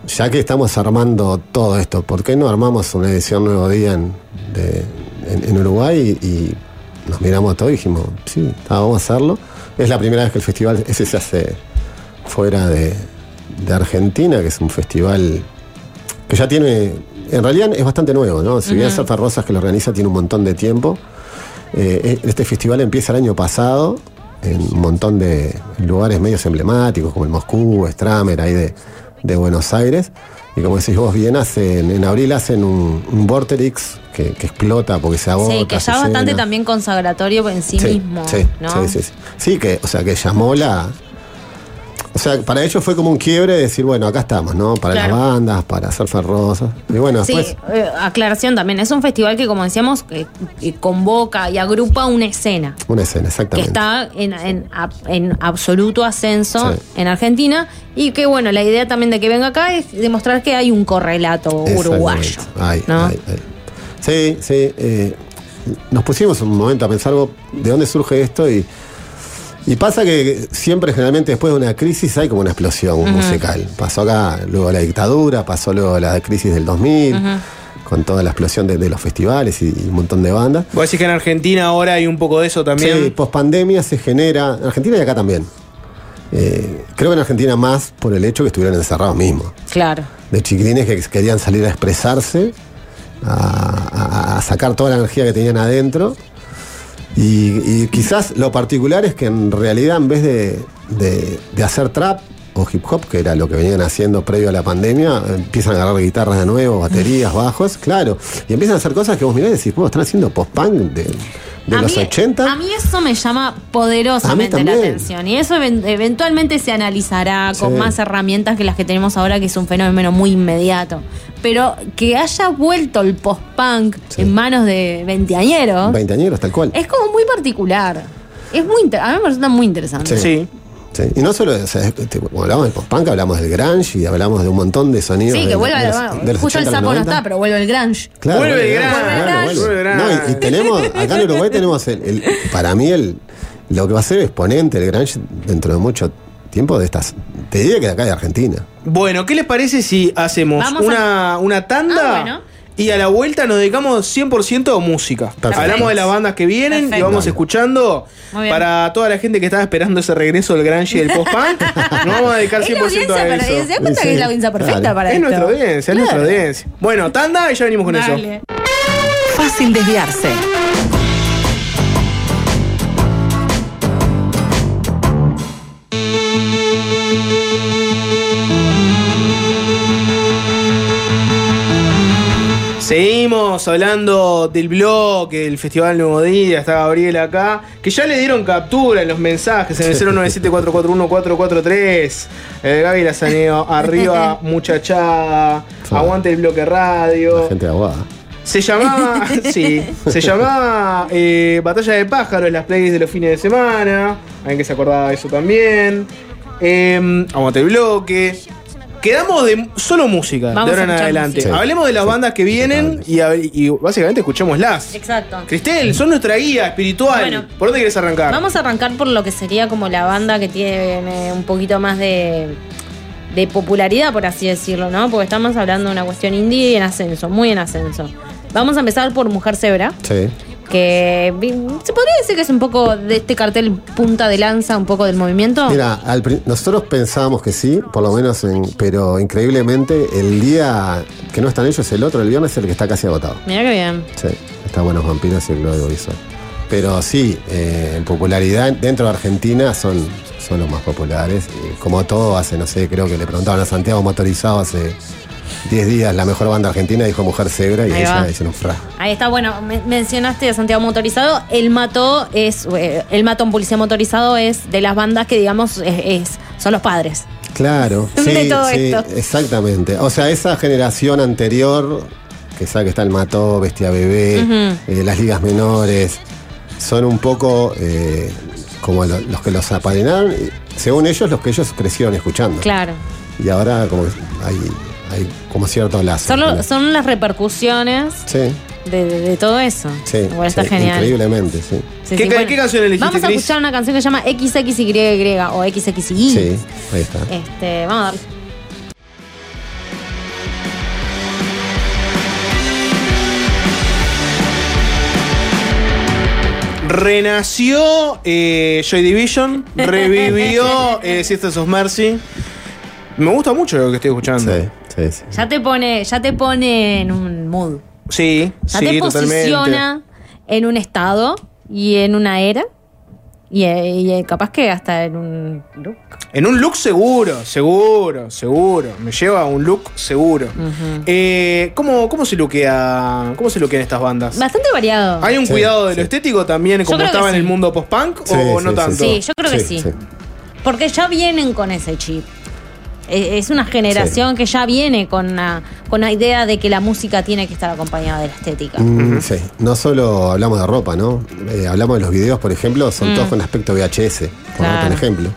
ya que estamos armando todo esto, ¿por qué no armamos una edición Nuevo Día en, de- en- en Uruguay? Y, y nos miramos todo y dijimos, sí, ah, vamos a hacerlo. Es la primera vez que el festival ese se hace fuera de, de Argentina, que es un festival que ya tiene, en realidad es bastante nuevo, ¿no? Si bien. Surfer Rosas que lo organiza tiene un montón de tiempo, eh, este festival empieza el año pasado en un montón de lugares medios emblemáticos como el Moscú, Stramer, ahí de, de Buenos Aires. Y como decís vos bien, hacen, en abril hacen un, un Vorterix que, que explota porque se agota. Sí, que ya bastante también consagratorio en sí, Sí, mismo. sí, ¿no? sí, sí, sí. Sí, que, o sea, que llamó la. O sea, para ellos fue como un quiebre de decir, bueno, acá estamos, ¿no? Para Claro. las bandas, para hacer ferrosas. Y bueno, Sí, después. eh, aclaración también. Es un festival que, como decíamos, que, que convoca y agrupa una escena. Una escena, que exactamente. está en, en en absoluto ascenso Sí. en Argentina y que bueno, la idea también de que venga acá es demostrar que hay un correlato uruguayo. Ay, ¿no? ay, ay. Sí, sí. eh, nos pusimos un momento a pensar de dónde surge esto y, y pasa que siempre, generalmente, después de una crisis hay como una explosión musical. Pasó acá luego la dictadura, pasó luego la crisis del 2000, Ujú. con toda la explosión de, de los festivales y, y un montón de bandas. Vos decís que en Argentina ahora hay un poco de eso también. Sí, post pandemia se genera, en Argentina y acá también. Eh, creo que en Argentina más por el hecho que estuvieron encerrados mismos. Claro. de chiquilines que querían salir a expresarse, a, a- a sacar toda la energía que tenían adentro. Y, quizás lo particular es que en realidad en vez de, de- de hacer trap o hip hop, que era lo que venían haciendo previo a la pandemia, empiezan a agarrar guitarras de nuevo, baterías, bajos, claro, y empiezan a hacer cosas que vos mirás y decís, "Bueno, están haciendo post-punk de, de a los mí, 80. A mí eso me llama poderosamente la atención. Y eso even- eventualmente se analizará con Sí. más herramientas que las que tenemos ahora, que es un fenómeno muy inmediato. Pero que haya vuelto el post-punk en manos de veinteañeros Veinteañeros, tal cual. es como muy particular. Es muy a mí me resulta muy interesante. Sí. Sí. Y no solo, o sea, este, cuando hablamos del post-punk, hablamos del grunge y hablamos de un montón de sonidos. Sí, de- que vuelva. de los- bueno, de los justo el 80 a los sapo no 90. está, pero vuelve el grunge. Claro, Vuelve el grunge, claro, vuelve vuelve. el grunge. No, y, y tenemos, acá en Uruguay tenemos el, el- para mí el, lo que va a ser exponente el grunge dentro de mucho tiempo de estas, te diría que de acá de Argentina. Bueno, ¿qué les parece si hacemos Vamos una, una tanda Ah, bueno. Y a la vuelta nos dedicamos 100% a música? Perfecto. Hablamos de las bandas que vienen y Perfecto. vamos escuchando Muy bien. para toda la gente que estaba esperando ese regreso del grunge y del post-punk. *laughs* nos vamos a dedicar Es la 100% audiencia a para- eso. ¿Se da cuenta que es la audiencia perfecta para Es esto? nuestra audiencia, es nuestra audiencia. Bueno, tanda y ya venimos con eso. Dale. Fácil desviarse. Seguimos hablando del blog, el Festival Nuevo Día, está Gabriel acá, que ya le dieron captura en los mensajes en el *laughs* 097441443. Eh, Gaby Lazaneo, *laughs* arriba, muchachada, aguante el bloque radio. La gente de Aguada. Se llamaba, *laughs* sí, se llamaba eh, Batalla de Pájaros, las playlists de los fines de semana. Alguien que se acordaba de eso también. Eh, aguante el bloque. Quedamos de solo música Vamos de ahora a en escuchar adelante. música. Hablemos de las bandas que vienen y, a- y básicamente escuchémoslas. Exacto. Cristel, son nuestra guía espiritual. Bueno. ¿Por dónde quieres arrancar? Vamos a arrancar por lo que sería como la banda que tiene un poquito más de, de popularidad, por así decirlo, ¿no? Porque estamos hablando de una cuestión indie en ascenso, muy en ascenso. Vamos a empezar por Mujer Zebra, Sí. Que se podría decir que es un poco de este cartel punta de lanza, un poco del movimiento. Mira, al nosotros pensábamos que sí, por lo menos, en- pero increíblemente el día que no están ellos es el otro, el viernes es el que está casi agotado. Mira qué bien. Sí, está Buenos Vampiros y el Globo Audiovisual. Pero sí, eh, en popularidad dentro de Argentina son, son los más populares. Y como todo, hace, no sé, creo que le preguntaban a Santiago Motorizado hace 10 días, la mejor banda argentina, dijo Mujer Zebra y Ahí ella va. hicieron fra. Ahí está, bueno, me- mencionaste a Santiago Motorizado. El Mató es, eh, el Matón Policía Motorizado es de las bandas que digamos es, es- son los padres. Claro, *laughs* De sí, todo sí, esto. exactamente. O sea, esa generación anterior, que sabe que está el Mató, Bestia Bebé, eh, las ligas menores, son un poco eh, como lo- los que los apadrinaron, y, según ellos, los que ellos crecieron escuchando. Claro. Y ahora como que hay, hay como cierto lazo. Son, lo- ¿no? son las repercusiones Sí, de, de- de todo eso. sí. Igual está sí, genial. Increíblemente, sí. Sí, ¿Qué bueno. qué canción elegiste, Vamos a escuchar una canción que se llama XXYY o XXY. Sí, ahí está. Este, vamos a darle. Renació eh, Joy Division, revivió *laughs* eh, Sisters of Mercy. Me gusta mucho lo que estoy escuchando. Sí, sí, sí. Ya te pone, ya te pone en un mood. Sí, Ya sí, te totalmente. posiciona en un estado y en una era. Y, y, capaz que hasta en un look. En un look seguro, seguro, seguro. Me lleva a un look seguro. Eh, ¿cómo, ¿Cómo se lookea? ¿Cómo se lookean estas bandas? Bastante variado. ¿Hay un Sí, cuidado de sí. lo estético también como estaba en el mundo post-punk Sí, o sí, no sí, tanto? Sí, yo creo que sí. Porque ya vienen con ese chip. Eh, Es una generación que ya viene con una, con la idea de que la música tiene que estar acompañada de la estética. Mm, sí. No solo hablamos de ropa, ¿no? Eh, hablamos de los videos, por ejemplo, son Mm. todos con aspecto VHS, por darte Claro. un ejemplo.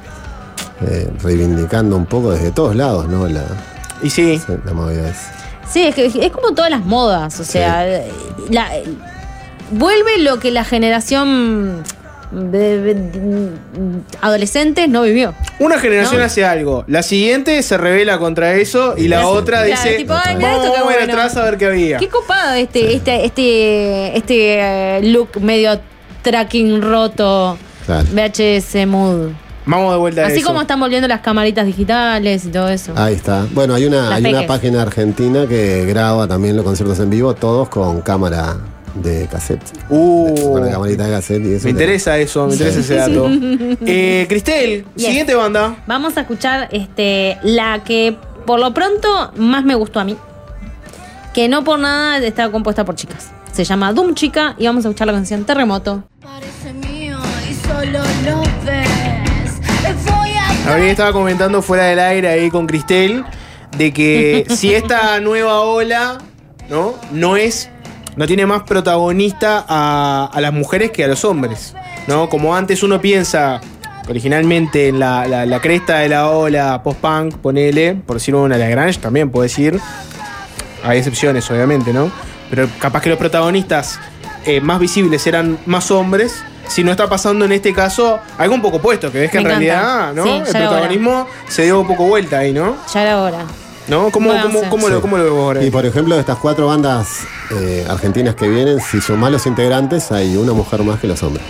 Eh, reivindicando un poco desde todos lados, ¿no? La, y sí. la movida es. Sí, es, que, es como todas las modas. O sea, la- vuelve lo que la generación adolescentes no vivió. Una generación No. hace algo, la siguiente se revela contra eso y la otra claro, dice, tipo, "Ay, mira vamos a bueno". atrás a ver qué había. Qué copado este, este, este, este eh, look medio tracking roto, Claro. VHS mood. Vamos de vuelta a Así eso. como están volviendo las camaritas digitales y todo eso. Ahí está. Bueno, hay una, Las hay una página argentina que graba también los conciertos en vivo, todos con cámara de cassette. Uh, Con la camarita de cassette y eso. me interesa eso, me interesa ese dato. *laughs* Eh, Cristel, Yes. siguiente banda. Vamos a escuchar este, la que por lo pronto más me gustó a mí. Que no por nada está compuesta por chicas. Se llama Doom Chica y vamos a escuchar la canción Terremoto. Parece mío y solo lo ves. Voy a Abril estaba comentando fuera del aire ahí con Cristel de que *laughs* si esta nueva ola, ¿no? No es. No tiene más protagonista a, a las mujeres que a los hombres. ¿No? Como antes uno piensa originalmente en la, la- la cresta de la ola post-punk, ponele, por decirlo una la Grange también puedo decir. Hay excepciones, obviamente, ¿no? Pero capaz que los protagonistas eh, más visibles eran más hombres. Si no está pasando en este caso algo un poco opuesto, que ves que Me en encanta. realidad, ¿no? Sí, el hora. protagonismo se dio un poco vuelta ahí, ¿no? Ya era hora. ¿No? ¿Cómo, cómo, sí. cómo lo, cómo lo ves ahora? Y por ejemplo, de estas cuatro bandas eh, argentinas que vienen, si sumás los integrantes, hay una mujer más que los hombres.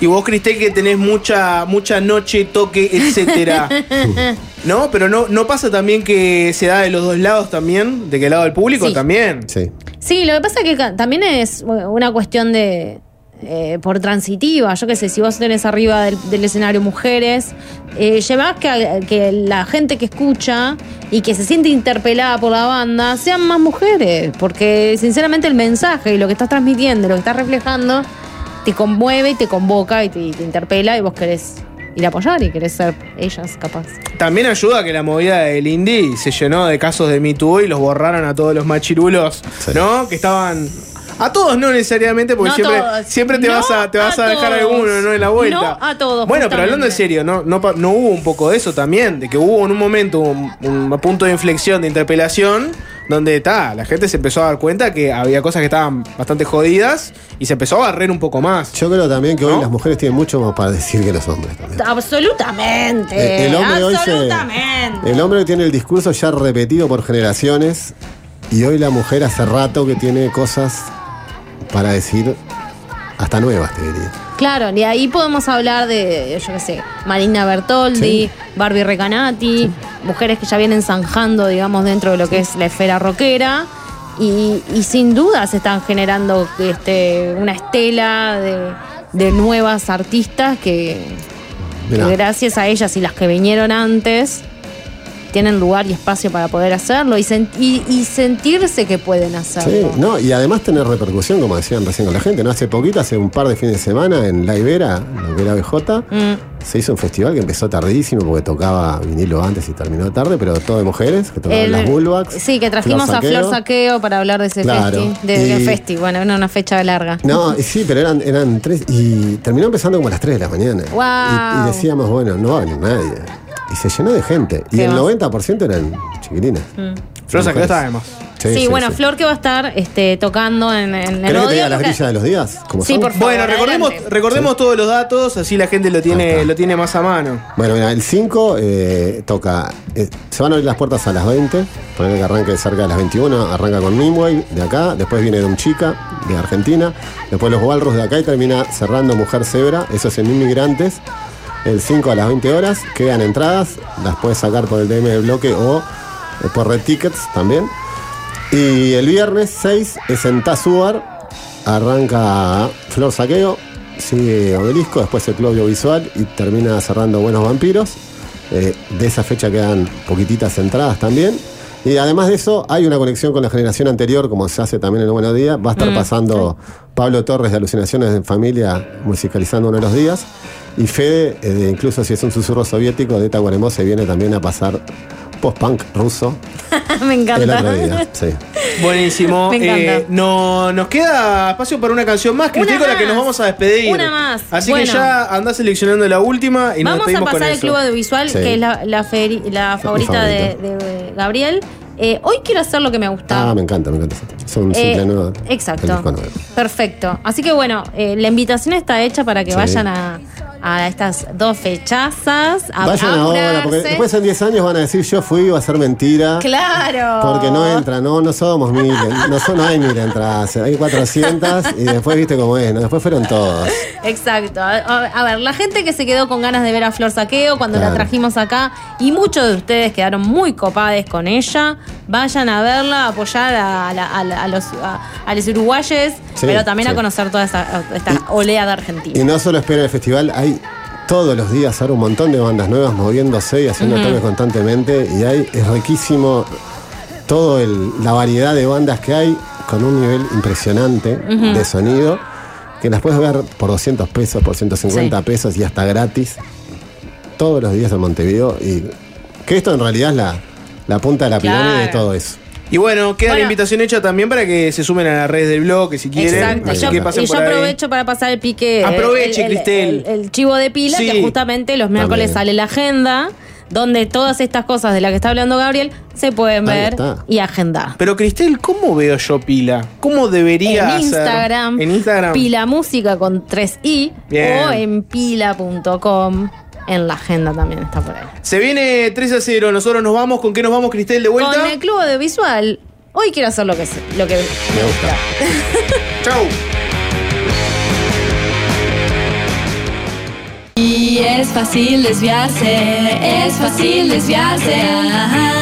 Y vos, Cristel, que tenés mucha, mucha noche, toque, etcétera. *laughs* ¿No? Pero no, no pasa también que se da de los dos lados también, de que el lado del público Sí. también. Sí. Sí, lo que pasa es que también es una cuestión de. Eh, por transitiva, yo qué sé, si vos tenés arriba del, del escenario mujeres, eh, llevás que, que la gente que escucha y que se siente interpelada por la banda sean más mujeres, porque sinceramente el mensaje y lo que estás transmitiendo, lo que estás reflejando, te conmueve y te convoca y te, y te interpela y vos querés ir a apoyar y querés ser ellas capaz. También ayuda que la movida del indie se llenó de casos de Me Too y los borraron a todos los machirulos, ¿no? Que estaban. A todos no necesariamente, porque No siempre, todos. siempre te No vas a, te vas a a dejar todos. alguno, ¿no? En la vuelta. No a todos, Bueno, pero hablando en serio, ¿no? No, no hubo un poco de eso también, de que hubo en un momento un, un punto de inflexión, de interpelación, donde ta, la gente se empezó a dar cuenta que había cosas que estaban bastante jodidas y se empezó a barrer un poco más. Yo creo también que hoy las mujeres tienen mucho más para decir que los hombres también. Absolutamente. El hombre hoy se- absolutamente. El hombre tiene el discurso ya repetido por generaciones y hoy la mujer hace rato que tiene cosas para decir hasta nuevas, te diría. Claro, y ahí podemos hablar de, yo qué sé, Marina Bertoldi, Sí. Barbie Recanati, mujeres que ya vienen zanjando, digamos, dentro de lo que es la esfera rockera. Y, y sin duda se están generando este, una estela de, de nuevas artistas que, gracias a ellas y las que vinieron antes tienen lugar y espacio para poder hacerlo y, sen- y- y sentirse que pueden Sí, hacerlo. no, y además tener repercusión, como decían recién con la gente, ¿no? Hace poquito, hace un par de fines de semana, en La Ibera, lo que era BJ, Mm. se hizo un festival que empezó tardísimo porque tocaba vinilo antes y terminó tarde, pero todo de mujeres, que tocaban El- las Bullbacks. Sí, que trajimos Flor a Flor Saqueo. Para hablar de ese Claro, festi. De, de festi, bueno, era una fecha larga. No, sí, pero eran, eran tres. Y terminó empezando como a las 3 de la mañana. Guau. Y, y decíamos, bueno, no va a venir nadie. Y se llenó de gente. Y el más. 90% eran chiquilinas. Mm. Flor de más. Sí, bueno, Flor que va a estar este, tocando en, en el ¿Querés que te odio, diga las porque- grillas de los días? ¿Cómo Sí, son? por favor. Bueno, recordemos, recordemos todos los datos, así la gente lo tiene, lo tiene más a mano. Bueno, mira, el 5 eh, toca. eh, se van a abrir las puertas a las 20. Poner que arranque cerca de las 21. Arranca con Nimway de acá. Después viene Dom Chica de Argentina. Después los Walrus de acá y termina cerrando Mujer Zebra. Eso es en Inmigrantes. El 5 a las 20 horas. Quedan entradas. Las puedes sacar por el DM del bloque o eh, por Red Tickets también. Y el viernes 6 es en Tazuar. Arranca Flor Saqueo. sigue Obelisco, después el Club Audiovisual y termina cerrando Buenos Vampiros. Eh, de esa fecha quedan poquititas entradas también. Y además de eso, hay una conexión con la generación anterior, como se hace también en el Buenos Días. Va a estar Mm, pasando Pablo Torres de Alucinaciones en Familia, musicalizando uno de los días. Y Fede, eh, incluso si es un susurro soviético, de Tacuarembó se viene también a pasar post-punk ruso *laughs* Me el otro encanta. día. Sí. *laughs* Buenísimo. Me encanta. Eh, no, nos queda espacio para una canción más, Una con la que nos vamos a despedir. Una más. Así Bueno. que ya andás seleccionando la última y nos Vamos a pasar al eso. Club Audiovisual, Sí. que es la, la, feri- la favorita de, de Gabriel. Eh, hoy quiero hacer lo que me gusta. Ah, me encanta, me encanta. Es un Eh, nuevo. exacto. Perfecto. Así que bueno, eh, la invitación está hecha para que Sí. vayan a, a estas dos fechazas. A Vayan ahora, porque después en 10 años van a decir yo fui, va a ser mentira. Claro. Porque no entra, no, no somos mil, no, son, no hay mil entradas, hay 400 y después viste cómo es, ¿no? después fueron todos. Exacto. A, ver, la gente que se quedó con ganas de ver a Flor Saqueo cuando la trajimos acá y muchos de ustedes quedaron muy copades con ella, vayan a verla, a apoyar a, la- a los, a, a los uruguayes, Sí, pero también a conocer toda esta, esta olea de Argentina. Y no solo esperen el festival, hay todos los días ahora un montón de bandas nuevas moviéndose y haciendo toques constantemente y hay, es riquísimo toda la variedad de bandas que hay con un nivel impresionante de sonido que las puedes ver por 200 pesos, por 150 Sí. pesos y hasta gratis todos los días en Montevideo y que esto en realidad es la, la punta de la pirámide de todo eso. Y bueno, queda la invitación hecha también para que se sumen a las redes del blog, que si quieren. Exacto. Así Yo- que pasen y yo por ahí. aprovecho para pasar el pique. Aproveche, el- el- Cristel. El, el chivo de pila, Sí. que justamente los miércoles También. sale la agenda, donde todas estas cosas de las que está hablando Gabriel se pueden ver y agendar. Pero Cristel, ¿cómo veo yo pila? ¿Cómo debería en hacer? Instagram, En Instagram. Pila Música con 3i Bien. o en pila.com. En la agenda también está por ahí. Se viene 3 a 0. Nosotros nos vamos. ¿Con qué nos vamos, Cristel, de vuelta? Con el club audiovisual, hoy quiero hacer lo que lo que Me gusta. *laughs* Chau. Y es fácil desviarse, es fácil desviarse. ajá.